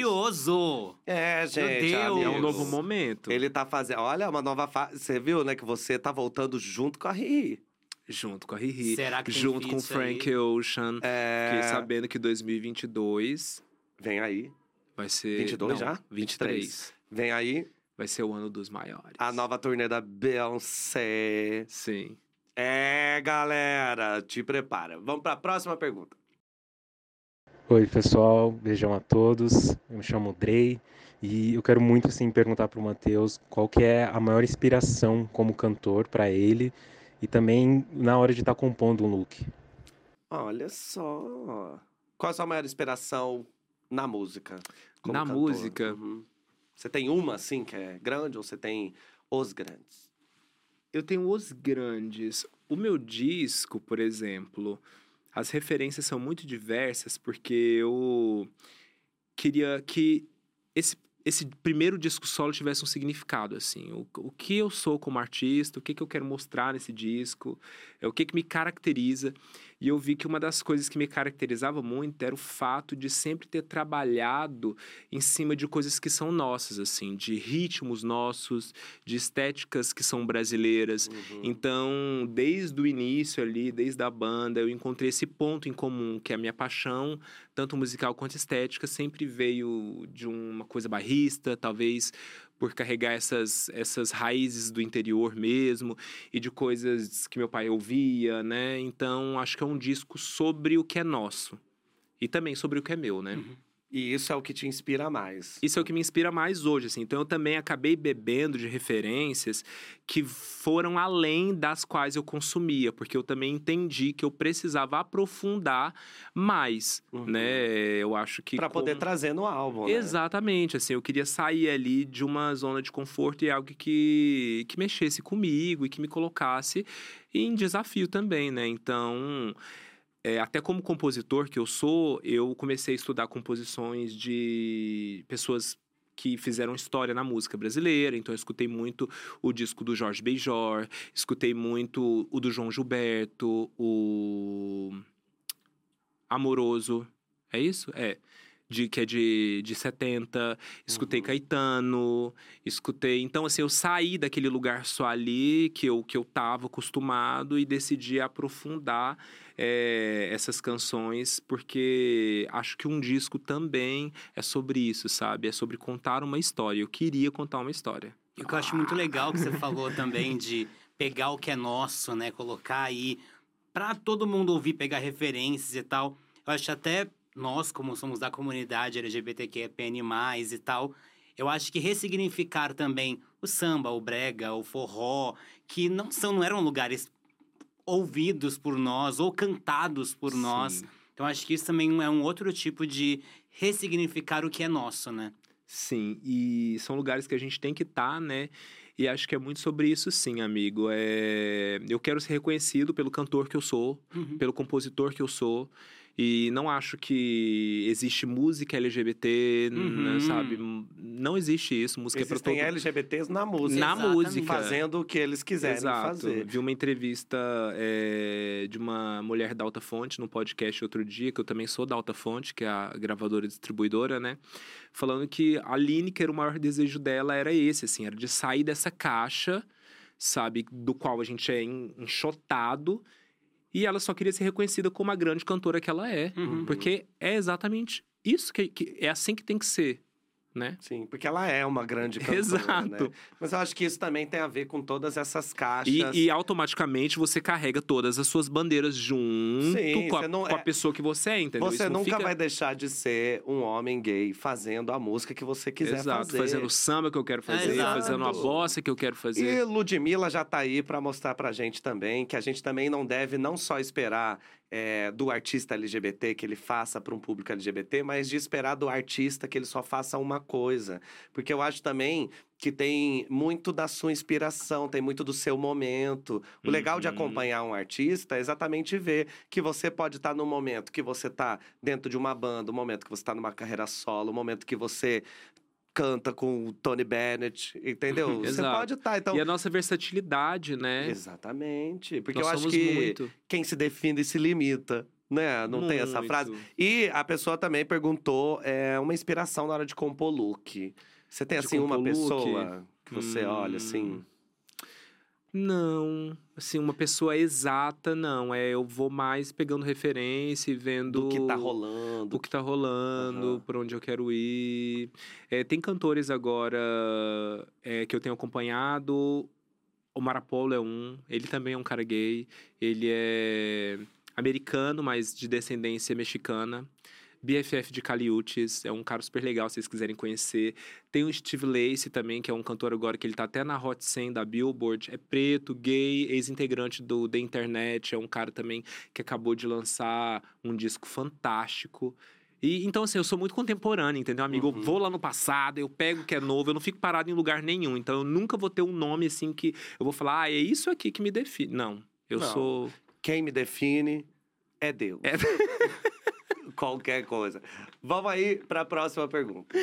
A: É,
B: Meu
A: gente.
B: Deus!
C: É um
A: amigos.
C: novo momento.
A: Ele tá fazendo. Olha, uma nova fase. Você viu, né? Que você tá voltando junto com a Riri.
C: Junto com a Riri.
B: Será que tem
C: junto com Frank
B: aí?
C: Ocean.
A: É.
C: Fiquei sabendo que 2022
A: Vem aí.
C: vai ser.
A: 22
C: não,
A: já?
C: 23.
A: Vem aí
C: Vai ser o ano dos maiores.
A: a nova turnê da Beyoncé.
C: Sim.
A: É, galera, te prepara. Vamos pra próxima pergunta.
E: Oi, pessoal, beijão a todos. Eu me chamo Drey e eu quero muito sim perguntar para o Matheus qual que é a maior inspiração como cantor para ele e também na hora de estar compondo um look.
A: Olha só. Qual a sua maior inspiração na música? como
C: Na
A: cantor?
C: música?
A: Uhum. Você tem uma, assim, que é grande ou você tem os grandes?
C: Eu tenho os grandes. O meu disco, por exemplo, as referências são muito diversas porque eu queria que esse, esse primeiro disco solo tivesse um significado, assim. O, o que eu sou como artista, o que, que eu quero mostrar nesse disco, é o que, que me caracteriza. E eu vi que uma das coisas que me caracterizava muito era o fato de sempre ter trabalhado em cima de coisas que são nossas, assim, de ritmos nossos, de estéticas que são brasileiras.
A: Uhum.
C: Então, desde o início ali, desde a banda, eu encontrei esse ponto em comum, que é a minha paixão, tanto musical quanto estética, sempre veio de uma coisa barrista, talvez por carregar essas, essas raízes do interior mesmo e de coisas que meu pai ouvia, né? Então, acho que é um disco sobre o que é nosso. E também sobre o que é meu, né?
A: E isso é o que te inspira mais.
C: Isso é o que me inspira mais hoje, assim. Então eu também acabei bebendo de referências que foram além das quais eu consumia, porque eu também entendi que eu precisava aprofundar mais,
A: Uhum.
C: né? Eu acho que
A: Pra poder
C: como-
A: trazer no álbum, né?
C: Exatamente, assim, eu queria sair ali de uma zona de conforto e algo que, que mexesse comigo e que me colocasse em desafio também, né? Então, é, até como compositor que eu sou, eu comecei a estudar composições de pessoas que fizeram história na música brasileira, então eu escutei muito o disco do Jorge Benjor, escutei muito o do João Gilberto, o Amoroso, é isso? É. De, que é de, de 70, escutei
A: Uhum.
C: Caetano, escutei. Então, assim, eu saí daquele lugar só ali que eu, que eu tava acostumado e decidi aprofundar é, essas canções, porque acho que um disco também é sobre isso, sabe? É sobre contar uma história. Eu queria contar uma história.
B: E o que eu acho muito legal que você falou também de pegar o que é nosso, né? Colocar aí pra todo mundo ouvir, pegar referências e tal. Eu acho até nós, como somos da comunidade LGBTQIAPN+, e tal, eu acho que ressignificar também o samba, o brega, o forró, que não são, não eram lugares ouvidos por nós ou cantados por nós.
C: Sim.
B: Então acho que isso também é um outro tipo de ressignificar o que é nosso, né?
C: Sim, e são lugares que a gente tem que estar, né? E acho que é muito sobre isso, sim, amigo. É... Eu quero ser reconhecido pelo cantor que eu sou,
B: Uhum.
C: pelo compositor que eu sou. E não acho que existe música LGBT, né,
B: Uhum.
C: sabe? Não existe isso. Música é pra
A: Existem
C: todo...
A: LGBTs na música.
C: Na
B: Exatamente.
C: música.
A: Fazendo o que eles quiserem
C: Exato.
A: fazer.
C: Vi uma entrevista é, de uma mulher da Alta Fonte no podcast outro dia, que eu também sou da Alta Fonte, que é a gravadora e distribuidora, né? Falando que a Lineker, o maior desejo dela era esse, assim, era de sair dessa caixa, sabe, do qual a gente é en- enxotado. E ela só queria ser reconhecida como a grande cantora que ela é.
B: Uhum.
C: Porque é exatamente isso que, que é assim que tem que ser, né?
A: Sim, porque ela é uma grande cantora,
C: Exato.
A: né? Mas eu acho que isso também tem a ver com todas essas caixas.
C: E, e automaticamente você carrega todas as suas bandeiras junto
A: Sim,
C: com, a,
A: não
C: com a
A: é-
C: pessoa que você é, entendeu?
A: Você
C: Isso
A: nunca
C: fica...
A: vai deixar de ser um homem gay fazendo a música que você quiser
C: Exato,
A: fazer.
C: fazendo o samba que eu quero fazer,
B: Exato.
C: fazendo a bossa que eu quero
A: E
C: fazer.
A: Ludmilla já tá aí pra mostrar pra gente também que a gente também não deve não só esperar é, do artista LGBT que ele faça para um público LGBT, mas de esperar do artista que ele só faça uma coisa. Porque eu acho também que tem muito da sua inspiração, tem muito do seu momento. O legal de
C: Uhum.
A: acompanhar um artista é exatamente ver que você pode estar no momento que você está dentro de uma banda, o momento que você está numa carreira solo, o momento que você canta com o Tony Bennett, entendeu? Você pode estar, então...
C: E a nossa versatilidade, né?
A: Exatamente. Porque
C: Nós
A: eu acho que
C: muito.
A: quem se define se limita, né? Não tem essa
C: muito.
A: frase. E a pessoa também perguntou é, uma inspiração na hora de compor look. Você tem,
C: De
A: assim, uma
C: look?
A: pessoa que você olha, assim...
C: Não, assim, uma pessoa exata, não. É, eu vou mais pegando referência e vendo
A: Do que tá rolando.
C: o que tá rolando,
A: Aham.
C: por onde eu quero ir. É, tem cantores agora é, que eu tenho acompanhado. O Marapolo é um. Ele também é um cara gay. Ele é americano, mas de descendência mexicana. BFF de Caliutes, é um cara super legal, se vocês quiserem conhecer. Tem o Steve Lacey também, que é um cantor agora que ele tá até na Hot 100 da Billboard. É preto, gay, ex-integrante do The Internet. É um cara também que acabou de lançar um disco fantástico. E, então, assim, eu sou muito contemporâneo, entendeu, amigo?
A: Uhum.
C: Eu vou lá no passado, eu pego o que é novo, eu não fico parado em lugar nenhum. Então, eu nunca vou ter um nome, assim, que eu vou falar, ah, é isso aqui que me define. Não, eu
A: Não.
C: sou...
A: Quem me define é Deus.
C: É.
A: Qualquer coisa. Vamos aí para a próxima pergunta.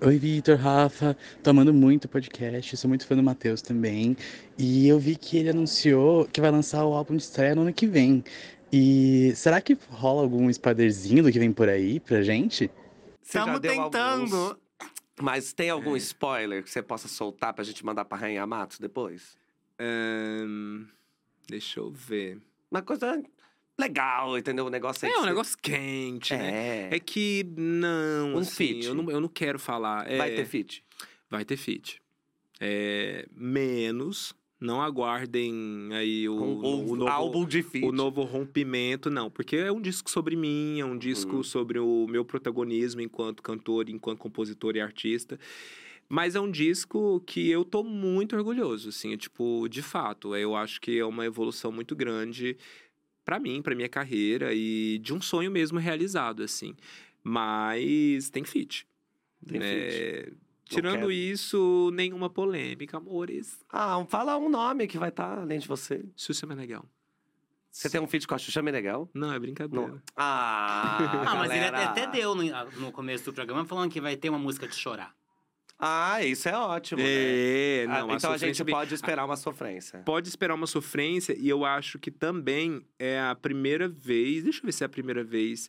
F: Oi, Vitor, Rafa. Tô amando muito o podcast, sou muito fã do Matheus também. E eu vi que ele anunciou que vai lançar o álbum de estreia no ano que vem. E será que rola algum spoilerzinho do que vem por aí pra gente?
B: Estamos tentando.
A: alguns, mas tem algum spoiler que você possa soltar pra gente mandar pra Rainha Matos depois?
C: Ahn, deixa eu ver.
A: Uma coisa legal, entendeu? O negócio aí
C: É
A: que
C: um negócio quente, né?
A: É.
C: É que não,
A: Um
C: assim,
A: feat.
C: eu não, eu não quero falar. É,
A: Vai ter feat.
C: Vai ter feat. É, menos, não aguardem aí o,
A: Um,
C: o novo,
A: álbum de feat.
C: o novo rompimento, não. Porque é um disco sobre mim, é um disco
A: Uhum.
C: sobre o meu protagonismo enquanto cantor, enquanto compositor e artista. Mas é um disco que eu tô muito orgulhoso, assim, é, tipo, de fato. Eu acho que é uma evolução muito grande pra mim, pra minha carreira e de um sonho mesmo realizado, assim. Mas tem feat.
A: Tem feat.
C: É, Tirando isso, nenhuma polêmica, amores.
A: Ah, fala um nome que vai estar além de você.
C: Xuxa Meneghel.
A: Você tem um feat com a Xuxa Meneghel?
C: Não, é brincadeira.
A: Não. Ah,
B: Ah, mas ele até, até deu no, no começo do programa falando que vai ter uma música de chorar.
A: Ah, isso é ótimo, né?
C: É,
A: Ah,
C: não,
A: então a gente pode esperar uma sofrência.
C: pode esperar uma sofrência e eu acho que também é a primeira vez, deixa eu ver se é a primeira vez.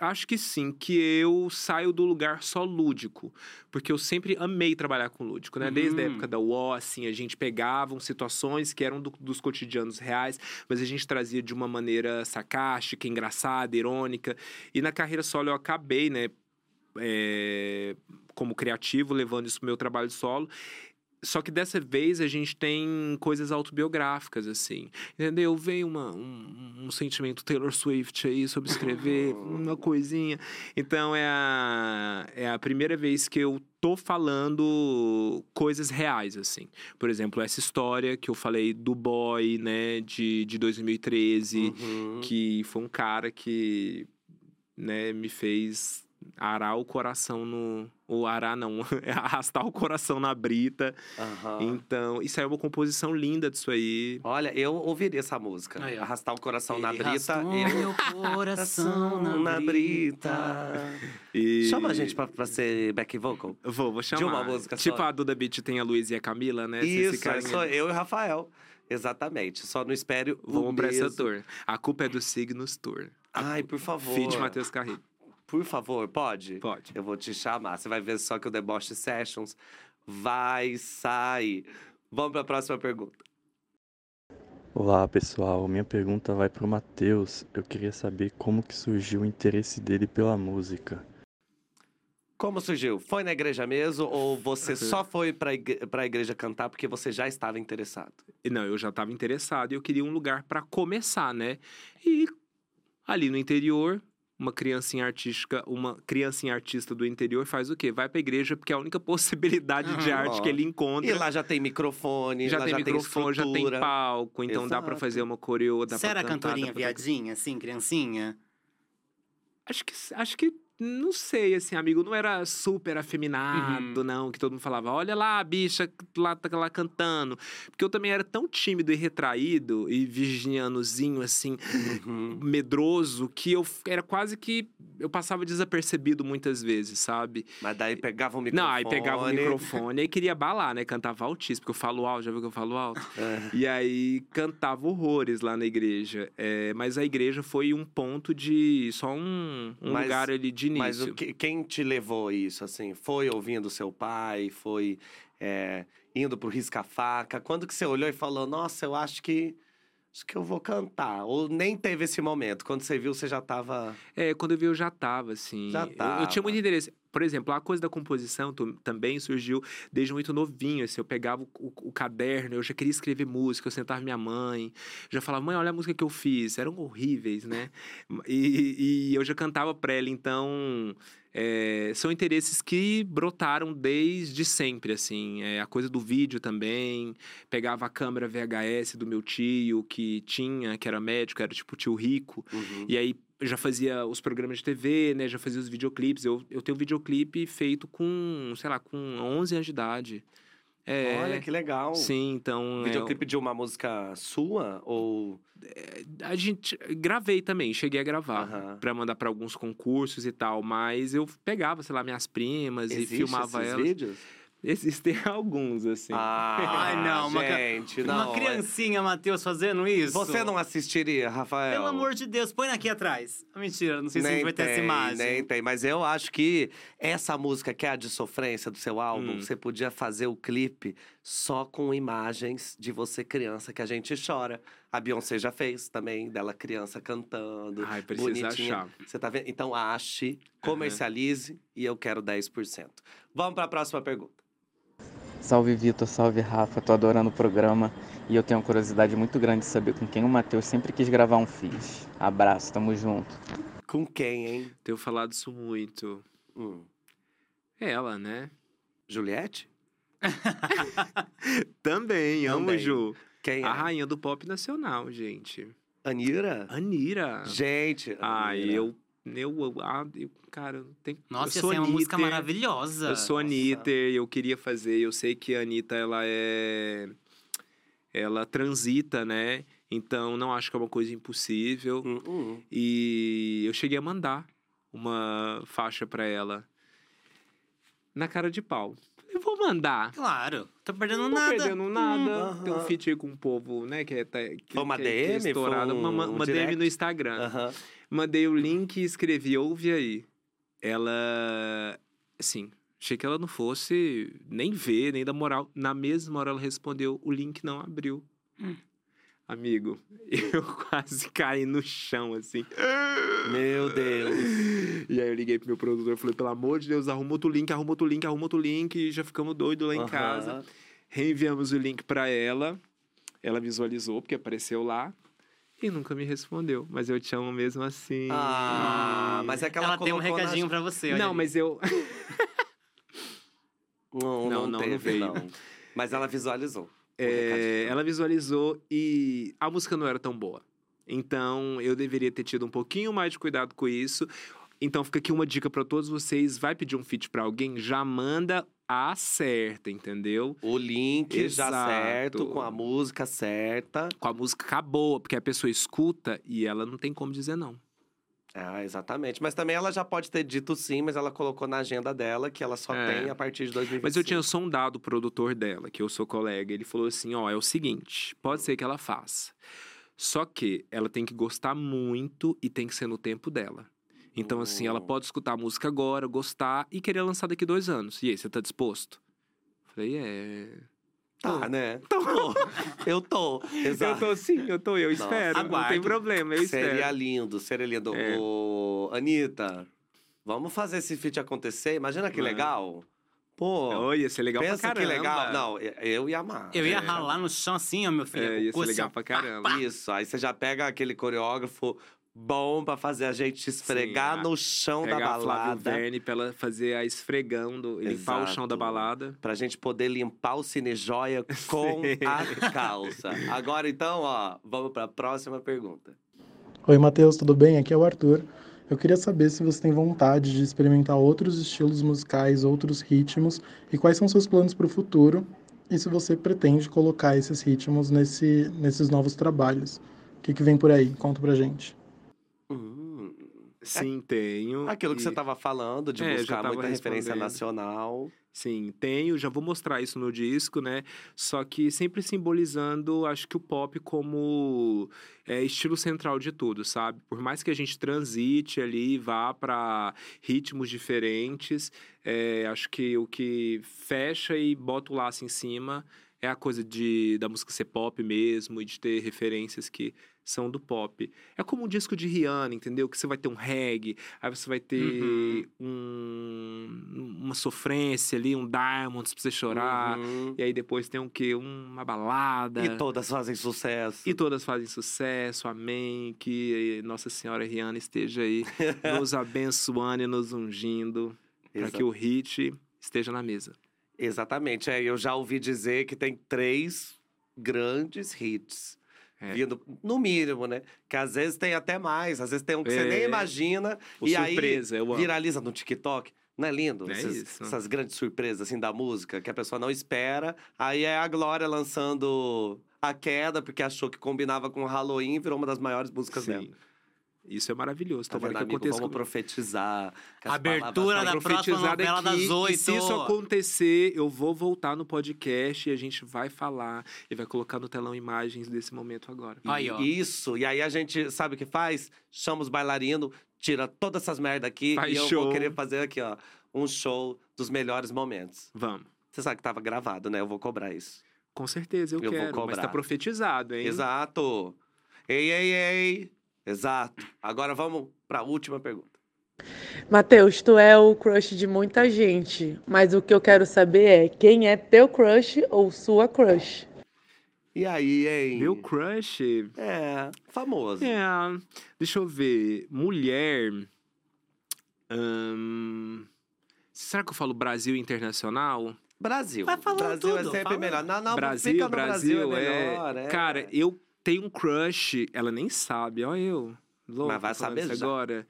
C: Acho que sim, que eu saio do lugar só lúdico, porque eu sempre amei trabalhar com lúdico, né? Desde a
B: Uhum.
C: época da UO, assim, a gente pegava situações que eram do- dos cotidianos reais, mas a gente trazia de uma maneira sarcástica, engraçada, irônica. E na carreira solo eu acabei, né, é, como criativo, levando isso pro meu trabalho solo. Só que dessa vez a gente tem coisas autobiográficas, assim. Entendeu? Veio uma, um, um sentimento Taylor Swift aí sobre escrever uma coisinha. Então é a, é a primeira vez que eu tô falando coisas reais, assim. Por exemplo, essa história que eu falei do boy, né, de, de 2013
A: Uhum.
C: que foi um cara que né, me fez arar o coração no. Ou arar não, é arrastar o coração na brita.
A: Aham.
C: Então, isso aí é uma composição linda disso aí.
A: Olha, eu ouviria essa música.
B: Aí.
A: Arrastar o coração na brita. eu-
B: meu coração na, brita.
C: E...
A: Chama a gente pra, pra ser back vocal.
C: Vou, vou chamar.
A: De uma música
C: tipo
A: só.
C: a Duda Beat tem a Luiz e a Camila, né?
A: Isso,
C: Esse carinha-
A: sou eu e o Rafael. Exatamente. Só não espere o
C: Vamos pra essa tour. A culpa é do Signos Tour.
A: Ai, por favor.
C: Feed Matheus Carrilho.
A: Por favor, pode?
C: Pode.
A: Eu vou te chamar. Você vai ver só que o Deboche Sessions vai sair. Vamos pra próxima pergunta.
G: Olá pessoal, minha pergunta vai para o Matheus. Eu queria saber como que surgiu o interesse dele pela música.
A: Como surgiu? Foi na igreja mesmo ou você só foi pra, igre pra igreja cantar porque você já estava interessado?
C: E Não, eu já estava interessado e eu queria um lugar para começar, né? E ali no interior, uma criancinha artística, uma criancinha artista do interior faz o quê? Vai pra igreja porque é a única possibilidade de
B: Uhum.
C: arte
A: Ó.
C: que ele encontra.
A: E lá já tem microfone,
C: já
A: lá
C: tem
A: já
C: microfone, já tem palco, então dá pra
A: Exato.
C: fazer uma coreo, dá
B: Você
C: pra cantar,
B: cantorinha
C: dá pra-
B: viadinha, assim, criancinha?
C: Acho que, acho que, não sei, assim, amigo, não era super afeminado,
B: Uhum.
C: não, que todo mundo falava, olha lá a bicha lá, tá lá cantando. Porque eu também era tão tímido e retraído e virginianozinho, assim,
A: Uhum.
C: medroso, que eu era quase que, eu passava desapercebido muitas vezes, sabe?
A: Mas daí pegava o microfone.
C: Não, aí pegava o microfone e queria balar, né? Cantava altíssimo, porque eu falo alto, já viu que eu falo alto?
A: É.
C: E aí cantava horrores lá na igreja. É, mas a igreja foi um ponto de. só um, um
A: Mas-
C: lugar ali de início.
A: Mas o que- quem te levou a isso, assim? Foi ouvindo seu pai? Foi é, indo pro risca-faca? Quando que você olhou e falou, nossa, eu acho que... Acho que eu vou cantar. Ou nem teve esse momento. Quando você viu, você já tava...
C: É, quando eu vi, eu já tava, assim.
A: Já
C: Eu- Eu,
A: tava.
C: tinha muito interesse. Por exemplo, a coisa da composição também surgiu desde muito novinho, assim. Eu pegava o, o- o caderno, eu já queria escrever música, eu sentava minha mãe, já falava, mãe, olha a música que eu fiz. Eram horríveis, né? E, e eu já cantava pra ela, então... é, são interesses que brotaram desde sempre, assim. É, a coisa do vídeo também. Pegava a câmera VHS do meu tio, que tinha, que era médico, era tipo tio rico.
A: Uhum.
C: E aí eu já fazia os programas de TV, né? Já fazia os videoclipes. Eu, eu tenho um videoclipe feito com, sei lá, com 11 anos de idade. É,
A: Olha, que legal.
C: Sim, então... é,
A: Videoclipe de uma música sua? Ou...
C: a gente gravei também, cheguei a gravar
A: Aham.
C: Pra mandar pra alguns concursos e tal, mas eu pegava, sei lá, minhas primas
A: Existe
C: e filmava
A: esses
C: elas.
A: vídeos?
C: Existem alguns assim.
A: Ah,
B: Ai, não, uma ca-
A: gente,
B: Uma
A: não. é-
B: criancinha, Matheus, fazendo isso?
A: Você não assistiria, Rafael?
B: Pelo amor de Deus, põe aqui atrás. Mentira, não sei se a gente
A: Nem
B: vai ter essa imagem.
A: Nem tem, mas eu acho que essa música que é a de sofrência do seu álbum,
C: Hum.
A: você podia fazer o clipe só com imagens de você criança que a gente chora. A Beyoncé já fez também, dela criança cantando.
C: Ai, precisa
A: bonitinha.
C: achar.
A: Você tá vendo? Então ache, comercialize e eu quero 10%. Vamos para a próxima pergunta.
H: Salve Vitor, salve Rafa, tô adorando o programa e eu tenho uma curiosidade muito grande de saber com quem o Matheus sempre quis gravar um feat. Abraço, tamo junto.
A: Com quem, hein?
C: Tenho falado isso muito.
A: Hum.
C: Ela, né?
A: Juliette?
C: Também, amo
A: Também.
C: Ju.
A: Quem é?
C: A rainha do pop nacional, gente.
A: Anira?
C: Anira.
A: Gente.
C: Ai,
A: Anira.
C: eu. Eu, ah, eu, cara, eu tenho.
B: Nossa,
C: eu sou
B: essa é uma música maravilhosa.
C: Eu sou. Anitta e eu queria fazer. Eu sei que a Anitta, ela é. Ela transita, né? Então, não acho que é uma coisa impossível.
A: Hum, hum.
C: E eu cheguei a mandar uma faixa pra ela. Na cara de pau. Eu vou mandar.
B: Claro, tá perdendo
C: Não tô
B: nada.
C: perdendo nada.
A: Hum,
C: Tem um feat aí com o povo, né? Que é, tá, que,
A: Foi uma
C: que, é- que é
A: DM? Foi
C: estourada. uma, uma,
A: um
C: uma DM no Instagram.
A: Aham.
C: Mandei o link e escrevi, ouve aí. Ela, assim, achei que ela não fosse nem ver, nem dar moral. Na mesma hora ela respondeu, o link não abriu.
B: Hum.
C: Amigo, eu quase caí no chão, assim.
A: Meu Deus.
C: E aí eu liguei pro meu produtor, falei, pelo amor de Deus, arruma outro link, arruma outro link, arruma outro link. E já ficamos doidos lá em
A: Aham.
C: casa. Reenviamos o link pra ela. Ela visualizou, porque apareceu lá. E nunca me respondeu. Mas eu te amo mesmo assim.
A: Ah, mas é que ela,
B: Ela tem um
A: colocou na-
B: recadinho pra você. olha
C: Não, mas eu.
A: Não,
C: Não,
A: não,
C: não, não
A: teve,
C: veio.
A: não. Mas ela visualizou.
C: É, ela visualizou e a música não era tão boa. Então eu deveria ter tido um pouquinho mais de cuidado com isso. Então fica aqui uma dica pra todos vocês. Vai pedir um feat pra alguém, já manda a certa, entendeu?
A: O link já
C: Exato.
A: certo, com a música certa.
C: Com a música acabou, porque a pessoa escuta e ela não tem como dizer não.
A: Ah, exatamente. Mas também ela já pode ter dito sim, mas ela colocou na agenda dela que ela só
C: É.
A: tem a partir de 2025.
C: Mas eu tinha sondado o produtor dela, que eu sou colega. Ele falou assim: ó, é o seguinte, pode ser que ela faça. Só que ela tem que gostar muito e tem que ser no tempo dela. Então, assim, ela
A: Hum.
C: pode escutar a música agora, gostar e querer lançar daqui dois anos. E aí, você tá disposto? Falei, é.
A: Tá, né? Tô. Eu tô. Exato.
C: Eu tô sim, eu tô, eu
A: Nossa.
C: espero. Não tem
B: Aguardo.
C: problema, eu espero.
A: Seria lindo, seria lindo.
C: É.
A: Ô, Anitta, vamos fazer esse feat acontecer? Imagina que
C: Vai.
A: legal. Pô,
C: Oi, ia ser legal
A: pensa
C: pra caramba.
A: que legal. Não, eu ia amar.
B: Eu ia
A: É.
B: ralar no chão assim, ó, meu filho.
C: É, ia ser
B: com o
C: legal
B: assim,
C: pra caramba.
A: Isso, aí você já pega aquele coreógrafo bom pra fazer a gente esfregar
C: a-
A: no chão da
C: Pegar a Flávio
A: balada.
C: Verne pra ela fazer a esfregando, limpar o chão da
A: Exato.
C: balada.
A: Pra gente poder limpar o Cine Joia com
C: Sim.
A: a calça. Agora, então, ó, vamos pra próxima pergunta.
I: Oi, Matheus, tudo bem? Aqui é o Arthur. Eu queria saber se você tem vontade de experimentar outros estilos musicais, outros ritmos e quais são seus planos para o futuro e se você pretende colocar esses ritmos nesse, nesses novos trabalhos. O que, que vem por aí? Conta pra gente.
C: Sim, tenho.
A: aquilo que
C: E-
A: você tava falando, de
C: É,
A: buscar muita referência nacional.
C: Sim, tenho, já vou mostrar isso no disco, né? Só que sempre simbolizando, acho que o pop como é, estilo central de tudo, sabe? Por mais que a gente transite ali, vá para ritmos diferentes, é, acho que o que fecha e bota o laço em cima é a coisa de da música ser pop mesmo e de ter referências que são do pop. É como um disco de Rihanna, entendeu? Que você vai ter um reggae, aí você vai ter
B: Uhum.
C: um, uma sofrência ali, um Diamonds pra você chorar.
A: Uhum.
C: E aí depois tem um quê? Uma balada.
A: E todas fazem sucesso.
C: E todas fazem sucesso, amém. Que Nossa Senhora Rihanna esteja aí nos abençoando e nos ungindo para que o hit esteja na mesa.
A: Exatamente. É, eu já ouvi dizer que tem três grandes hits.
C: É.
A: Vindo, no mínimo, né? Que às vezes tem até mais, às vezes tem um que você nem
C: É.
A: imagina.
C: O
A: e
C: surpresa,
A: aí viraliza no TikTok. Não é lindo?
C: É
A: Esses-
C: isso.
A: Essas grandes surpresas assim da música que a pessoa não espera. Aí é a Glória lançando a queda, porque achou que combinava com o Halloween, virou uma das maiores músicas dela.
C: Isso é maravilhoso.
A: Tá
C: Tomara
A: vendo,
C: que
A: amigo?
C: aconteça
A: Vamos
C: comigo.
A: profetizar. que as
B: Abertura da próxima
C: profetizada
B: novela das
C: aqui, E
B: oito.
C: se isso acontecer, eu vou voltar no podcast e a gente vai falar e vai colocar no telão imagens desse momento agora.
B: Aí, ó.
A: Isso. E aí a gente sabe o que faz? Chama os bailarinos, tira todas essas merda aqui
C: Faz
A: e eu
C: show.
A: vou querer fazer aqui, ó, um show dos melhores momentos.
C: Vamos.
A: Você sabe que tava gravado, né? Eu vou cobrar isso.
C: Com certeza eu,
A: Eu vou
C: quero, mas
A: cobrar.
C: tá profetizado, hein?
A: Exato. Ei, ei, ei. Exato. Agora vamos pra última pergunta.
J: Matheus, tu é o crush de muita gente, mas o que eu quero saber é quem é teu crush ou sua crush?
A: E aí, hein?
C: Meu crush.
A: É, famoso.
C: É, deixa eu ver. Mulher. Ahn, será que eu falo Brasil internacional?
A: Brasil.
B: Vai falando
A: Brasil é
B: tudo,
A: sempre
B: fala.
A: melhor. Não, não,
C: Brasil,
A: fica no
C: Brasil,
A: Brasil, é
C: é.
A: melhor. é.
C: Cara, eu tenho um crush. Ela nem sabe, ó, eu. Louco,
A: Mas vai saber já.
C: agora.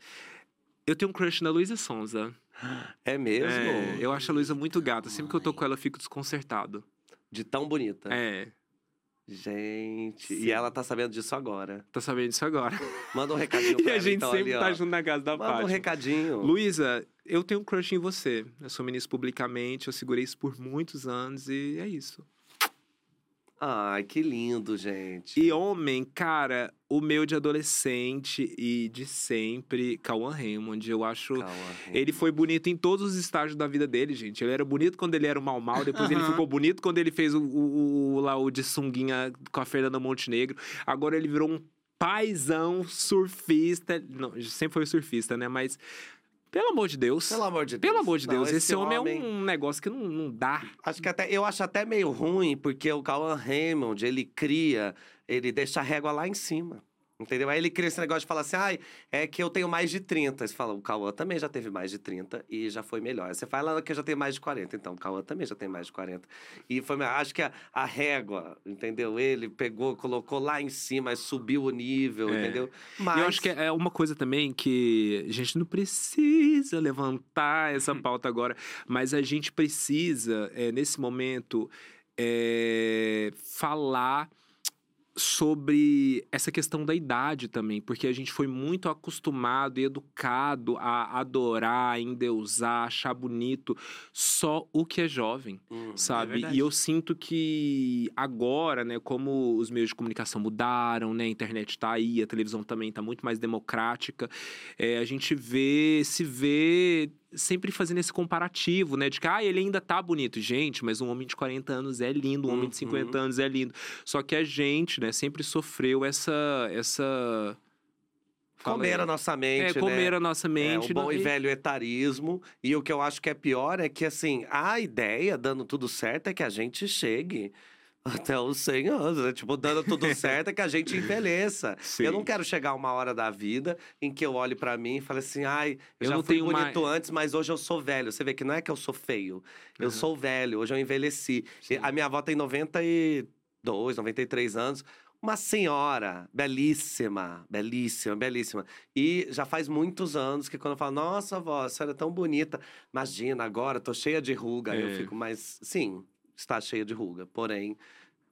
C: Eu tenho um crush na Luísa Sonza.
A: É mesmo?
C: É, eu acho a Luísa muito gata. Sempre que eu tô com ela, eu fico desconcertado.
A: De tão bonita.
C: É,
A: Gente,
C: Sim.
A: e ela tá sabendo disso agora.
C: tô sabendo disso agora.
A: Manda um recadinho pra
C: E a
A: ela,
C: gente
A: então,
C: sempre
A: ali,
C: tá
A: ó.
C: junto na casa da
A: Manda um recadinho.
C: Luísa, eu tenho um crush em você. Eu sou ministro publicamente, eu segurei isso por muitos anos e é isso.
A: Ai, que lindo, gente.
C: E homem, cara, o meu de adolescente e de sempre, Cauã Raymond, eu acho. Ele foi bonito em todos os estágios da vida dele, gente. Ele era bonito quando ele era o mal mal, depois ele ficou bonito quando ele fez o, o- o- lá o de sunguinha com a Fernanda Montenegro. Agora ele virou um paizão surfista. Não, sempre foi surfista, né? Mas pelo amor de Deus.
A: Pelo amor de Deus.
C: Pelo amor de
A: Não,
C: Deus, esse, homem, é um negócio que não, não dá.
A: Acho que até, eu acho até meio ruim, porque o Cauã Raymond, ele cria, ele deixa a régua lá em cima. Entendeu? Aí ele cria esse negócio de falar assim, ai, é que eu tenho mais de 30. Aí Você fala, o Cauã também já teve mais de 30 e já foi melhor. Aí Você fala que eu já tenho mais de 40. Então, o Cauã também já tem mais de 40. E foi, acho que a, a régua, entendeu? Ele pegou, colocou lá em cima, subiu o nível,
C: É.
A: entendeu?
C: E
A: Mas
C: eu acho que é uma coisa também que a gente não precisa levantar essa pauta agora, mas a gente precisa, é, nesse momento, é, falar sobre essa questão da idade também, porque a gente foi muito acostumado e educado a adorar, endeusar, achar bonito só o que é jovem
A: Hum,
C: sabe?
B: verdade.
C: e eu sinto que agora, né, como os meios de comunicação mudaram, né, a internet tá aí, a televisão também tá muito mais democrática, é, a gente vê, se vê sempre fazendo esse comparativo, né, de que ah, ele ainda tá bonito, gente, mas um homem de 40 anos é lindo, um homem de 50
A: Uhum.
C: anos é lindo. Só que a gente, né, sempre sofreu essa essa Fala
A: comer
C: aí.
A: a nossa mente,
C: é, comer
A: né?
C: a nossa
A: É,
C: mente.
A: o bom
C: não-
A: e velho etarismo. E o que eu acho que é pior é que, assim, a ideia, dando tudo certo, é que a gente chegue até os 100 anos, né? Tipo, dando tudo certo é que a gente envelheça.
C: Sim.
A: Eu não quero chegar a uma hora da vida em que eu olhe pra mim e fale assim, ai, eu,
C: Eu
A: já
C: não
A: fui
C: tenho
A: bonito
C: mais-
A: antes, mas hoje eu sou velho. Você vê que não é que eu sou feio, eu
C: Uhum.
A: sou velho, hoje eu envelheci. E A minha avó tem 92, 93 anos. Uma senhora belíssima, belíssima, belíssima. E já faz muitos anos que quando eu falo, nossa, avó, a senhora é tão bonita. Imagina, agora tô cheia de ruga. Aí Eu
C: É.
A: fico, mas sim, está cheia de ruga. Porém,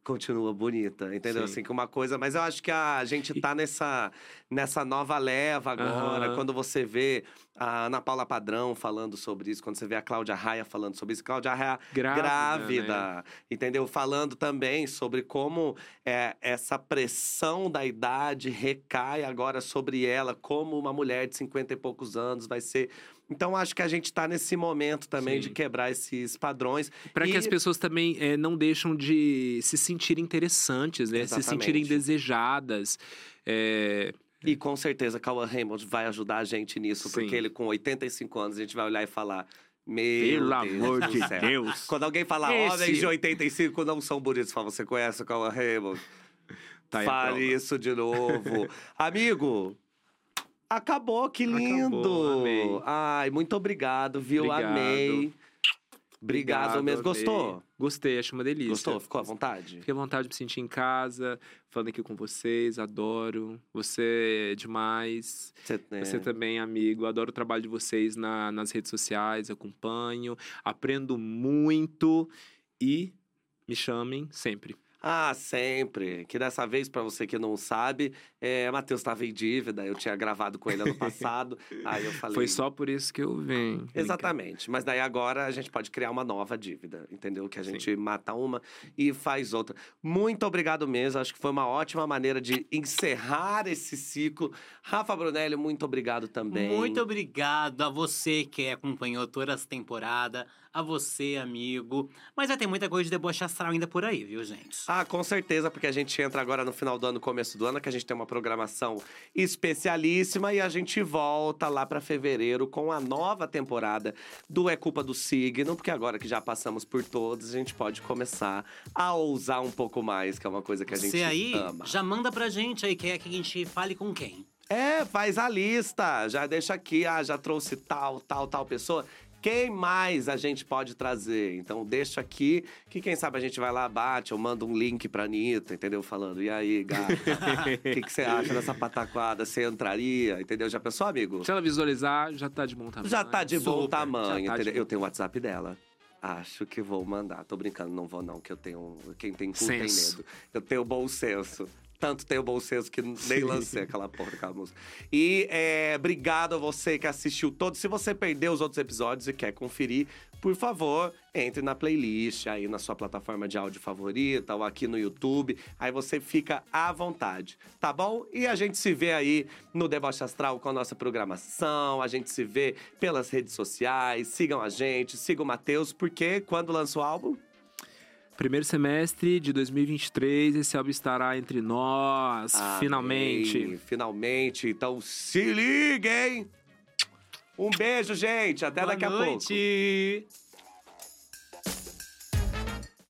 A: continua bonita, entendeu?
C: Sim.
A: Assim, que uma coisa. Mas eu acho que a gente tá nessa, nessa nova leva agora.
C: Aham.
A: Quando você vê a Ana Paula Padrão falando sobre isso, quando você vê a Cláudia Raia falando sobre isso. Cláudia Raia
C: Grávida,
A: grávida,
C: né?
A: entendeu? Falando também sobre como é, essa pressão da idade recai agora sobre ela, como uma mulher de 50 e poucos anos vai ser. Então, acho que a gente tá nesse momento também
C: Sim.
A: de quebrar esses padrões.
C: Para que
A: E-
C: as pessoas também eh, não deixam de se sentirem interessantes, né? Se sentirem desejadas. É,
A: E com certeza Cauã Raymond vai ajudar a gente nisso,
C: Sim.
A: porque ele com 85 anos, a gente vai olhar e falar. Meu
C: Pelo
A: Deus
C: amor de
A: céu."
C: Deus.
A: Quando alguém fala
C: Esse-
A: homens de 85 não são bonitos, fala, você conhece o Cauã Raymond?
C: Tá
A: Fale isso de novo. Amigo, acabou, que lindo!
C: Acabou, amei.
A: Ai, muito obrigado, viu?
C: Obrigado.
A: Amei. Obrigado, mesmo.
C: amei.
A: Gostou?
C: Gostei, achei uma delícia.
A: Gostou? Ficou à vontade?
C: Fiquei à vontade de me sentir em casa, falando aqui com vocês, adoro. Você é demais.
A: Você, é,
C: Você também, amigo. Adoro o trabalho de vocês na- nas redes sociais, acompanho, aprendo muito e me chamem sempre.
A: Ah, sempre. Que dessa vez, pra você que não sabe, é, Matheus estava em dívida. Eu tinha gravado com ele ano passado. aí eu falei.
C: Foi só por isso que eu vim.
A: Exatamente. Mas daí agora a gente pode criar uma nova dívida, entendeu? Que a gente mata uma e faz outra. Muito obrigado mesmo. Acho que foi uma ótima maneira de encerrar esse ciclo. Rafa Brunelli, muito obrigado também.
B: Muito obrigado a você que acompanhou toda essa temporada, a você, amigo. Mas vai ter muita coisa de deboche astral ainda por aí, viu, gente?
A: Ah, com certeza, porque a gente entra agora no final do ano, começo do ano, que a gente tem uma programação especialíssima e a gente volta lá pra fevereiro com a nova temporada do É Culpa do Signo, porque agora que já passamos por todos, a gente pode começar a ousar um pouco mais, que é uma coisa que a gente
B: Você aí
A: ama.
B: já manda pra gente aí, quer que a gente fale com quem?
A: É, faz a lista. Já deixa aqui, ah, já trouxe tal, tal, tal pessoa. Quem mais a gente pode trazer? Então deixa aqui, que quem sabe a gente vai lá, bate, eu mando um link pra Anitta, entendeu? Falando, e aí, gata, o que, que você acha dessa pataquada? Você entraria, entendeu? Já pensou, amigo?
C: Se ela visualizar, já tá de bom tamanho.
A: Já tá de bom
C: Super,
A: tamanho,
C: já tá de
A: entendeu?
C: bom
A: Eu tenho o WhatsApp dela. Acho que vou mandar. Tô brincando, não vou não, que eu tenho... Quem tem cu tem medo. Eu tenho bom senso. Tanto tenho bom senso que nem lancei aquela porra daquela música. E é, obrigado a você que assistiu todos. Se você perdeu os outros episódios e quer conferir, por favor, entre na playlist aí na sua plataforma de áudio favorita ou aqui no YouTube. Aí você fica à vontade, tá bom? E a gente se vê aí no Deboche Astral com a nossa programação. A gente se vê pelas redes sociais. Sigam a gente, sigam o Matheus, porque quando lança o álbum,
C: Primeiro semestre de 2023, esse álbum estará entre nós,
A: Amém,
C: finalmente.
A: Finalmente. Então se liguem! Um beijo, gente. Até
B: Boa
A: daqui a pouco.
B: noite.